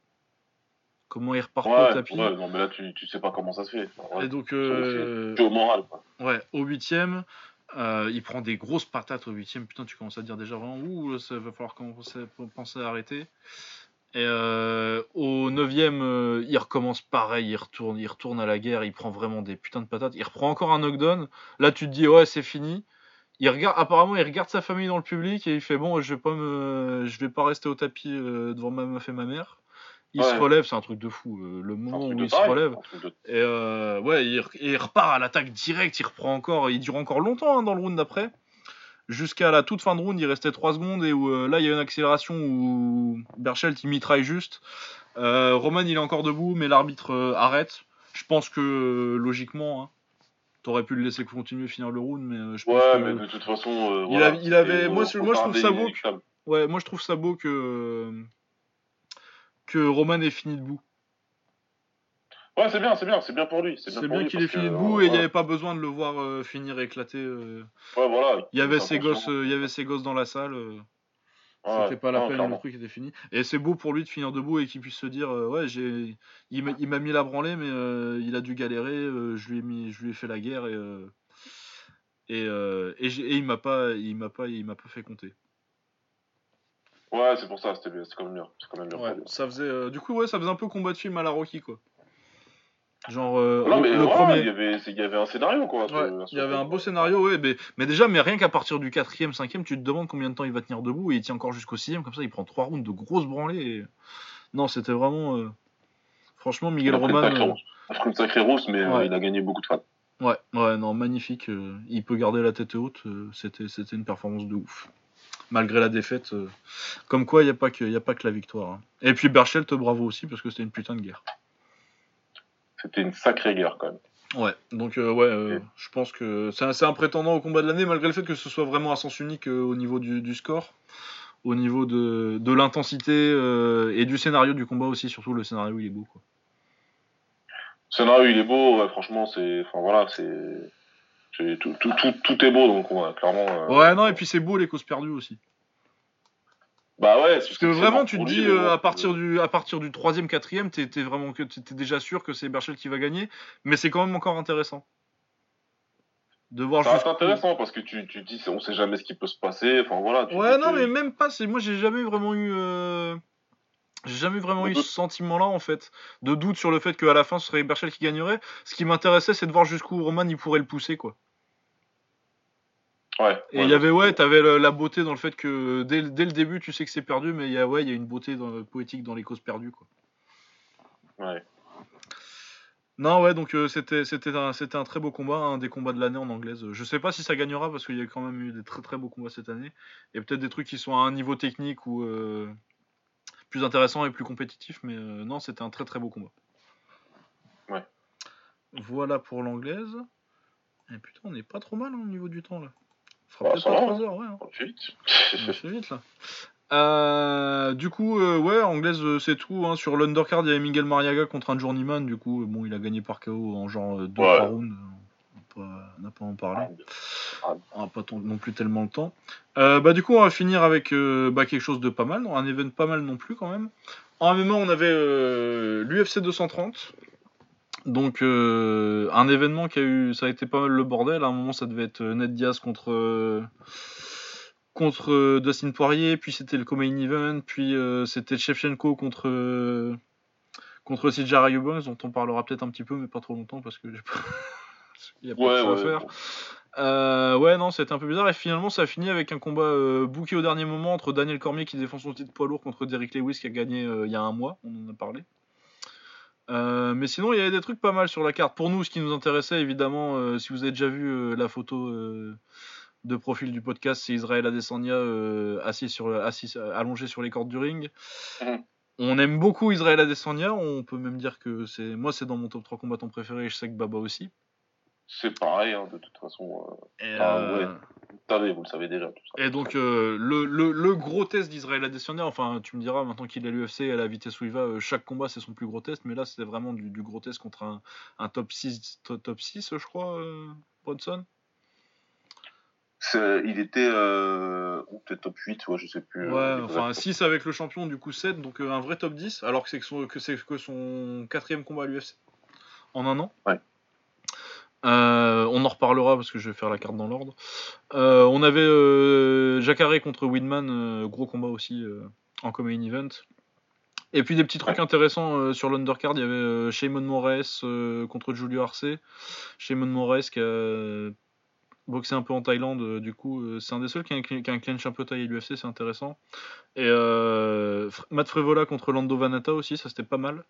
comment il repart pas au Ouais, tapis. ouais, non, mais là tu, tu sais pas comment ça se fait. Ouais. Et donc, au moral, quoi. ouais, au huitième, euh, il prend des grosses patates au huitième. Putain, tu commences à dire déjà vraiment, ouh, ça va falloir penser à arrêter. Et euh, au neuvième, euh, il recommence pareil, il retourne, à la guerre, il prend vraiment des putains de patates. Il reprend encore un knockdown. Là, tu te dis, ouais, c'est fini. Il regarde, apparemment, il regarde sa famille dans le public et il fait, bon, je vais pas me, vais pas rester au tapis devant ma meuf et ma mère. Il se relève, c'est un truc de fou. euh, le moment où il se relève. de- Et euh, ouais, il, il repart à l'attaque direct, il reprend encore, il dure encore longtemps hein, dans le round d'après. Jusqu'à la toute fin de round, il restait 3 secondes et où euh, là il y a une accélération où Berchelt il mitraille juste. Euh, Roman il est encore debout, mais l'arbitre arrête. Je pense que logiquement, hein, t'aurais pu le laisser continuer finir le round, mais je pense Ouais, que. mais de toute façon. euh, Il voilà, a- il avait- moi, moi, je trouve ça beau. Ouais, moi je trouve ça beau que. Que Roman ait fini debout. Ouais, c'est bien, c'est bien, c'est bien pour lui. C'est bien qu'il ait fini debout euh, et il n'y avait pas besoin de le voir euh, finir éclater. euh. Ouais, voilà. Il y avait ses gosses, euh, il y avait ses gosses dans la salle. Ouais, C'était pas la non, peine, clairement. le truc était fini. Et c'est beau pour lui de finir debout et qu'il puisse se dire, ouais, j'ai, il m'a mis la branlée, mais il a dû galérer. je lui ai mis, je lui ai fait la guerre et et, et, et il m'a pas, il m'a pas, il m'a pas fait compter. Ouais, c'est pour ça, c'était bien, c'est quand même bien. Quand même bien. Ouais, ça faisait, euh, du coup, ouais, ça faisait un peu combat de film à la Rocky, quoi. Genre euh, Non, mais le ouais, premier. il y avait, il y avait un scénario, quoi. Ouais, il y avait un beau scénario, ouais, mais, mais déjà, mais rien qu'à partir du quatrième, cinquième, tu te demandes combien de temps il va tenir debout et il tient encore jusqu'au sixième, comme ça, il prend trois rounds de grosses branlées. et- Non, c'était vraiment, euh, Franchement, Miguel Roman. Il a pris une sacrée rousse, mais il a gagné beaucoup de fans. Ouais, ouais, non, magnifique. il peut garder la tête haute. C'était, c'était une performance de ouf malgré la défaite. Euh, comme quoi, il n'y a, pas que, a pas que la victoire. Hein. Et puis Berchelt, bravo aussi, parce que c'était une putain de guerre. C'était une sacrée guerre, quand même. Ouais, donc euh, ouais, euh, je pense que c'est un, prétendant au combat de l'année, malgré le fait que ce soit vraiment à sens unique au niveau du, score, au niveau de, de l'intensité et du scénario du combat aussi, surtout le scénario il est beau. Quoi. Le scénario il est beau, franchement, c'est. Enfin voilà, c'est tout, tout, tout, tout, est beau, donc on clairement. Euh, ouais, non, et puis c'est beau les causes perdues aussi. Bah ouais. Parce que vraiment, tu te dis, euh, à, partir du, à partir du 3ème, 4ème, t'es vraiment que t'es déjà sûr que c'est Berchel qui va gagner, mais c'est quand même encore intéressant. De voir c'est intéressant parce que tu, tu dis, on sait jamais ce qui peut se passer, enfin voilà. ouais, non, mais même pas, moi j'ai jamais vraiment eu. Euh, j'ai jamais vraiment eu ce sentiment-là, en fait, de doute sur le fait qu'à la fin, ce serait Berchel qui gagnerait. Ce qui m'intéressait, c'est de voir jusqu'où Roman il pourrait le pousser, quoi. Ouais. Et il y avait, ouais, t'avais la beauté dans le fait que dès, dès le début, tu sais que c'est perdu, mais il y a, ouais, il y a une beauté poétique dans les causes perdues, quoi. Ouais. Non, ouais, donc euh, c'était c'était un, un très beau combat, un des combats de l'année en anglaise. Je sais pas si ça gagnera parce qu'il y a quand même eu des très très beaux combats cette année. Et peut-être des trucs qui sont à un niveau technique ou, euh, plus intéressant et plus compétitif, mais euh, non, c'était un très très beau combat. Ouais. Voilà pour l'anglaise. Et putain, on n'est pas trop mal hein, au niveau du temps là. Fera peut-être pas 3 heures, ouais. Hein. vite. *laughs* vite là. Euh, du coup, euh, ouais, anglaise, c'est tout. Hein. Sur l'undercard, il y avait Miguel Mariaga contre un journeyman. Du coup, bon, il a gagné par KO en genre 2-3 rounds on n'a pas en parler. On n'a pas non plus tellement le temps. Euh, bah, du coup, on va finir avec euh, bah, quelque chose de pas mal, un événement pas mal non plus quand même. En MMA, on avait euh, l'UFC 230. Donc, un événement qui a eu. Ça a été pas mal le bordel. À un moment, ça devait être Ned Diaz contre. contre Dustin Poirier, puis c'était le co-main event, puis c'était Shevchenko contre contre CJ dont on parlera peut-être un petit peu, mais pas trop longtemps parce que j'ai pas. *laughs* Il y a pas de à faire. Euh, ouais, non, c'était un peu bizarre. Et finalement, ça a fini avec un combat euh, bouqué au dernier moment entre Daniel Cormier qui défend son titre poids lourd contre Derrick Lewis qui a gagné euh, il y a un mois. On en a parlé. Mais sinon, il y avait des trucs pas mal sur la carte. Pour nous, ce qui nous intéressait, évidemment, si vous avez déjà vu la photo de profil du podcast, c'est Israël Adesanya assis sur, assis, allongé sur les cordes du ring. On aime beaucoup Israël Adesanya. On peut même dire que c'est moi, c'est dans mon top 3 combattants préférés. Je sais que Baba aussi. C'est pareil, hein, de toute façon. Euh... euh vous le savez déjà. Tout ça. Et donc, euh, le, le, le, gros test d'Israël Adesanya, enfin, tu me diras, maintenant qu'il est à l'UFC, à la vitesse où il va, euh, chaque combat, c'est son plus gros test, mais là, c'était vraiment du, du, gros test contre un, un top, 6, top 6, je crois, Bronson il était peut-être top 8, ouais, je sais plus. Ouais, enfin 6 avec le champion, du coup 7, donc un vrai top 10, alors que c'est que, son, que, que son quatrième combat à l'UFC en un an. Ouais. Euh, on en reparlera parce que je vais faire la carte dans l'ordre. Euh, on avait euh, Jacare contre Widman, gros combat aussi en main event. Et puis des petits trucs intéressants sur l'undercard, il y avait Shimon Moraes contre Julio Arce. Shimon Moraes qui a boxé un peu en Thaïlande, du coup c'est un des seuls qui a, a un clinch un peu taillé l'UFC, c'est intéressant. Et Matt Frevola contre Lando Vanata aussi, ça c'était pas mal.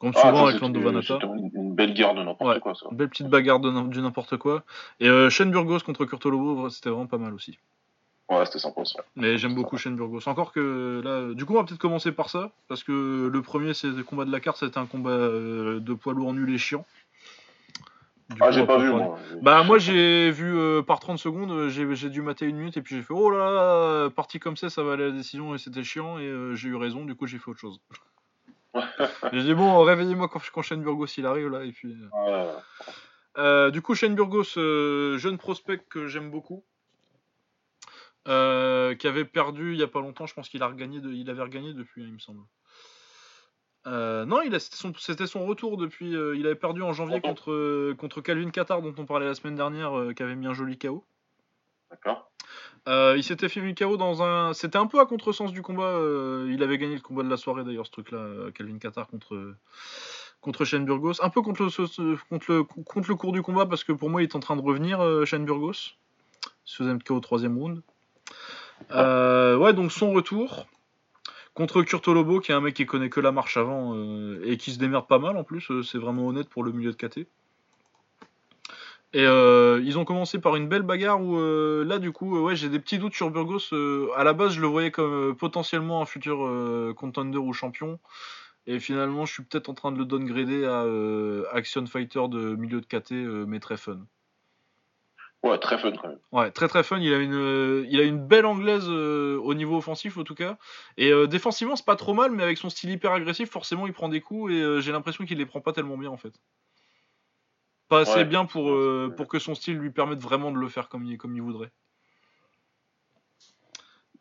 Comme ah, souvent avec Lando Vanata. Une, belle guerre de n'importe quoi, ça. Une belle petite bagarre de, du n'importe quoi. Et euh, Shane Burgos contre Kurt Lobo, c'était vraiment pas mal aussi. Ouais, c'était sympa ça. Mais j'aime beaucoup Shane Burgos. Encore que là, du coup, on va peut-être commencer par ça. Parce que le premier, c'est le combat de la carte, c'était un combat euh, de poids lourd nul et chiant. ah, j'ai pas vu, moi. Bah, moi, j'ai vu euh, par 30 secondes, j'ai dû mater une minute et puis j'ai fait, oh là là, parti comme ça, ça va aller à la décision et c'était chiant et j'ai eu raison, du coup, j'ai fait autre chose. J'ai dit bon, réveillez-moi quand, quand Shane Burgos il arrive là et puis. Euh. Euh, du coup, Shane Burgos, euh, jeune prospect que j'aime beaucoup, qui avait perdu il y a pas longtemps. Je pense qu'il a regagné, de, il avait regagné depuis, il me semble. non, il c'était son, retour depuis. il avait perdu en janvier contre, contre Calvin Qatar, dont on parlait la semaine dernière, qui avait mis un joli KO. D'accord. Euh, il s'était fait KO dans un. C'était un peu à contresens du combat. Euh, il avait gagné le combat de la soirée d'ailleurs, ce truc-là, euh, Calvin Qatar contre contre Shane Burgos. Un peu contre le, contre, le, contre le cours du combat parce que pour moi il est en train de revenir, Shane Burgos. Faisait KO au troisième round. ouais, donc son retour Contre Kurtolobo, qui est un mec qui connaît que la marche avant et qui se démerde pas mal en plus, c'est vraiment honnête pour le milieu de KT. Et euh, ils ont commencé par une belle bagarre où euh, là du coup ouais j'ai des petits doutes sur Burgos. Euh, à la base je le voyais comme euh, potentiellement un futur euh, contender ou champion. Et finalement je suis peut-être en train de le downgrader à euh, Action Fighter de milieu de KT euh, mais très fun. Ouais, très fun quand même. Ouais, très très fun. Il a une, euh, il a une belle anglaise euh, au niveau offensif en tout cas. Et euh, défensivement, c'est pas trop mal, mais avec son style hyper agressif, forcément, il prend des coups et euh, j'ai l'impression qu'il les prend pas tellement bien en fait. Pas assez Ouais. bien pour, Ouais, euh, pour que son style lui permette vraiment de le faire comme il, comme il voudrait.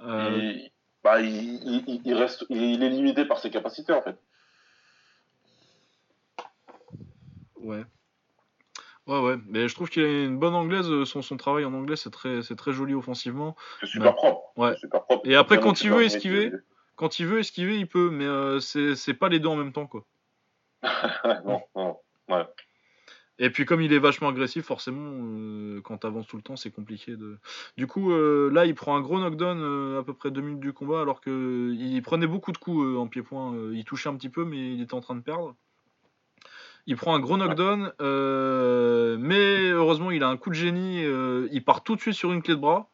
Euh, Il, bah, il, il- il reste, il est limité par ses capacités en fait. Ouais. Ouais, ouais. Mais je trouve qu'il a une bonne anglaise. euh, Son, son travail en anglais, c'est très, c'est très joli offensivement. C'est super Ouais. propre. Ouais. Super propre. Et après, quand il veut esquiver, Quand il veut esquiver, il peut, mais euh, c'est pas les deux en même temps, quoi. *laughs* non, non. Et puis comme il est vachement agressif, forcément, euh, quand t'avances tout le temps, c'est compliqué de. Du coup, euh, là, il prend un gros knockdown euh, à peu près deux minutes du combat, alors que il prenait beaucoup de coups en pied-point. il touchait un petit peu, mais il était en train de perdre. Il prend un gros knockdown, mais heureusement, il a un coup de génie. il part tout de suite sur une clé de bras.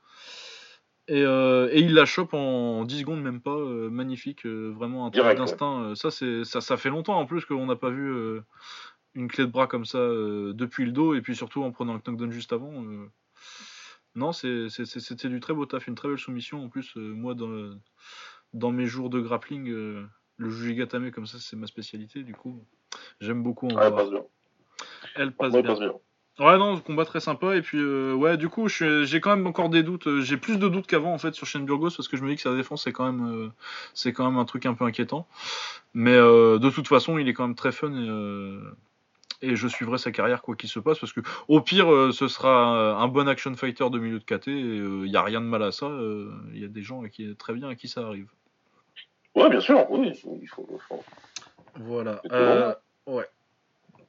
Et, et il la chope en 10 secondes, même pas. magnifique, vraiment un truc d'instinct. ça, c'est ça, ça fait longtemps en plus qu'on n'a pas vu une clé de bras comme ça euh, depuis le dos, et puis surtout en prenant le knockdown juste avant. euh. Non, c'était du très beau taf, une très belle soumission. En plus, euh, moi, dans, dans mes jours de grappling, euh, le Jujigatame comme ça, c'est ma spécialité. Du coup, j'aime beaucoup en elle passe bien. Elle passe bien. passe bien. Ouais, non, combat très sympa. Et puis, ouais, du coup, j'ai quand même encore des doutes. J'ai plus de doutes qu'avant, en fait, sur Shane Burgos, parce que je me dis que sa défense, c'est quand même, c'est quand même un truc un peu inquiétant. Mais de toute façon, il est quand même très fun et, et je suivrai sa carrière quoi qu'il se passe, parce que au pire, euh, ce sera un bon action fighter de milieu de KT. Il y a rien de mal à ça. euh, Il y a des gens à qui très bien à qui ça arrive. Ouais, bien sûr. Oui, il faut. il faut- Voilà. Euh, ouais.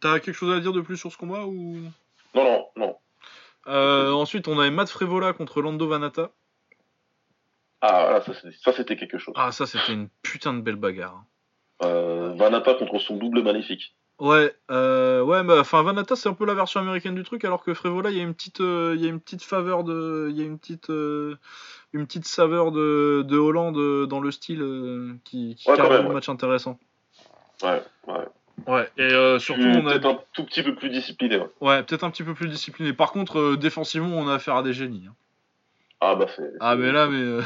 T'as quelque chose à dire de plus sur ce combat ou? Non, non, non. Euh, Ensuite, on avait Matt Frevola contre Lando Vanata. Ah, ça, c'était quelque chose. Ah, ça, c'était une putain de belle bagarre. Euh, Vanata contre son double maléfique. Ouais, euh, ouais, bah, enfin, Vanata, c'est un peu la version américaine du truc, alors que Frevola, il y a une petite, euh, il y a une petite faveur de, il y a une petite, euh, une petite saveur de, de Hollande euh, dans le style qui, qui Ouais, le ouais. match intéressant. Ouais, ouais. Ouais, et euh, surtout, on a, Peut-être un tout petit peu plus discipliné. ouais. ouais, peut-être un petit peu plus discipliné. Par contre, euh, défensivement, on a affaire à des génies. hein. Ah, bah, c'est. Ah, mais là, mais euh,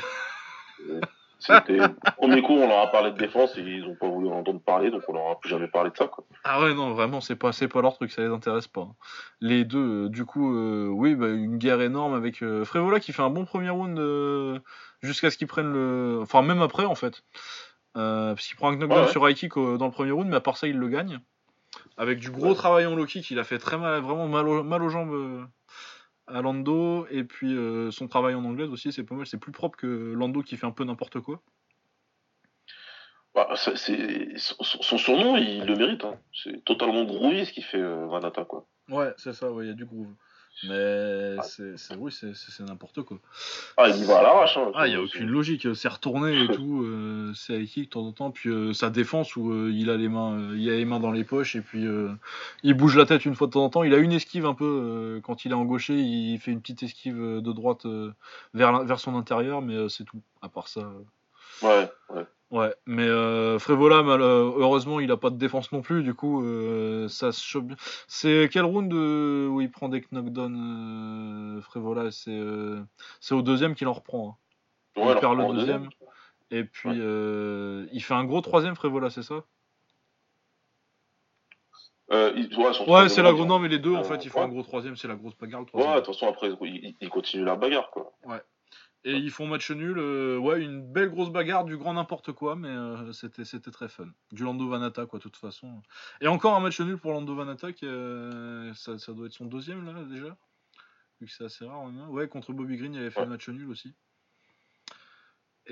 *laughs* C'était. Premier coup, on leur a parlé de défense et ils ont pas voulu en entendre parler, donc on leur a plus jamais parlé de ça, quoi. Ah ouais, non, vraiment, c'est pas, c'est pas leur truc, ça les intéresse pas. hein. Les deux, euh, du coup, euh, oui, bah, une guerre énorme avec euh, Frévola qui fait un bon premier round euh, jusqu'à ce qu'il prenne le. Enfin, même après, en fait. Euh, parce qu'il prend un knockdown Ouais, ouais. sur high kick dans le premier round, mais à part ça, il le gagne. Avec du gros Ouais. travail en low kick, il a fait très mal, vraiment mal, au- mal aux jambes à Lando. Et puis euh, son travail en anglaise aussi, c'est pas mal, c'est plus propre que Lando qui fait un peu n'importe quoi. Bah, son, son surnom, il le mérite. Hein. C'est totalement groovy ce qu'il fait euh, quoi. Ouais, c'est ça, il y a du groove. Mais c'est, c'est- oui, c'est, n'importe quoi. Ah, il y va à l'arrache. Hein. Ah, il n'y a aucune logique. C'est retourné et *laughs* tout. euh, c'est high kick de temps en temps. Puis euh, sa défense où euh, il a les mains, euh, il a les mains dans les poches et puis euh, il bouge la tête une fois de temps en temps. Il a une esquive un peu euh, quand il est en gaucher. Il fait une petite esquive de droite euh, vers, vers son intérieur, mais euh, c'est tout. À part ça. Ouais, ouais. Ouais, mais euh, Frévola, mal- euh, heureusement, il a pas de défense non plus. Du coup, euh, ça se chope bien. C'est quel round euh, où il prend des knockdowns euh, Frévola C'est euh, c'est au deuxième qu'il en reprend. hein. Ouais, Il perd le deuxième. Et puis, Ouais. euh, il fait un gros troisième Frévola, c'est ça? Euh, il- ouais, son Ouais, c'est la grosse. Non, mais les deux, en fait, ils font ouais. un gros troisième. C'est la grosse bagarre, le Ouais, de toute façon, après, il, il continue la bagarre, quoi. Et ils font match nul. euh, ouais, une belle grosse bagarre, du grand n'importe quoi, mais euh, c'était c'était très fun. Du Lando Vanata, quoi, de toute façon. Et encore un match nul pour Lando Vanata, qui euh, ça, ça doit être son deuxième, là, déjà. Vu que c'est assez rare. hein. Ouais, contre Bobby Green, il avait fait le match nul aussi.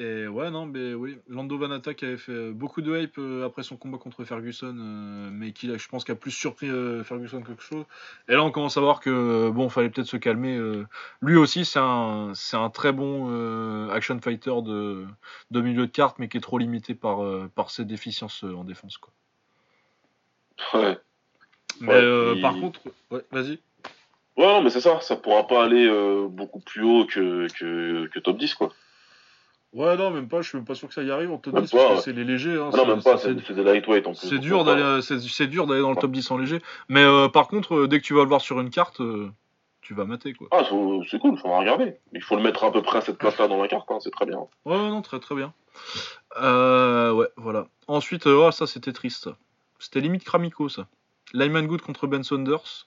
Et ouais, non, mais oui, Lando Vanata qui avait fait euh, beaucoup de hype euh, après son combat contre Ferguson, euh, mais qui, je pense, qui a plus surpris Ferguson que quelque chose. Et là, on commence à voir que, bon, fallait peut-être se calmer. lui aussi, c'est un, c'est un très bon action fighter de, de milieu de carte, mais qui est trop limité par, par ses déficiences en défense, quoi. Ouais. Mais par contre, ouais, vas-y. Ouais, non, mais c'est ça, ça pourra pas aller beaucoup plus haut que, que, que top 10, quoi. Ouais, non, même pas, je suis même pas sûr que ça y arrive en top 10 parce que c'est les légers. Hein, non, même pas, c'est des lightweight en plus. C'est dur d'aller, c'est dur d'aller dans le top 10 en léger. Mais euh, par contre, euh, dès que tu vas le voir sur une carte, euh, tu vas mater quoi. Ah, c'est cool, faut regarder. Il faut le mettre à peu près à cette place-là dans la carte, hein, c'est très bien. Ouais, non, très très bien. ouais, voilà. Ensuite, oh, ça c'était triste. C'était limite Kramiko ça. Lyman Good contre Ben Saunders.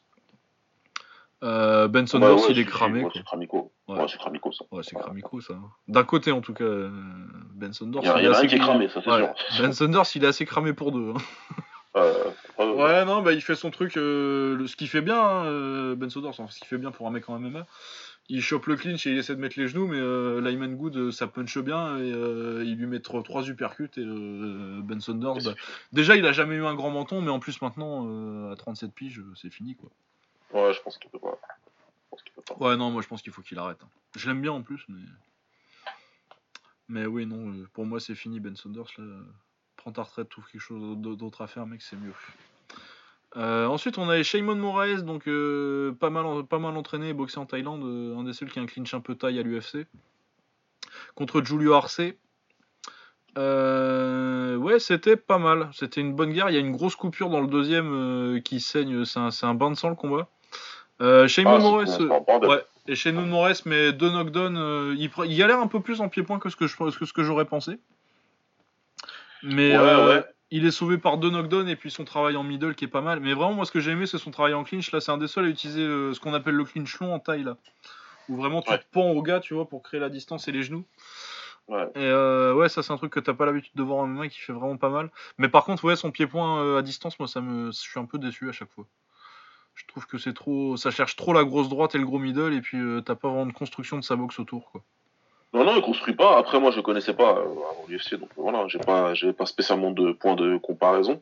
Euh, ben Saunders, il est cramé. c'est Kramiko. Ouais, c'est Kramiko, ça. Ouais, c'est Kramiko, ça. D'un côté, en tout cas, euh, Ben Saunders. Il y, a, il y en a un qui est cramé, ça, c'est sûr. Ben Saunders, il est assez cramé pour deux. Hein. *laughs* Euh, ouais, non, bah, il fait son truc. Euh, ce qu'il fait bien, hein, Ben Saunders, ce qu'il fait bien pour un mec en MMA. Il chope le clinch et il essaie de mettre les genoux, mais Lyman Good, ça punch bien et il lui met trois uppercuts. Et Ben Saunders, bah, déjà, il a jamais eu un grand menton, mais en plus, maintenant, à 37 piges, c'est fini, quoi. Ouais, je pense qu'il peut pas. Ouais, non, moi je pense qu'il faut qu'il arrête. Hein. Je l'aime bien en plus, mais. Mais oui, non, euh, pour moi c'est fini Ben Saunders. Là. Prends ta retraite, trouve quelque chose d'autre à faire, mec, c'est mieux. Euh, ensuite, on avait Shaymon Moraes, donc euh, pas, mal, pas mal entraîné boxé en Thaïlande, un des seuls qui a un clinch un peu taille à l'UFC. Contre Julio Arce. ouais, c'était pas mal. C'était une bonne guerre. Il y a une grosse coupure dans le deuxième qui saigne. C'est un, un, bain de sang le combat. Euh, Shane ah, ouais, et chez Moraes, mais deux knockdowns, euh, il, il galère un peu plus en pied-point que ce que, je, que ce que j'aurais pensé. Mais euh, il est sauvé par deux knockdowns et puis son travail en middle qui est pas mal. Mais vraiment, moi, ce que j'ai aimé, c'est son travail en clinch. Là, c'est un des seuls à utiliser ce qu'on appelle le clinch long en taille, là. Où vraiment tu te pends au gars, tu vois, pour créer la distance et les genoux. Ouais. Et ouais, ça c'est un truc que t'as pas l'habitude de voir en MMA qui fait vraiment pas mal. Mais par contre, ouais, son pied-point à distance, moi, ça me, je suis un peu déçu à chaque fois. Je trouve que c'est trop. Ça cherche trop la grosse droite et le gros middle, et puis euh, t'as pas vraiment de construction de sa boxe autour, quoi. Non, non, il construit pas. Après, moi, je connaissais pas euh, avant l'UFC, donc voilà, j'ai pas, j'ai pas spécialement de point de comparaison.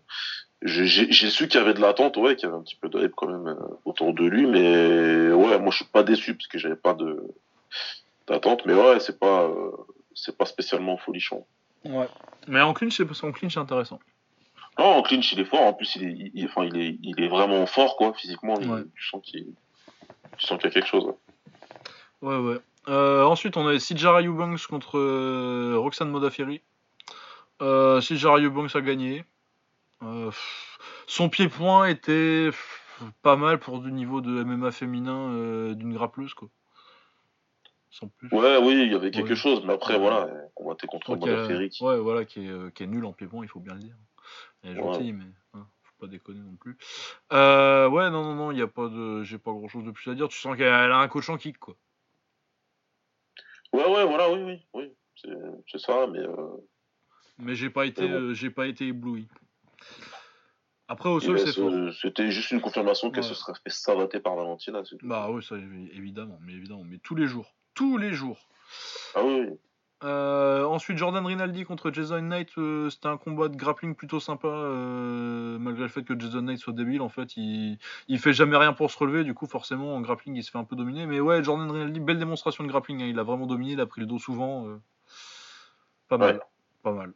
J'ai su qu'il y avait de l'attente, ouais, qu'il y avait un petit peu de hype quand même euh, autour de lui, mais ouais, moi, je suis pas déçu parce que j'avais pas de d'attente, mais ouais, c'est pas, c'est pas spécialement folichon. Ouais. Mais en clinch, c'est en clinch, c'est intéressant. Non, en clinch, il est fort. En plus, il est, il, enfin, il est, il est vraiment fort, quoi, physiquement. tu sens qu'il y a quelque chose. Ouais, ouais. Euh, ensuite, on a Sijara Eubanks contre euh, Roxane Modafferi. Euh, Sijara Eubanks a gagné. Euh, son pied-point était pas mal pour du niveau de MMA féminin d'une grappleuse, quoi. Sans plus. Ouais, oui, il y avait quelque chose, mais après, voilà, on va contre Modafferi. Qui... Ouais, voilà, qui est, qui est nul en pied-point, il faut bien le dire. Elle est gentille, mais hein, faut pas déconner non plus. Euh, ouais, non, non, non, il a pas de, j'ai pas grand chose de plus à dire. Tu sens qu'elle a un coach en kick, quoi. Ouais, ouais, voilà, oui, oui, oui, c'est ça, mais. Euh... Mais j'ai pas été, euh, j'ai pas été ébloui. Après, au sol, c'est fort. C'était juste une confirmation qu'elle se serait fait savater par Valentina. Bah oui, ça, évidemment, mais évidemment, mais tous les jours, tous les jours. Ah oui. Euh, ensuite, Jordan Rinaldi contre Jason Knight, euh, c'était un combat de grappling plutôt sympa, euh, malgré le fait que Jason Knight soit débile. En fait, il, il fait jamais rien pour se relever, du coup, forcément, en grappling, il se fait un peu dominer. Mais ouais, Jordan Rinaldi, belle démonstration de grappling. Hein. il a vraiment dominé, il a pris le dos souvent. pas mal, pas mal.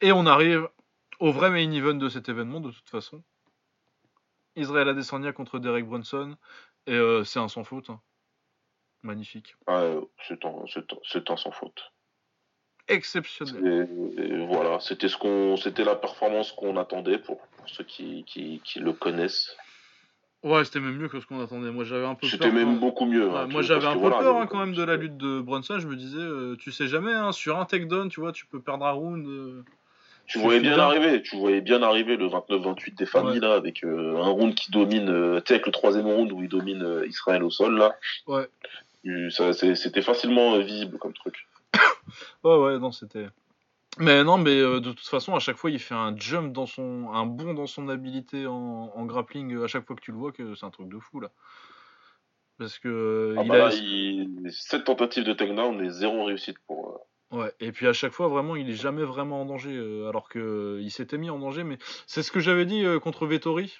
Et on arrive au vrai main event de cet événement, de toute façon. Israël Adesanya contre Derek Brunson, et c'est un sans faute. Hein. Magnifique. c'est un, sans faute. Exceptionnel. Et, voilà, c'était ce qu'on, c'était la performance qu'on attendait pour, ceux qui, qui, le connaissent. Ouais, c'était même mieux que ce qu'on attendait. Moi, j'avais un peu C'était même beaucoup mieux. Hein, moi, j'avais un peu peur hein, quand même de la lutte de Brunson. Je me disais, euh, tu sais jamais, hein, sur un takedown, tu vois, tu peux perdre un round. Euh, tu voyais bien arriver, tu voyais bien arriver le 29-28 des familles là, avec euh, un round qui domine, tu sais, le troisième round où il domine Israël au sol là. Ouais. C'était facilement euh, visible comme truc. *coughs* ouais, ouais, non, c'était. Mais non, mais euh, de toute façon, à chaque fois, il fait un jump dans son, un bond dans son habilité en, grappling. À chaque fois que tu le vois, que c'est un truc de fou là. Parce que ah il bah a... il... 7 tentatives de takedown et zéro réussite pour, Ouais, et puis à chaque fois, vraiment, il est jamais vraiment en danger, euh, alors que euh, il s'était mis en danger. Mais c'est ce que j'avais dit euh, contre Vettori.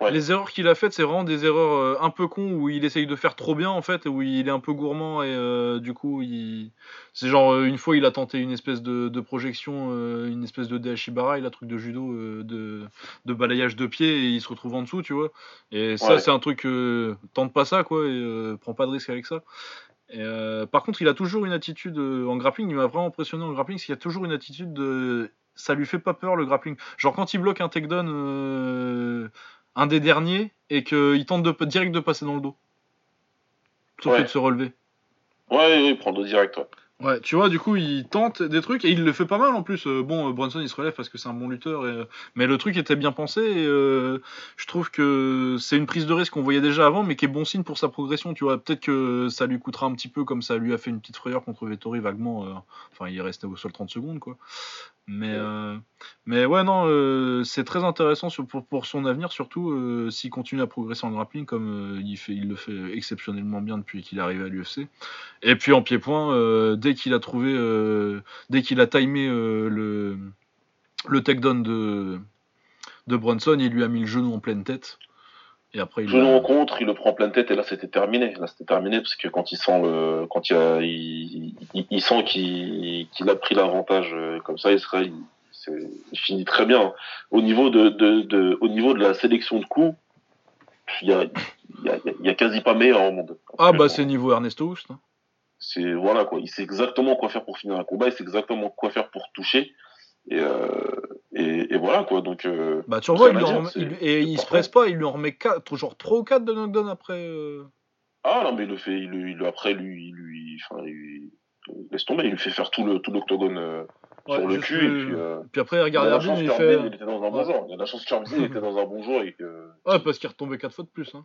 Ouais. Les erreurs qu'il a faites, c'est vraiment des erreurs euh, un peu cons où il essaye de faire trop bien en fait, où il est un peu gourmand et euh, du coup, il... c'est genre euh, une fois il a tenté une espèce de, de projection, euh, une espèce de Dehashibara, il a un truc de judo, de, de balayage de pied et il se retrouve en dessous, tu vois. Et ça, Ouais. c'est un truc, tente pas ça quoi, et prends pas de risque avec ça. Et, euh, par contre, il a toujours une attitude euh, en grappling, il m'a vraiment impressionné en grappling, c'est qu'il a toujours une attitude de. Ça lui fait pas peur le grappling. Genre quand il bloque un takedown, euh, un des derniers, et qu'il tente de, direct de passer dans le dos. Plutôt que de se relever. Ouais, il prend le dos direct, ouais. Ouais, tu vois, du coup, il tente des trucs et il le fait pas mal en plus. Euh, bon, euh, Bronson il se relève parce que c'est un bon lutteur, et, euh, mais le truc était bien pensé. Et, euh, je trouve que c'est une prise de risque qu'on voyait déjà avant, mais qui est bon signe pour sa progression. Tu vois, peut-être que ça lui coûtera un petit peu comme ça lui a fait une petite frayeur contre Vettori vaguement. euh, enfin, il est resté au sol 30 secondes, quoi. Mais, Ouais. euh, mais ouais, non, euh, c'est très intéressant sur- pour, pour son avenir, surtout euh, s'il continue à progresser en grappling comme euh, il, fait, il le fait exceptionnellement bien depuis qu'il est arrivé à l'UFC. Et puis en pied-point, euh, dès qu'il a trouvé, euh, dès qu'il a timé euh, le, le takedown de, de Bronson, il lui a mis le genou en pleine tête. Et après, il Genou a- en contre, il le prend pleine tête et là c'était terminé. Là c'était terminé parce que quand il sent le, quand il, a- il, il- il sent qu'il a pris l'avantage euh, comme ça, il, c'est- il finit très bien. Au niveau de, de, de, au niveau de la sélection de coups, il y a, il y a, il y a quasi pas meilleur au monde. Ah bah c'est niveau Ernesto Houst. hein. c'est voilà quoi, il sait exactement quoi faire pour finir un combat, il sait exactement quoi faire pour toucher. Et, euh, et, et voilà quoi, donc euh, Bah tu revois, Ça il lui dire, remet- il- et il se presse pas, il lui en remet quatre, genre 3 ou 4 de knockdown après. euh. ah non mais il le fait, il, il après lui, lui, enfin il, il laisse tomber, il lui fait faire tout le tout l'octogone euh, Ouais, sur le cul et puis. Euh, Puis après, il il regarde la chance il fait. il était dans un bon Ouais. jour. Il a la chance qu'Herbin il était dans un bon jour et que. Ouais, parce qu'il retombait 4 fois de plus. Hein.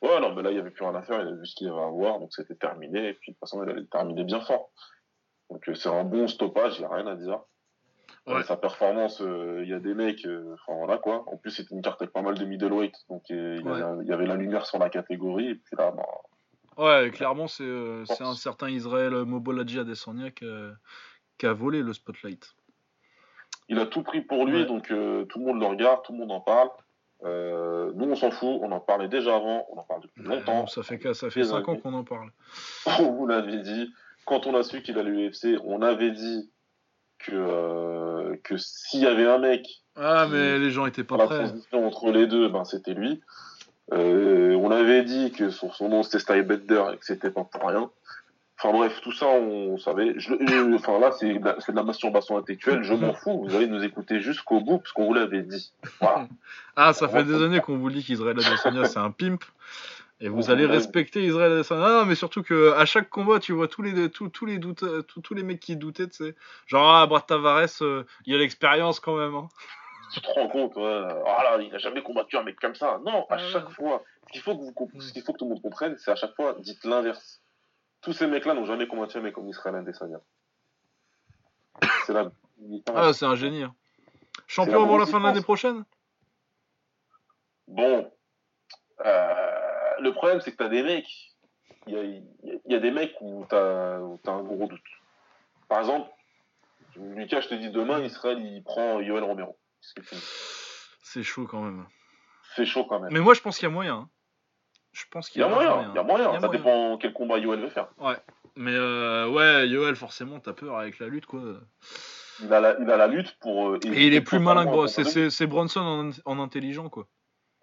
Ouais, non, mais là, il n'y avait plus rien à faire, il a vu ce qu'il avait à voir, donc c'était terminé, et puis de toute façon, il allait terminer bien fort. Donc c'est un bon stoppage, il n'y a rien à dire. Ouais. Sa performance, euh, il y a des mecs, euh, enfin voilà quoi. En plus, c'était une carte avec pas mal de middleweight, donc euh, il y, Ouais. avait, il y avait la lumière sur la catégorie, et puis là, bah, Ouais, clairement, c'est euh, un certain Israël Mobolaji Adesanya qui a, qui a volé le spotlight. il a tout pris pour lui, Ouais. donc euh, tout le monde le regarde, tout le monde en parle. Nous, on s'en fout, on en parlait déjà avant, on en parle depuis longtemps. Ça fait, ça fait Des 5 ans qu'on en parle. on *laughs* vous l'avait dit. Quand on a su qu'il allait l'UFC, on avait dit que, euh, que s'il y avait un mec Ah, mais les gens étaient pas la prêts. transition entre les deux, ben c'était lui. Euh, on avait dit que sur son nom c'était Stylebender et que c'était pas pour rien. Enfin bref, tout ça on savait. Je, je- enfin là c'est de, la- de la masturbation intellectuelle, je m'en fous. Vous allez nous écouter jusqu'au bout parce qu'on vous l'avait dit. Voilà. *laughs* Ah, ça fait des années qu'on vous dit qu'Israël Adesanya c'est un pimp. Et vous allez respecter Israël Adesanya. Non, non, mais surtout que à chaque combat, tu vois tous les tous, tous les doutes, tous, tous les mecs qui doutaient, tu sais. Genre ah, Brad Tavares, euh, il a l'expérience quand même. Hein. tu te rends compte, ouais. Ah là, il a jamais combattu un mec comme ça. Non, à Ouais, chaque fois. Ce qu'il faut que vous comp- ce qu'il faut que tout le monde comprenne, c'est à chaque fois, dites l'inverse. Tous ces mecs-là n'ont jamais combattu un mec comme Israël Adesanya. C'est la. Ah, c'est un génie. hein. Champion la avant la fin de l'année prochaine? Bon. Euh, le problème, c'est que t'as des mecs. Il y a, il y a- il y a des mecs où t'as un gros doute. Par exemple, Lucas, je te dis demain, Israël, il prend Yoel Romero. C'est chaud quand même. C'est chaud quand même. Mais moi, je pense qu'il y a moyen. hein. Je pense Il qu'il y a moyen, il y a moyen. Ça moyen. dépend quel combat Yoel veut faire. Mais euh, ouais, Yoel, forcément, t'as peur avec la lutte, quoi. Il a la, il a la lutte pour. euh, Et il est plus malin que totalement Bron- un c'est- Bronson en, en intelligent, quoi.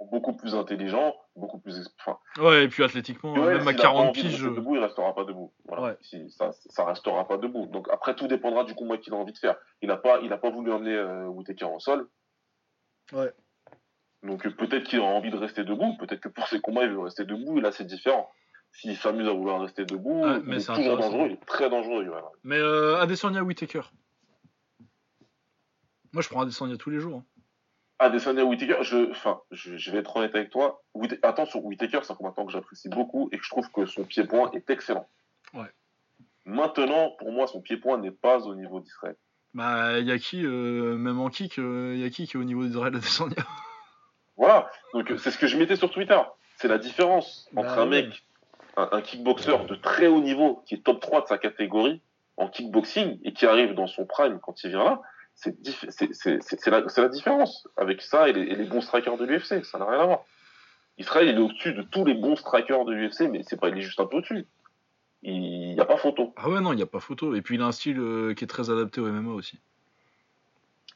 Beaucoup plus intelligent, beaucoup plus. Enfin, Ouais, et puis athlétiquement, même à s'il a pas 40 envie de piges. rester debout, il restera pas debout. Voilà. Ouais. Si, ça, ça restera pas debout. Donc après, tout dépendra du combat qu'il a envie de faire. Il a pas, il a pas voulu emmener euh, Whittaker en sol. Ouais. Donc euh, peut-être qu'il aura envie de rester debout. Peut-être que pour ses combats, il veut rester debout. Et là, c'est différent. S'il s'amuse à vouloir rester debout, il est c'est toujours dangereux. Il est très dangereux. Mais euh, Adesanya Whitaker. Moi, je prends Adesanya tous les jours. hein. Adesanya Whittaker, je, enfin, je, je vais être honnête avec toi. Whitt- Attention, Whittaker, c'est un combattant que j'apprécie beaucoup et que je trouve que son pied-point est excellent. Ouais. Maintenant, pour moi, son pied-point n'est pas au niveau d'Israël. Bah, y a qui, euh, même en kick, euh, y a qui qui est au niveau d'Israël Adesanya *laughs* Voilà. Donc, euh, c'est ce que je mettais sur Twitter. C'est la différence Bah entre un ouais. mec un, kickboxer de très haut niveau, qui est top 3 de sa catégorie en kickboxing, et qui arrive dans son prime quand il vient là, c'est la, différence avec ça et les, bons strikers de l'UFC. Ça n'a rien à voir. Israël, il est au-dessus de tous les bons strikers de l'UFC, mais c'est pas, il est juste un peu au-dessus. Il n'y a pas photo. Ah ouais, non, il n'y a pas photo. Et puis il a un style euh, qui est très adapté au MMA aussi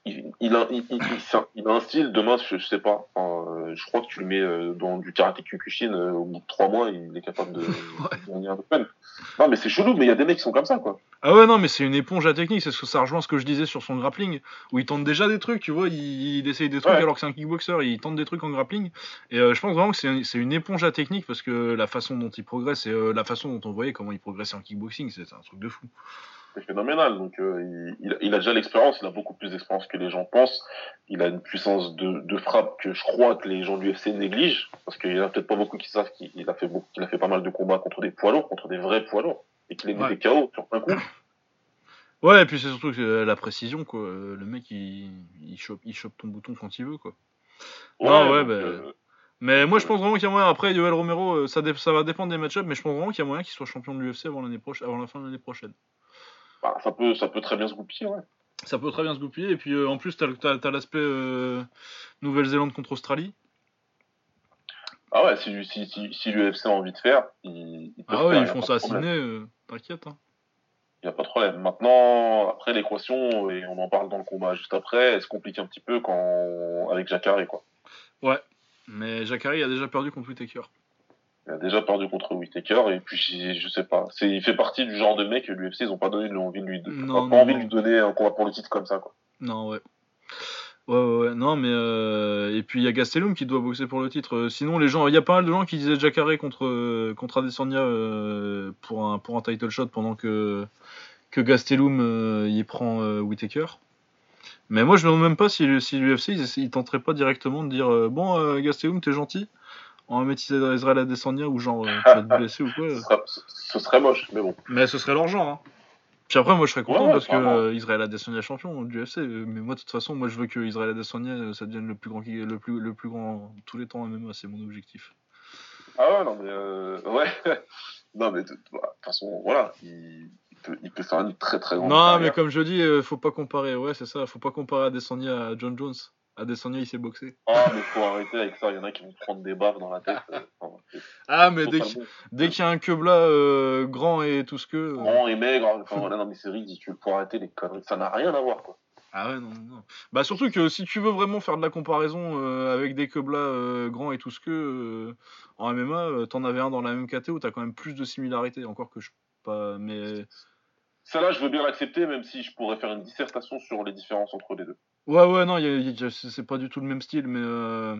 il, a, il, a, un style, demain, je, je sais pas, euh, je crois que tu le mets euh, dans du karaté Kyokushin, euh, au bout de trois mois, il est capable de *laughs* un peu Non, mais c'est chelou, mais il y a des mecs qui sont comme ça, quoi. Ah ouais, non, mais c'est une éponge à technique, c'est ce que ça rejoint ce que je disais sur son grappling, où il tente déjà des trucs, tu vois, il, il essaye des trucs alors que c'est un kickboxer, il tente des trucs en grappling, et je pense vraiment que c'est une éponge à technique, parce que la façon dont il progresse, et la façon dont on voyait comment il progressait en kickboxing, c'est un truc de fou c'est phénoménal. Donc, euh, il, il, a déjà l'expérience, il a beaucoup plus d'expérience que les gens pensent. Il a une puissance de, de frappe que je crois que les gens du UFC négligent, parce qu'il y en a peut-être pas beaucoup qui savent qu'il a fait beaucoup, qu'il a fait pas mal de combats contre des poids lourds, contre des vrais poids lourds, et qu'il est mis des KO sur un coup. *coughs* Ouais, et puis c'est surtout que la précision, quoi. Le mec, il, il, chope, il chope ton bouton quand il veut, quoi. Ouais, non, ouais, bah... Euh, mais moi, je pense vraiment qu'il y a moyen. Après, Yoel Romero, euh, ça, ça va dépendre des match-ups, mais je pense vraiment qu'il y a moyen qu'il soit champion de l'UFC avant, avant la fin de l'année prochaine. Bah, ça, peut, ça peut très bien se goupiller, ouais. Ça peut très bien se goupiller. Et puis euh, en plus, tu as, l'aspect euh, Nouvelle-Zélande contre Australie. Ah ouais, si, si, si, l'UFC a envie de faire, ils, Ah ouais, ils font ça à Sydney, euh, t'inquiète. Hein. Il n'y a pas de problème. Maintenant, après l'équation, et on en parle dans le combat juste après, elle se complique un petit peu quand... avec Jacare, quoi. Ouais, mais Jacare a déjà perdu contre Whitaker. Il a déjà perdu contre Whitaker et puis je sais pas. C'est, il fait partie du genre de mec que l'UFC ils ont pas donné envie de lui, non, pas envie de lui donner un combat pour le titre comme ça quoi. Non ouais. Ouais, ouais, non, mais euh... et puis il y a Gastelum qui doit boxer pour le titre. Euh, sinon, les gens, il y a pas mal de gens qui disaient Jacare contre euh, contre Adesanya euh, pour un pour un title shot pendant que que Gastelum il prend Whitaker. Mais moi, je me demande même pas si, si l'UFC ils, ils, tenteraient pas directement de dire bon Gastelum, t'es gentil, on va mettre Israël Adesanya ou genre euh, tu vas te *laughs* blesser ou quoi. Ce serait, moche, mais bon. Mais ce serait leur genre. Hein. Puis après, moi je serais content parce que euh, Israël Adesanya champion du UFC. Mais moi, de toute façon, moi je veux que Israël Adesanya euh, ça devienne le plus grand, le plus, le plus grand tous les temps, même c'est mon objectif. Ah ouais, non, mais ouais. *laughs* non, mais de, toute façon, voilà. Il, peut, il peut faire une très très grande. Non, mais comme je dis, faut pas comparer. Ouais, c'est ça. Faut pas comparer Adesanya à John Jones. Adesanya, il s'est boxé. Ah, mais faut arrêter avec ça. Il y en a qui vont prendre des baffes dans la tête. *laughs* ah, mais dès, qu'il y a un quebla euh, grand et tout ce que. Euh. Grand et maigre. Enfin, voilà, non, mais c'est ridicule. Faut arrêter les conneries. Ça n'a rien à voir, quoi. Ah ouais, non, non. Bah, surtout que si tu veux vraiment faire de la comparaison euh, avec des queblas grands et tout ce que. en MMA, t'en avais un dans la même KT où t'as quand même plus de similarités. Encore que je. Pas. Mais. Ça là, je veux bien l'accepter, même si je pourrais faire une dissertation sur les différences entre les deux. Ouais, ouais, non, c'est pas du tout le même style, mais euh,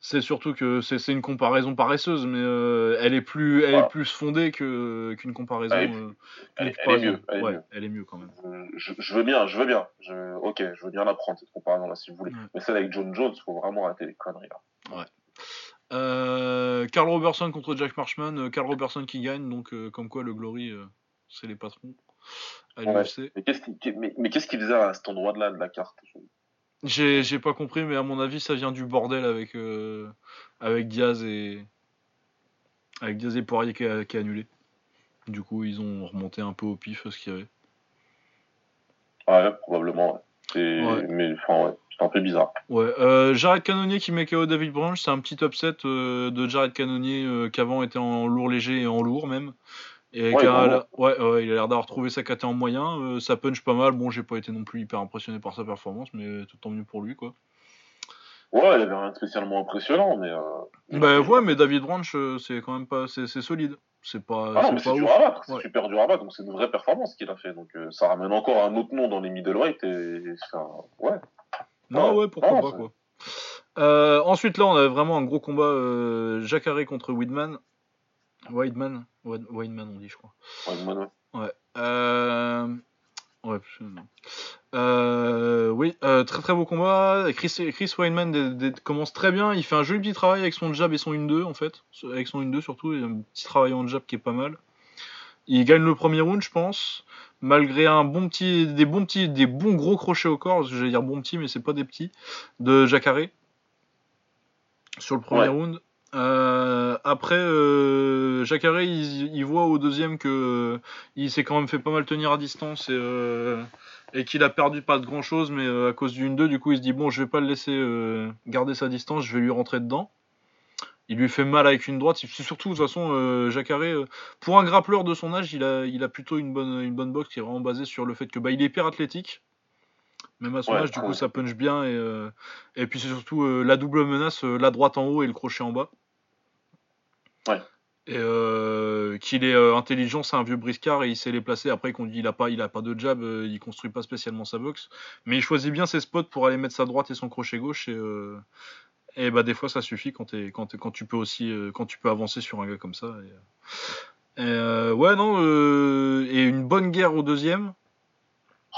c'est surtout que c'est une comparaison paresseuse, mais euh, elle est plus, elle est plus fondée que qu'une comparaison. Elle est, euh, mieux. Elle, est mieux. elle est mieux quand même. Je, je, veux bien, je veux bien. Je, ok, je veux bien l'apprendre cette comparaison-là si vous voulez. Mais celle avec John Jones, faut vraiment arrêter les conneries là. Ouais. Carl Robertson contre Jack Marshman. Carl Robertson qui gagne, donc comme quoi le Glory, c'est les patrons. Mais qu'est-ce qu'il faisait à cet endroit-là de la carte J'ai pas compris, mais à mon avis, ça vient du bordel avec, euh, avec Diaz et. Avec Diaz et Poirier qui a, annulé. Du coup, ils ont remonté un peu au pif ce qu'il y avait. Ouais, probablement. Mais enfin, ouais, c'est un peu bizarre. Ouais, euh, Jared Cannonier qui met KO David Branch, c'est un petit upset euh, de Jared Cannonier euh, qu'avant était en lourd léger et en lourd même. Et ouais, il a l'air d'avoir trouvé sa KT en moyen. Euh, ça punch pas mal. Bon, j'ai pas été non plus hyper impressionné par sa performance, mais tout tant mieux pour lui, quoi. Ouais, il avait rien de spécialement impressionnant, mais. Euh, bah ouais, mais David Branch, euh, c'est quand même pas, c'est solide. C'est pas. Ah, c'est dur à battre, c'est super dur à battre, donc c'est une vraie performance qu'il a fait. Donc ça ramène encore un autre nom dans les middleweight et, ouais. Non, ouais, pourquoi pas quoi. ensuite là, on avait vraiment un gros combat Jacare contre Widman. Weidman Weidman, on dit, je crois. Ouais. Ouais. Euh... Ouais, euh, oui, euh, très très beau combat. Chris, Chris Weidman commence très bien. Il fait un joli petit travail avec son jab et son 1-2 en fait. Avec son 1-2 surtout. Il a un petit travail en jab qui est pas mal. Il gagne le premier round, je pense. Malgré un bon petit, des bons petits, des bons gros crochets au corps. J'allais dire bon petit, mais c'est pas des petits. De Jacare. Sur le premier round. Euh, après, euh, Jacare, il, il voit au deuxième que euh, il s'est quand même fait pas mal tenir à distance et, euh, et qu'il a perdu pas de grand chose, mais euh, à cause d'une 2, du coup, il se dit bon, je vais pas le laisser euh, garder sa distance, je vais lui rentrer dedans. Il lui fait mal avec une droite. Surtout, de toute façon, euh, Jacare, euh, pour un grappleur de son âge, il a, il a plutôt une bonne, une bonne boxe qui est vraiment basée sur le fait que bah, il est hyper athlétique. Même à son Ouais, âge, du coup, ouais. ça punch bien. Et, euh, et puis, c'est surtout euh, la double menace, euh, la droite en haut et le crochet en bas. Ouais. Et qu'il est intelligent, c'est un vieux briscard et il sait les placer. Après, qu'on dit il a pas, il a pas de jab, il construit pas spécialement sa boxe, mais il choisit bien ses spots pour aller mettre sa droite et son crochet gauche. Et, et bah des fois, ça suffit quand, tu peux aussi, quand tu peux avancer sur un gars comme ça. Et, et, ouais, non, et une bonne guerre au deuxième.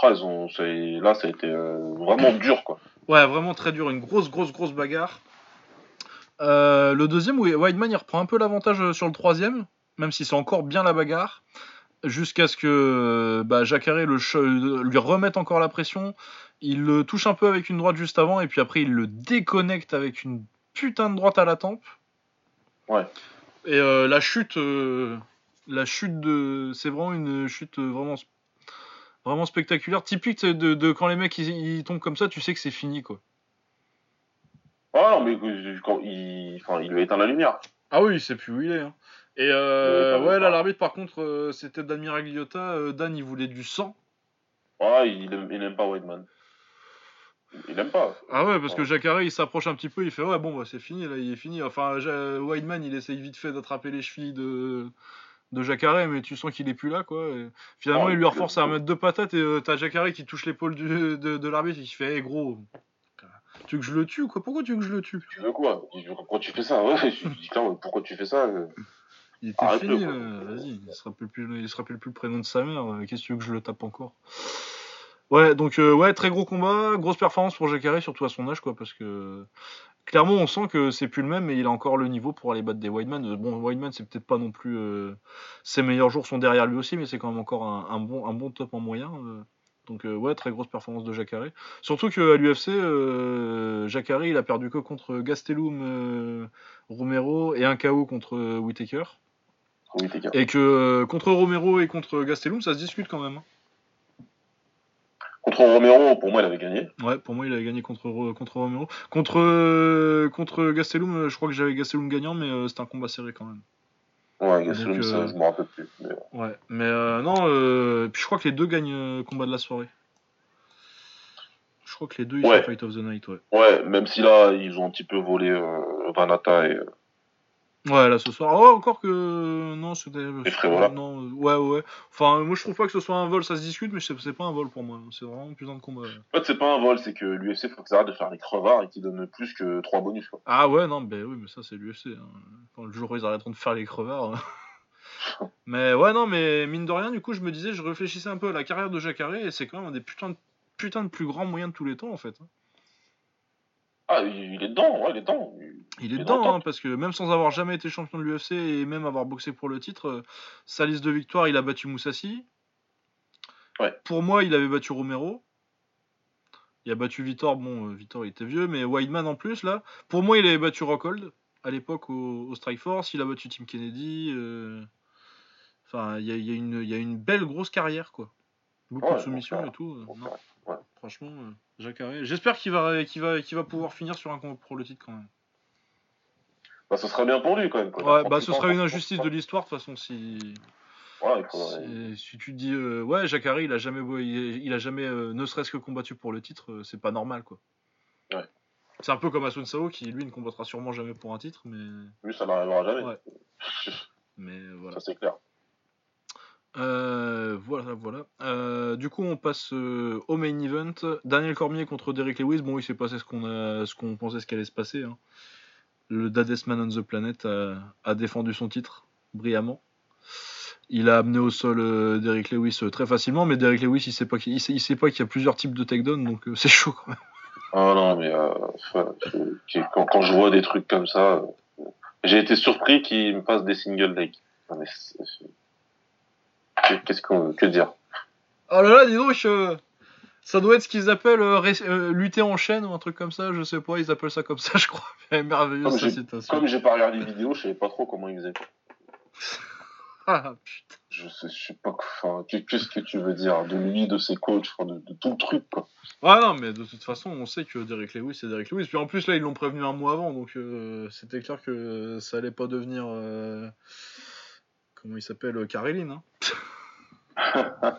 Ah, ils ont, c'est- là, ça a été euh, vraiment dur, quoi. Ouais, vraiment très dur, une grosse, grosse, grosse bagarre. Euh, le deuxième, oui, Weidman il reprend un peu l'avantage euh, sur le troisième, même si c'est encore bien la bagarre, jusqu'à ce que bah, Jacare le lui remette encore la pression. Il le touche un peu avec une droite juste avant, et puis après il le déconnecte avec une putain de droite à la tempe. Ouais. Et euh, la chute, euh, la chute de, c'est vraiment une chute vraiment, vraiment spectaculaire, typique de, de quand les mecs ils, ils tombent comme ça, tu sais que c'est fini quoi. Ah non, mais quand il, enfin, il lui éteint la lumière. Ah oui, il sait plus où il est. hein. Et Ouais, euh, ouais, là, l'arbitre, par contre, euh, c'était Dan Miragliota. Euh, Dan, il voulait du sang. Ah, il aime, il aime pas Weidman. Il aime pas. Ah ouais, parce que Ouais. Jacare, il s'approche un petit peu, il fait Ouais, bon, bah, c'est fini, là, il est fini. Enfin, Weidman, il essaye vite fait d'attraper les chevilles de, de Jacare, mais tu sens qu'il est plus là, quoi. Et finalement, Ouais, il lui reforce à remettre deux patates, et euh, t'as Jacare qui touche l'épaule de, de l'arbitre, et qui fait Hé, gros, tu veux que je le tue, quoi Pourquoi tu veux que je le tue? Tu veux quoi? Pourquoi tu fais ça? Ouais, je dis pourquoi tu fais ça? Euh Il était fini, quoi. là. Vas-y, il se rappelle plus, il se rappelle plus le prénom de sa mère. euh, Qu'est-ce que tu veux que je le tape encore? Ouais, donc euh, ouais, très gros combat, grosse performance pour Jacare, surtout à son âge, quoi, parce que clairement, on sent que c'est plus le même, mais il a encore le niveau pour aller battre des. Euh, Bon, Weidman, c'est peut-être pas non plus euh, ses meilleurs jours sont derrière lui aussi, mais c'est quand même encore un, un bon, un bon top en moyen. euh. Donc euh, ouais, très grosse performance de Jacare. Surtout qu'à l'UFC, Jacare, il a perdu que contre Gastelum, Romero et un KO contre gars. Et que contre Romero et contre Gastelum, ça se discute quand même. hein. Contre Romero, pour moi, il avait gagné. Ouais, pour moi, il avait gagné contre, contre Romero. Contre, euh, contre Gastelum, euh, je crois que j'avais Gastelum gagnant, mais euh, c'était un combat serré quand même. Ouais, Gastelum, Donc, ça, euh, je me rappelle plus. Mais... Ouais, mais euh, non, euh, puis je crois que les deux gagnent euh, combat de la soirée. Je crois que les deux, ils Ouais. sont Fight of the Night, ouais. Ouais, même si là, ils ont un petit peu volé euh, Vanata et. Ouais, là ce soir. Oh, encore que. Non, c'était. Frévola. Non, euh, ouais, ouais. Enfin, moi je trouve pas que ce soit un vol, ça se discute, mais c'est pas un vol pour moi. C'est vraiment plus un combat. En fait, c'est pas un vol, c'est que l'UFC, faut qu'ils arrêtent de faire les crevards et qu'ils donnent plus que 3 bonus, quoi. Ah ouais, non, ben oui, mais ça c'est l'UFC. Hein. Quand le jour où ils arrêteront de faire les crevards. hein. *laughs* mais ouais, non, mais mine de rien, du coup, je me disais, je réfléchissais un peu à la carrière de Jacare et c'est quand même un des putains de, putains de plus grands moyens de tous les temps en fait. Ah, il est dedans, ouais, il est dedans. Il est dedans, hein, parce que même sans avoir jamais été champion de l'UFC et même avoir boxé pour le titre, euh, sa liste de victoires, il a battu Moussassi. Ouais. Pour moi, il avait battu Romero. Il a battu Vitor, bon, euh, Vitor il était vieux, mais Weidman en plus, là. Pour moi, il avait battu Rockhold à l'époque au, au Strike Force. Il a battu Tim Kennedy. euh, Enfin, il y a, il y a une, il y a une belle grosse carrière, quoi. Beaucoup Ouais, de soumissions et tout. non, ouais, franchement, euh, Jacare. J'espère qu'il va, qu'il va, qu'il va pouvoir finir sur un combat pour le titre quand même. Bah, ce serait bien pour lui, quand même. quoi. Ouais, bah ce 38 serait une injustice de l'histoire de toute façon si Voilà, il faudrait- si, si tu dis euh, ouais il a jamais il, il a jamais euh, ne serait-ce que combattu pour le titre euh, c'est pas normal quoi. Ouais. C'est un peu comme Asun Sao qui lui ne combattra sûrement jamais pour un titre mais Lui, ça n'arrivera jamais. Ouais. *laughs* mais voilà. Ça, c'est clair. Euh, voilà voilà. Euh, du coup on passe euh, au main event. Daniel Cormier contre Derrick Lewis. Bon il s'est passé ce qu'on a ce qu'on pensait ce qu'allait se passer. hein. Le Daddest Man on the Planet a, défendu son titre brillamment. Il a amené au sol Derrick Lewis très facilement, mais Derrick Lewis il sait pas il sait, pas qu'il y a plusieurs types de takedown, donc *laughs* c'est chaud quand même. Ah non, mais quand, je vois des trucs comme ça, j'ai été surpris qu'il me fasse des single legs. Qu'est-ce qu'on que dire? Oh là là, dis donc, euh, Ça doit être ce qu'ils appellent euh, ré- euh, lutter en chaîne ou un truc comme ça, je sais pas, ils appellent ça comme ça, *laughs* je crois. Merveilleuse Comme j'ai- citation. Comme j'ai pas regardé les vidéos, je savais pas trop comment ils faisaient. *laughs* Ah, putain. Je sais, je sais pas. Enfin, qu'est- qu'est-ce que tu veux dire de lui, de ses coachs, de tout le truc, quoi. Ah non, mais de toute façon, on sait que Derek Lewis, c'est Derek Lewis. Puis en plus, là, ils l'ont prévenu un mois avant, donc euh, c'était clair que ça allait pas devenir. Comment il s'appelle euh, Caroline, hein. *laughs*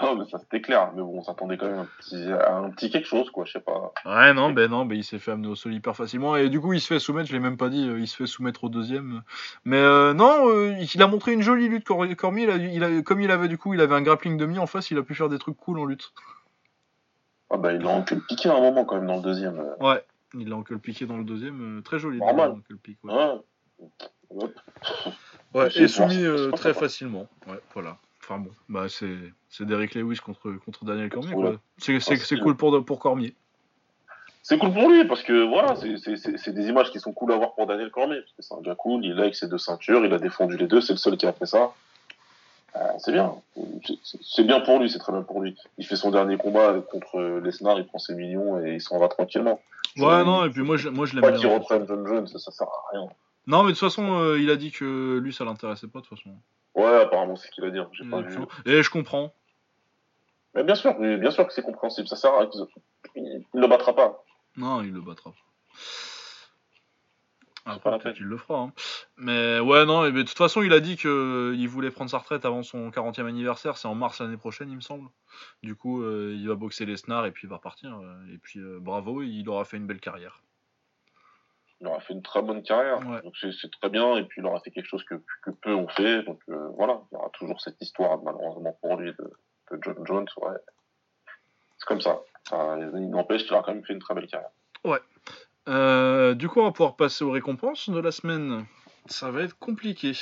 non, mais ça c'était clair. Mais bon, on s'attendait quand même à un petit, à un petit quelque chose, quoi. Je sais pas. Ouais, non, ben non, ben il s'est fait amener au sol hyper facilement. Et du coup, il se fait soumettre, je l'ai même pas dit, euh, il se fait soumettre au deuxième. Mais euh, non, euh, il a montré une jolie lutte, Cor- Cormier. Il a, il a- comme il avait du coup, il avait un grappling demi en face, il a pu faire des trucs cool en lutte. Ah bah, il a enculé piqué à un moment, quand même, dans le deuxième. Ouais, il a encore piqué dans le deuxième, très joli. Normal. ouais. Ouais. *laughs* Ouais, et soumis euh, pas très facilement. Ouais, voilà. Enfin bon, bah c'est c'est Derek Lewis contre, contre Daniel Cormier. C'est c'est- Ah, cool pour, pour Cormier. C'est cool pour lui, parce que voilà, c'est- c'est c'est- c'est des images qui sont cool à voir pour Daniel Cormier. Parce que c'est un gars cool, il est avec ses deux ceintures, il a défendu les deux, c'est le seul qui a fait ça. Euh, c'est bien. C'est- bien pour lui, c'est très bien pour lui. Il fait son dernier combat contre Lesnar, il prend ses millions et il s'en va tranquillement. Ouais, non, et puis moi je, moi, je l'aime Pas bien. qu'il reprenne John Jones, ça, ça sert à rien. Non, mais de toute façon, euh, il a dit que lui ça l'intéressait pas de toute façon. Ouais, apparemment, c'est ce qu'il a dit. hein, J'ai pas Et, vu. et je comprends. Mais bien sûr, bien sûr que c'est compréhensible. Ça sert à. Il ne le battra pas. Non, il le battra. pas Après, peut-être qu'il le fera. hein. Mais ouais, non, et, mais de toute façon, il a dit qu'il voulait prendre sa retraite avant son 40e anniversaire. C'est en mars l'année prochaine, il me semble. Du coup, euh, il va boxer les snars et puis il va repartir. euh, Et puis, euh, bravo, il aura fait une belle carrière. Il aura fait une très bonne carrière. Ouais. Donc c'est très bien. Et puis il aura fait quelque chose que, que peu ont fait. Donc euh, voilà, il y aura toujours cette histoire, malheureusement pour lui, de, de John Jones. Ouais. C'est comme ça. Ça, il n'empêche qu'il aura quand même fait une très belle carrière. Euh, du coup, on va pouvoir passer aux récompenses de la semaine. Ça va être compliqué.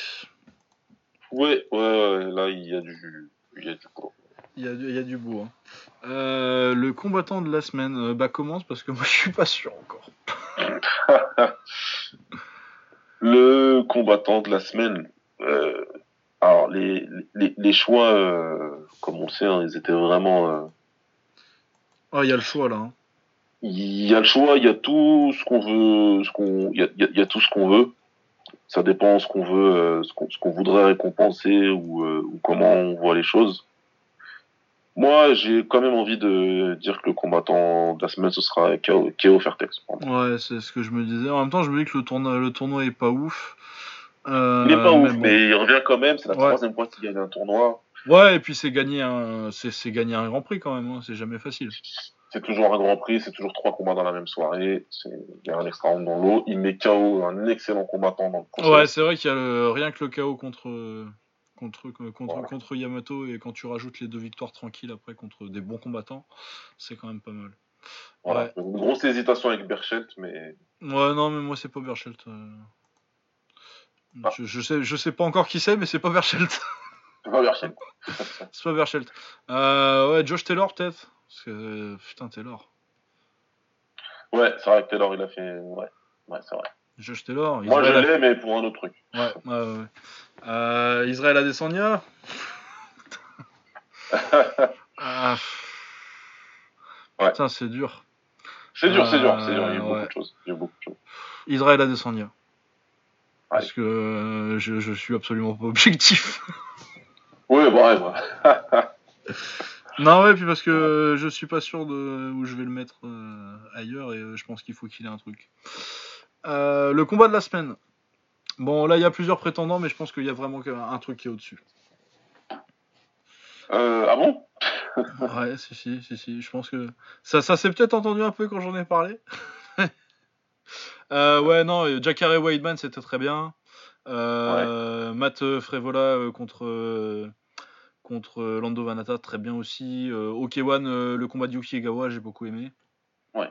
Ouais, ouais, ouais, là il y a du, il y a du boulot. Il y a, du- il y a du beau. hein. Euh, le combattant de la semaine, bah commence parce que moi je suis pas sûr encore. *laughs* *laughs* Le combattant de la semaine. euh, alors les, les, les choix, euh, comme on le sait, hein, ils étaient vraiment. euh, Ah, il y a le choix là. hein. Il y a le choix, il y a tout ce qu'on veut, ce qu'on, il y y y a tout ce qu'on veut. Ça dépend ce qu'on veut, ce qu'on, ce qu'on voudrait récompenser ou, ou comment on voit les choses. Moi, j'ai quand même envie de dire que le combattant de la semaine, ce sera Keo Fairtex. Ouais, c'est ce que je me disais. En même temps, je me dis que le tournoi, le tournoi est pas ouf. Euh, Il est pas ouf, bon. mais il revient quand même. C'est la Ouais. troisième fois qu'il gagne un tournoi. Ouais, et puis c'est gagner un, c'est, gagner un Grand Prix quand même. hein. C'est jamais facile. C'est toujours un grand prix, c'est toujours trois combats dans la même soirée. Il y a un extra round dans l'eau. Il met KO un excellent combattant dans le prochain. Ouais, c'est vrai qu'il y a le, rien que le KO contre, contre, contre, Voilà. contre Yamato et quand tu rajoutes les deux victoires tranquilles après contre des bons combattants, c'est quand même pas mal. Voilà. Une grosse hésitation avec Berchelt, mais Ouais, non, mais moi c'est pas Berchelt. euh. Ah. Je, je sais, je sais pas encore qui c'est, mais c'est pas Berchelt. *laughs* c'est pas Berchelt. *laughs* c'est pas Berchelt. Euh, ouais, Josh Taylor peut-être? Parce que euh, putain Taylor. Ouais, c'est vrai que Taylor, il a fait. Ouais, ouais c'est vrai. Josh Taylor. Moi, je Israël a- l'ai, mais pour un autre truc. Ouais, ouais, ouais. Euh, Israël Adesanya. *laughs* Ah. Ouais. Putain, c'est dur. c'est dur, c'est dur, c'est dur. Il y a Euh, beaucoup ouais. de choses. Il y a eu beaucoup de choses. Israël Adesanya. Parce que euh, je, je suis absolument pas objectif. *laughs* Ouais, bah, ouais, *laughs* ouais. non, ouais, puis parce que euh, je suis pas sûr de où je vais le mettre euh, ailleurs et euh, je pense qu'il faut qu'il ait un truc. Euh, le combat de la semaine. Bon, là, il y a plusieurs prétendants, mais je pense qu'il y a vraiment un truc qui est au-dessus. Euh, ah bon *laughs* Ouais, si, si, si, si. Je pense que ça, ça s'est peut-être entendu un peu quand j'en ai parlé. *laughs* Euh, ouais, non, Jacare Weidman, c'était très bien. Matt Frevola contre, contre Lando Vanata, très bien aussi. Okewan, le combat de Yuki Egawa, j'ai beaucoup aimé. Ouais.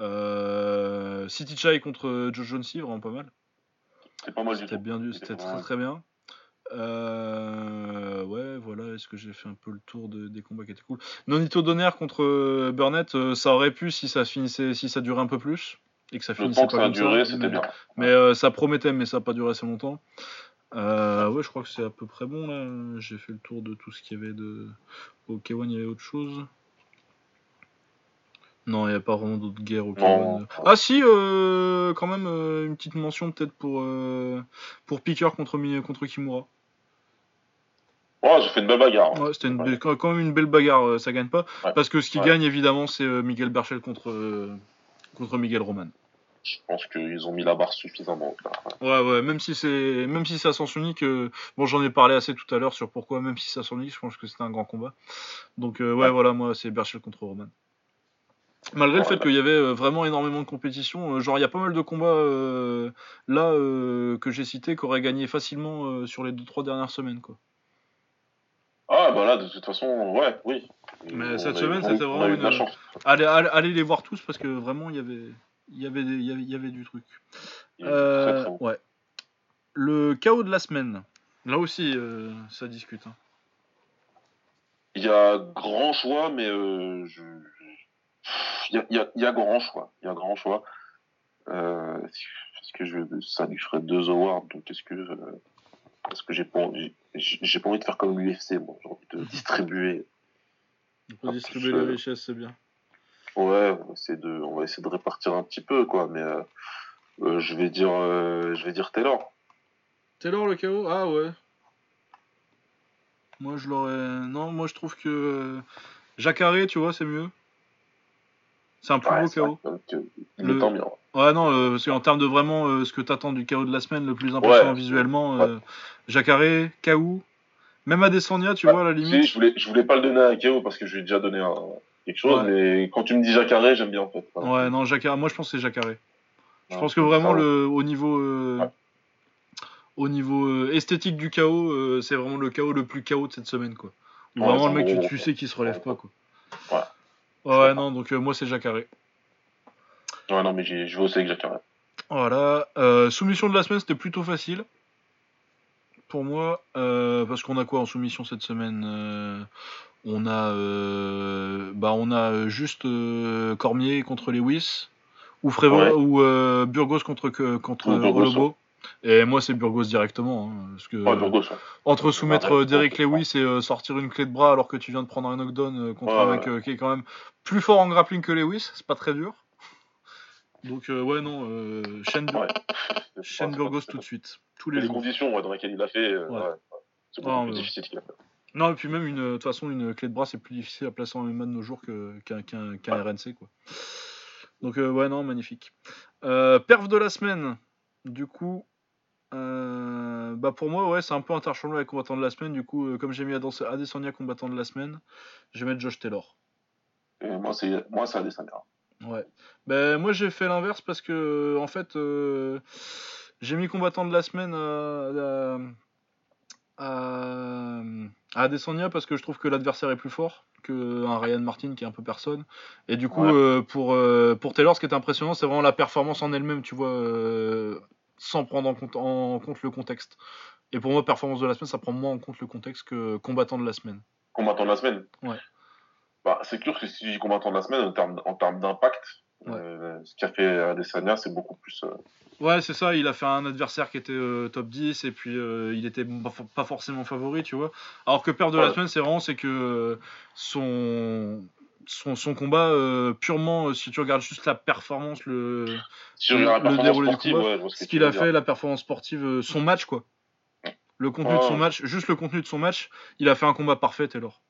Euh, City Chai contre Joe Jones, vraiment pas mal. C'est pas mal du C'était tout. bien, C'était c'était très très bien. Euh, ouais, voilà, est-ce que j'ai fait un peu le tour de- des combats qui étaient cool? Nonito Donner contre euh, Burnett, euh, ça aurait pu si ça finissait, si ça durait un peu plus et que ça finissait pas que ça a duré, c'était mais bien. mais, euh, ça promettait, mais ça n'a pas duré assez longtemps. Ouais, je crois que c'est à peu près bon là. J'ai fait le tour de tout ce qu'il y avait de. Au K1, il y avait autre chose. Non, il n'y a pas vraiment d'autres guerres au Non. K1. Ah si, euh, quand même, euh, une petite mention peut-être pour, euh, pour Picker contre, contre Kimura. Ouais, j'ai fait une belle bagarre. hein. Ouais, c'était une Ouais. belle- quand même une belle bagarre, euh, ça gagne pas. Ouais. Parce que ce qui gagne, évidemment, c'est Miguel Berchel contre, contre Miguel Roman. Je pense qu'ils ont mis la barre suffisamment. Ouais, ouais, même si c'est, même si c'est à sens unique, euh, bon, j'en ai parlé assez tout à l'heure sur pourquoi, même si c'est à sens unique, je pense que c'était un grand combat. Donc, euh, Ouais. voilà, moi, c'est Berchel contre Roman. Malgré le fait qu'il y avait euh, vraiment énormément de compétition, euh, genre il y a pas mal de combats euh, là euh, que j'ai cités qui auraient gagné facilement euh, sur les 2-3 dernières semaines, quoi. Ah, bah là, de toute façon, ouais, oui. Mais On cette semaine, c'était vraiment une- chance. Allez, allez, allez les voir tous parce que vraiment il y avait, il y avait, des- il y avait, il y avait du truc. Il est très, très bon. ouais. Le chaos de la semaine. Là aussi, ça discute. hein. Il y a grand choix, mais je... il, y y y a grand choix. Il y a grand choix. Euh, est-ce que je ça lui ferait deux awards donc est-ce que euh, est-ce que j'ai pas envie j'ai pas envie de faire comme l'UFC moi j'ai envie de distribuer On peut distribuer les richesses, c'est bien. ouais on va essayer de on va essayer de répartir un petit peu quoi mais euh, euh, je vais dire euh, je vais dire Taylor Taylor le chaos Ah ouais. Moi je l'aurais. Non, moi je trouve que euh, Jacare, tu vois, c'est mieux. C'est un plus Ouais, euh, il Le- bien Ouais, non, euh, parce qu'en termes de vraiment euh, ce que t'attends du chaos de la semaine, le plus impressionnant Ouais. visuellement, Ouais. euh, Jacare, K.O. Même Adesanya, tu Ouais, vois, à la Si, limite. je voulais je voulais pas le donner à Keo parce que je lui ai déjà donné un, quelque chose Ouais. mais quand tu me dis Jacaré j'aime bien en fait. Ouais, non, Jacare, moi je pense que c'est Jacare. Je Ouais, pense que vraiment, le, au niveau, euh, Ouais. au niveau esthétique du chaos, euh, c'est vraiment le chaos le plus chaos de cette semaine, quoi. Ouais, vraiment le un mec, gros tu, gros sais qu'il se relève pas, quoi. Ouais. Non, donc euh, moi c'est Jacare. Ouais, non, mais j'ai- je vais aussi avec. Voilà. Euh, soumission de la semaine, c'était plutôt facile. Pour moi, euh, parce qu'on a quoi en soumission cette semaine On a, bah, on a juste Cormier contre Lewis, ou Frévo, Ouais. ou Burgos contre contre. Et moi, c'est Burgos directement, hein, parce que Ouais, Burgos, ouais. entre soumettre euh, Derek. Lewis et euh, sortir une clé de bras alors que tu viens de prendre un knockdown euh, contre un mec qui est quand même plus fort en grappling que Lewis, c'est pas très dur. Donc ouais non, Shane. Shane Burgos tout de suite, tous les conditions dans lesquelles il a fait, c'est beaucoup Ah, plus difficile qu'il a fait. Non et puis même de toute façon une clé de bras c'est plus difficile à placer en MMA de nos jours qu'un Ouais. RNC quoi. Donc euh, ouais non magnifique. Euh, perf de la semaine, du coup. Euh, bah pour moi ouais c'est un peu interchangeable avec combattant de la semaine du coup euh, comme j'ai mis Adesanya combattant de la semaine je vais mettre Josh Taylor Et moi, c'est moi, c'est Adesanya. Ouais. Ben moi j'ai fait l'inverse parce que en fait euh, j'ai mis combattant de la semaine à, à, à, Adesanya parce que je trouve que l'adversaire est plus fort que un Ryan Martin qui est un peu personne et du coup Ouais. pour pour Taylor ce qui est impressionnant c'est vraiment la performance en elle-même tu vois sans prendre en compte en compte le contexte et pour moi performance de la semaine ça prend moins en compte le contexte que combattant de la semaine Combattant de la semaine? Ouais. Bah, c'est sûr que si je dis combattant de la semaine, en termes, en termes d'impact, Ouais. euh, ce qu'a fait Adesanya, c'est beaucoup plus. euh, Ouais, c'est ça, il a fait un adversaire qui était euh, top 10 et puis euh, il était pas for- pas forcément favori, tu vois. Alors que père de la semaine, c'est vraiment c'est que euh, son son, son combat euh, purement euh, si tu regardes juste la performance le Si Le déroulé du combat, ouais, ce, qu'il a fait, la performance sportive, euh, son match quoi. Le contenu de son match, juste le contenu de son match, il a fait un combat parfait Taylor.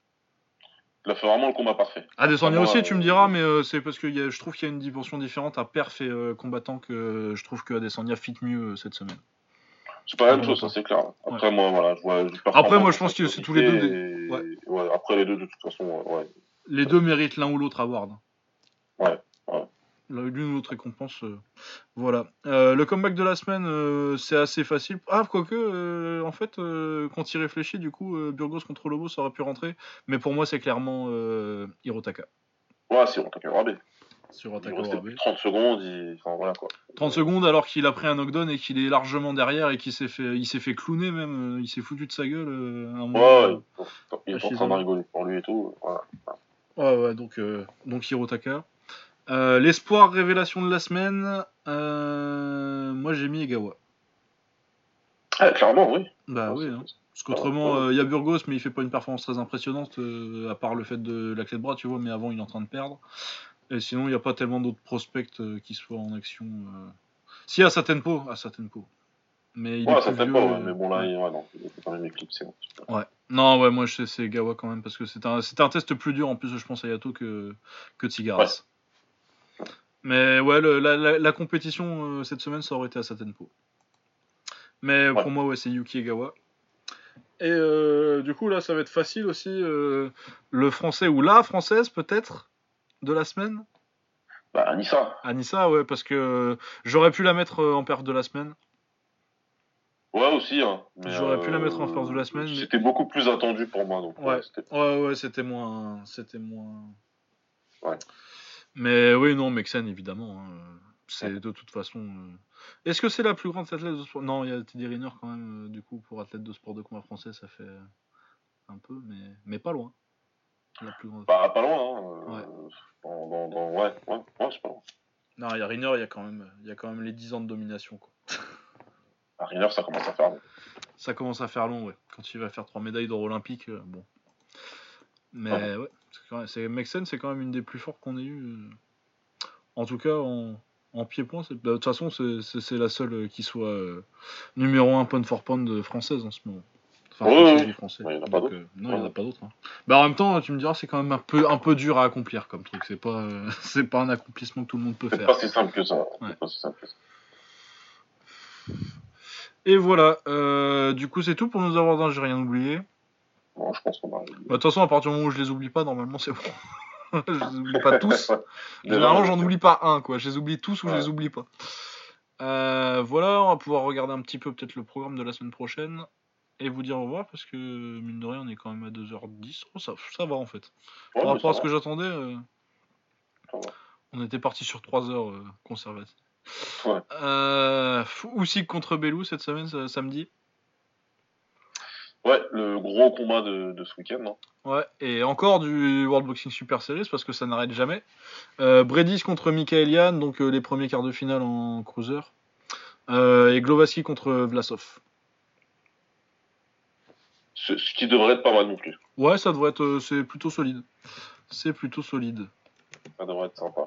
Il a fait vraiment le combat parfait. Adesanya aussi, tu me diras, mais euh, c'est parce que il y a- je trouve qu'il y a une dimension différente à perf et euh, combattant que je trouve que Adesanya fit mieux cette semaine. C'est pas la même chose, ça c'est clair. Après, moi, voilà, je vois. je Après, moi, je pense en que c'est tous les deux des- et- Ouais. ouais, après les deux, de toute façon, ouais. Les deux méritent l'un ou l'autre award. Ouais, ouais. L'une ou l'autre récompense. euh, Voilà. Euh, le comeback de la semaine, euh, c'est assez facile. Ah, quoique, en fait, quand il réfléchit, du coup, Burgos contre Lobo, ça aurait pu rentrer. Mais pour moi, c'est clairement Hirotaka. Ouais, c'est qu'à regarder. Sur Il Hirotaka restait Orabe. plus de 30 secondes, il... enfin voilà quoi. 30 secondes alors qu'il a pris un knockdown et qu'il est largement derrière et qu'il s'est fait, il s'est fait clowner même. Il s'est foutu de sa gueule. un moment. Ouais, il est en train de rigoler pour lui et tout. Voilà. Ouais, ouais, donc, euh, donc Hirotaka. Euh, L'espoir révélation de la semaine, euh, moi j'ai mis Egawa. Ah, clairement, oui. Bah Ouais, oui, hein. parce qu'autrement, ouais. euh, il y a Burgos, mais il fait pas une performance très impressionnante, à part le fait de la clé de bras, tu vois, mais avant il est en train de perdre. Et sinon, il n'y a pas tellement d'autres prospects qui soient en action. Si, à Satenpo, à Satenpo. Mais il Ouais, est plus vieux, pas, ouais, mais bon, là, il- ouais, non, il était quand même éclipsé. Ouais. Non, ouais, moi, je sais, c'est Gawa quand même, parce que c'était un, test plus dur, en plus, je pense, à Yato que, que Tsigaras. Mais ouais, le- la, la- la compétition euh, cette semaine, ça aurait été à Satenpo. Mais Ouais. pour moi, ouais, c'est Yuki Egawa. Et euh, du coup, là, ça va être facile aussi. euh, le français, ou la française, peut-être, de la semaine? Bah, Anissa. Anissa, ouais, parce que j'aurais pu la mettre euh, en perte de la semaine. Ouais, aussi. Hein, J'aurais pu la mettre en euh, force de la semaine, mais- C'était beaucoup plus attendu pour moi. Donc, Ouais. ouais, c'était- Ouais, ouais, c'était moins. C'était moins. Ouais. Mais oui, non, Mexen, évidemment. hein, C'est de toute façon. euh, Est-ce que c'est la plus grande athlète de sport? Non, il y a Teddy Riner quand même, euh, du coup, pour athlète de sport de combat français, ça fait euh, un peu, mais, mais pas loin. La plus grande. Bah, pas loin. Hein, euh, Ouais. dans, dans, dans- ouais, ouais, ouais, c'est pas loin. Non, il y a Riner, il y a quand même, il y a quand même les 10 ans de domination, quoi. À ça commence à faire long. Ça commence à faire long, ouais. Quand il va faire trois médailles d'or olympique, euh, bon. Mais ouais, c'est quand même- c'est Mexen, c'est quand même une des plus fortes qu'on ait eues. euh. En tout cas, en, en pied-point, c'est- de toute façon, c'est- la seule euh, qui soit euh, numéro 1 pound for pound française en ce moment. Enfin, Ouais, ouais. français. Ouais, il en a pas Donc, d'autres. euh, non, il n'y en a Ouais. pas d'autres. hein. Bah, en même temps, tu me diras, c'est quand même un peu, un peu dur à accomplir comme truc. C'est pas, euh, *laughs* c'est pas un accomplissement que tout le monde peut C'est faire. pas si simple que ça. Ouais. C'est pas si simple que ça. Et voilà, euh, du coup, c'est tout pour nous avoir j'ai rien oublié. Bon, je pense qu'on va. Bah, De toute façon, à partir du moment où je les oublie pas, normalement c'est bon. *laughs* je les oublie pas tous. *laughs* Généralement, j'en oublie pas un, quoi. Je les oublie tous ou je Ouais. les oublie pas. Euh, voilà, on va pouvoir regarder un petit peu peut-être le programme de la semaine prochaine et vous dire au revoir parce que mine de rien, on est quand même à 2h10. Oh, ça, ça va en fait. Ouais, Par rapport à ce que j'attendais, euh, on était parti sur 3 heures conservatif. Ouais. Euh, Usyk contre Belou cette semaine, samedi. Ouais, le gros combat de, de ce week-end. hein. Ouais, et encore du World Boxing Super Series parce que ça n'arrête jamais. Euh, Bredis contre Mikaelian, donc euh, les premiers quarts de finale en cruiser. Euh, et Glovaski contre Vlasov. Ce, ce qui devrait être pas mal non plus. Ouais, ça devrait être, euh, c'est plutôt solide. C'est plutôt solide. Ça devrait être sympa.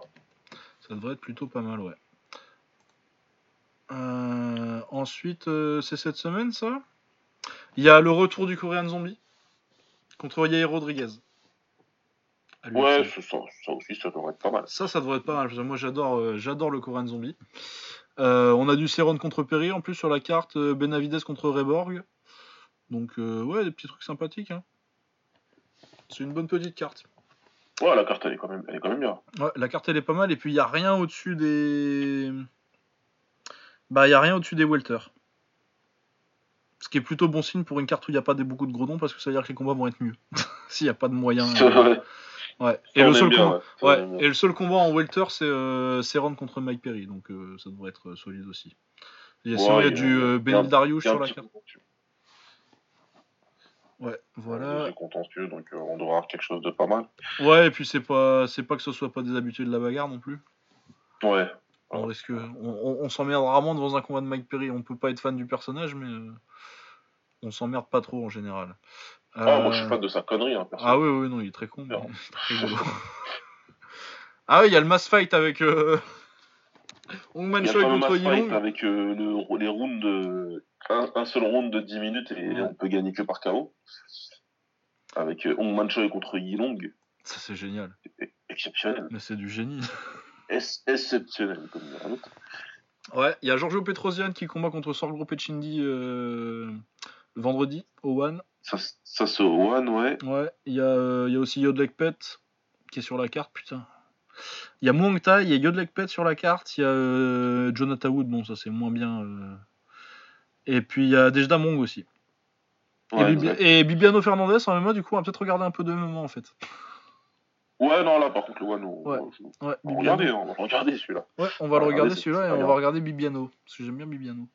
Ça devrait être plutôt pas mal, ouais. Euh, ensuite, euh, c'est cette semaine, ça Il y a le retour du Korean Zombie contre Yair Rodriguez. Ouais, ça, aussi, ça devrait être pas mal. Ça, ça devrait être pas mal. parce que Moi, j'adore, euh, j'adore le Korean Zombie. Euh, on a du Céron contre Perry en plus sur la carte. Benavides contre Reborg. Donc, ouais, des petits trucs sympathiques. hein. C'est une bonne petite carte. Ouais, la carte, elle est quand même, elle est quand même bien. Ouais, la carte, elle est pas mal. Et puis, il n'y a rien au-dessus des. Bah, il n'y a rien au-dessus des Welter. Ce qui est plutôt bon signe pour une carte où il n'y a pas des, beaucoup de gros noms parce que ça veut dire que les combats vont être mieux. *laughs* S'il n'y a pas de moyens. Vrai. Ouais. Et le seul bien, combat. ouais. Ça, on Ouais, aime bien. et le seul combat en welter, c'est euh, contre Mike Perry, donc euh, ça devrait être euh, solide aussi. Il y a il y a- du euh, Benil Dariush sur la carte. Ouais, Voilà. voilà. C'est contentieux, donc euh, on devrait avoir quelque chose de pas mal. Ouais, et puis c'est pas, c'est pas que ce soit pas des habitués de la bagarre non plus. Ouais. On risque, on, on, on s'emmerde rarement devant un combat de Mike Perry? On peut pas être fan du personnage, mais euh, on s'emmerde pas trop en général. Ah, moi, je Euh, suis fan de sa connerie, hein, perso. Ah oui, oui, non, il est très con. mais *laughs* est très *laughs* ah oui, il y a le mass fight avec euh... *laughs* Hongman Choi contre Yilong. avec euh, le- les rounds de. Un, un seul round de 10 minutes et Ouais. on peut gagner que par KO. Avec euh, Hong Man Choi contre Yilong. Ça c'est génial. Exceptionnel. Mais c'est du génie. Ex- Exceptionnel, comme. Ouais, il y a Giorgio Petrosian qui combat contre Sorgro Pechindi euh, vendredi au One. Ça, ça se one, ouais. Ouais, il y, a, euh, y a aussi Yodlek Pet qui est sur la carte, putain. Il y a Muang Thai, il y a Yodlek Pet sur la carte, il y a euh, Jonathan Wood, bon ça c'est moins bien. euh. Et puis il y a Dejda Mong aussi. Ouais, et, Bibi- et Bibiano Fernandez en MMA, du coup, on va peut-être regarder un peu de MMA en fait. Ouais, non, là, par contre, le one, on, Ouais. on Ouais, va regarder, on va regarder celui-là. Ouais, on va le On regarder regarder, celui-là et on va regarder Bibiano. Parce que j'aime bien Bibiano.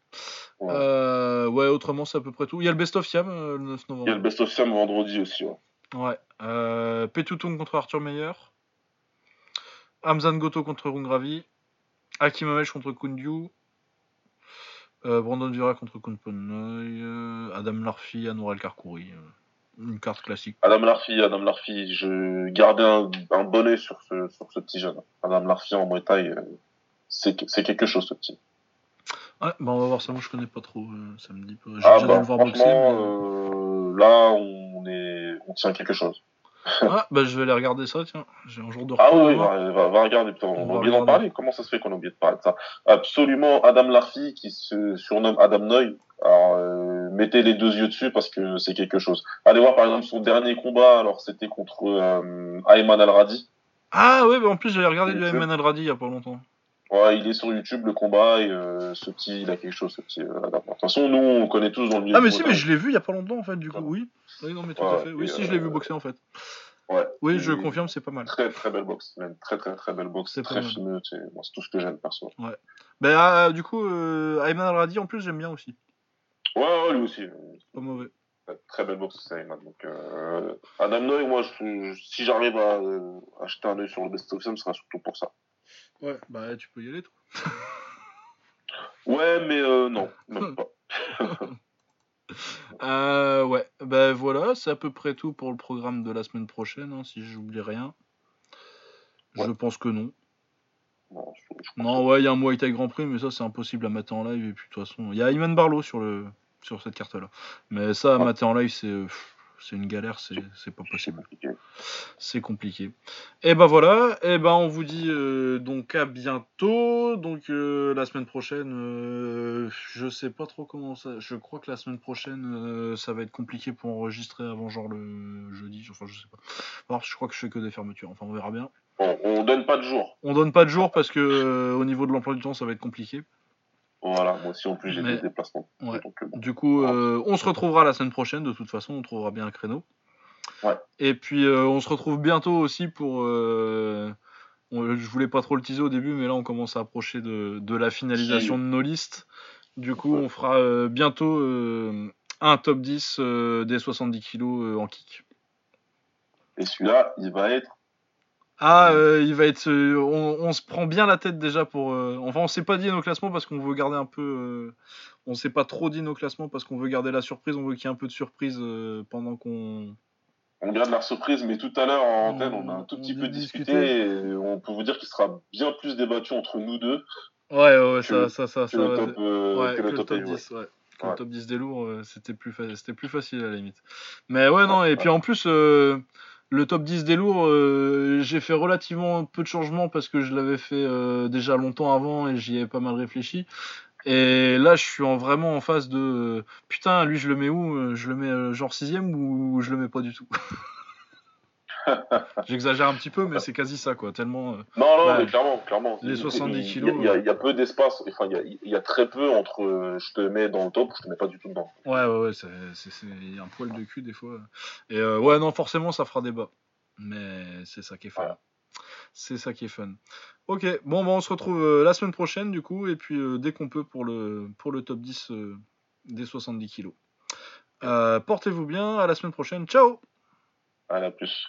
Ouais. Euh, ouais, autrement, c'est à peu près tout. Il y a le Best of Siam euh, le 9 Il y a novembre. le Best of Sam vendredi aussi, ouais. Ouais. Euh, contre Arthur Meyer. Hamzan Goto contre Rungravi. Hakim Amesh contre Kundyu. Euh, Brandon Vira contre Kunponoy. Euh, Adam Larfi, Anour El Karkouri. Euh, Une carte classique. Adam Larfi, Adam Larfi, je gardais un, un bonnet sur ce, sur ce petit jeune. Adam Larfi en Muay Thai, euh, c'est c'est quelque chose ce petit. Ouais, bah on va voir ça. Moi, je connais pas trop. euh, ça me dit pas. J'ai Ah bah le voir boxer. mais- euh, là on est, on tient quelque chose. *laughs* Ah, bah je vais aller regarder ça, tiens. J'ai un jour de Ah repos, oui, on va va, regarder, putain, On on va a oublié d'en parler. Comment ça se fait qu'on a oublié de parler de ça? Absolument, Adam Larfi, qui se surnomme Adam Noy. Alors, euh, mettez les deux yeux dessus parce que c'est quelque chose. Allez voir par exemple son dernier combat, alors c'était contre euh, Ayman Al-Radi. Ah ouais, bah en plus j'avais regardé. Ayman Al-Radi il y a pas longtemps. Ouais, il est sur YouTube le combat et euh, ce petit, il a quelque chose, ce petit euh. De toute façon, nous on connaît tous dans le milieu. Ah mais si, mais je l'ai vu il y a pas longtemps en fait, du coup, Ouais. oui. Oui, non mais tout Ouais, à fait. Oui, si, je l'ai vu euh, boxer en fait. Ouais. Oui, je confirme, c'est pas mal. Très très belle boxe, même très très très belle boxe, C'est très fineux, c'est tout ce que j'aime perso. Ben ah, du coup, Ayman Al-Radi en plus j'aime bien aussi. Ouais, ouais, lui aussi. Pas mauvais. Très belle boxe, c'est. Donc, euh, Adam Noy, moi, je- si j'arrive à euh, acheter un œil sur le Best of Sam, ce sera surtout pour ça. Ouais, bah tu peux y aller toi. *laughs* Ouais, mais euh, non, *laughs* même pas. *laughs* Euh, ouais, ben voilà, c'est à peu près tout pour le programme de la semaine prochaine, hein, si j'oublie rien. Je Ouais. pense pense que non. Non, je- je- Non, ouais, il y a un Muay Thai Grand Prix, mais ça c'est impossible à mater en live. Et puis de toute façon, il y a Iman Barlow sur, le, sur cette carte-là. Mais ça, à Ouais. mater en live, c'est une galère, c'est pas possible. compliqué. C'est compliqué. Et ben voilà, et ben on vous dit euh, donc à bientôt. Donc euh, la semaine prochaine, euh, je sais pas trop comment ça. Je crois que la semaine prochaine, euh, ça va être compliqué pour enregistrer avant genre le jeudi. Enfin, je sais pas. Alors, je crois que je fais que des fermetures. Enfin, on verra bien. Bon, on donne pas de jour. On donne pas de jour parce que au niveau de l'emploi du temps, ça va être compliqué. Voilà, moi aussi, en plus, j'ai Mais- des déplacements. Ouais. Donc, euh, bon. Du coup, euh, on se retrouvera la semaine prochaine. De toute façon, on trouvera bien un créneau. Ouais. Et puis, euh, on se retrouve bientôt aussi pour. euh, on- je voulais pas trop le teaser au début, mais là, on commence à approcher de, de la finalisation de nos listes. Du coup, Ouais. on fera bientôt un top 10 euh, des 70 kilos en kick. Et celui-là, il va être. Ah, euh, il va être. euh, on, on se prend bien la tête déjà pour. euh, enfin, on s'est pas dit nos classements parce qu'on veut garder un peu. on s'est pas trop dit nos classements parce qu'on veut garder la surprise. On veut qu'il y ait un peu de surprise pendant qu'on. On garde la surprise, mais tout à l'heure en antenne, on a un tout petit peu discuté. discuté. Et on peut vous dire qu'il sera bien plus débattu entre nous deux Ouais, ouais, Que- ça, ça, ça, que ça le top, ouais, que le top, heavyweight. 10, ouais. Que Ouais. le top 10 des lourds, c'était plus, fa- plus facile à la limite. Mais ouais, non, et puis en plus, le top 10 des lourds, euh, j'ai fait relativement peu de changements parce que je l'avais fait euh, déjà longtemps avant et j'y ai pas mal réfléchi. Et là, je suis en, vraiment en phase de putain, lui, je le mets où? Euh, Je le mets genre 6ème ou je le mets pas du tout? *laughs* *laughs* J'exagère un petit peu, mais c'est quasi ça, quoi. Tellement. euh, Non, non, Bah, mais clairement, clairement. les Il- 70 il- kilos, Il y, a, il y a peu d'espace, enfin, il y a, il y a très peu entre euh, je te mets dans le top ou je te mets pas du tout dedans. Ouais, ouais, ouais, c'est, un poil de cul des fois. Et euh, ouais, non, forcément, ça fera débat. Mais c'est ça qui est fun. Voilà. C'est ça qui est fun. Ok, bon, bah, on se retrouve euh, la semaine prochaine, du coup, et puis euh, dès qu'on peut pour le, pour le top 10 euh, des 70 kilos. Euh, portez-vous bien, à la semaine prochaine. Ciao À la plus.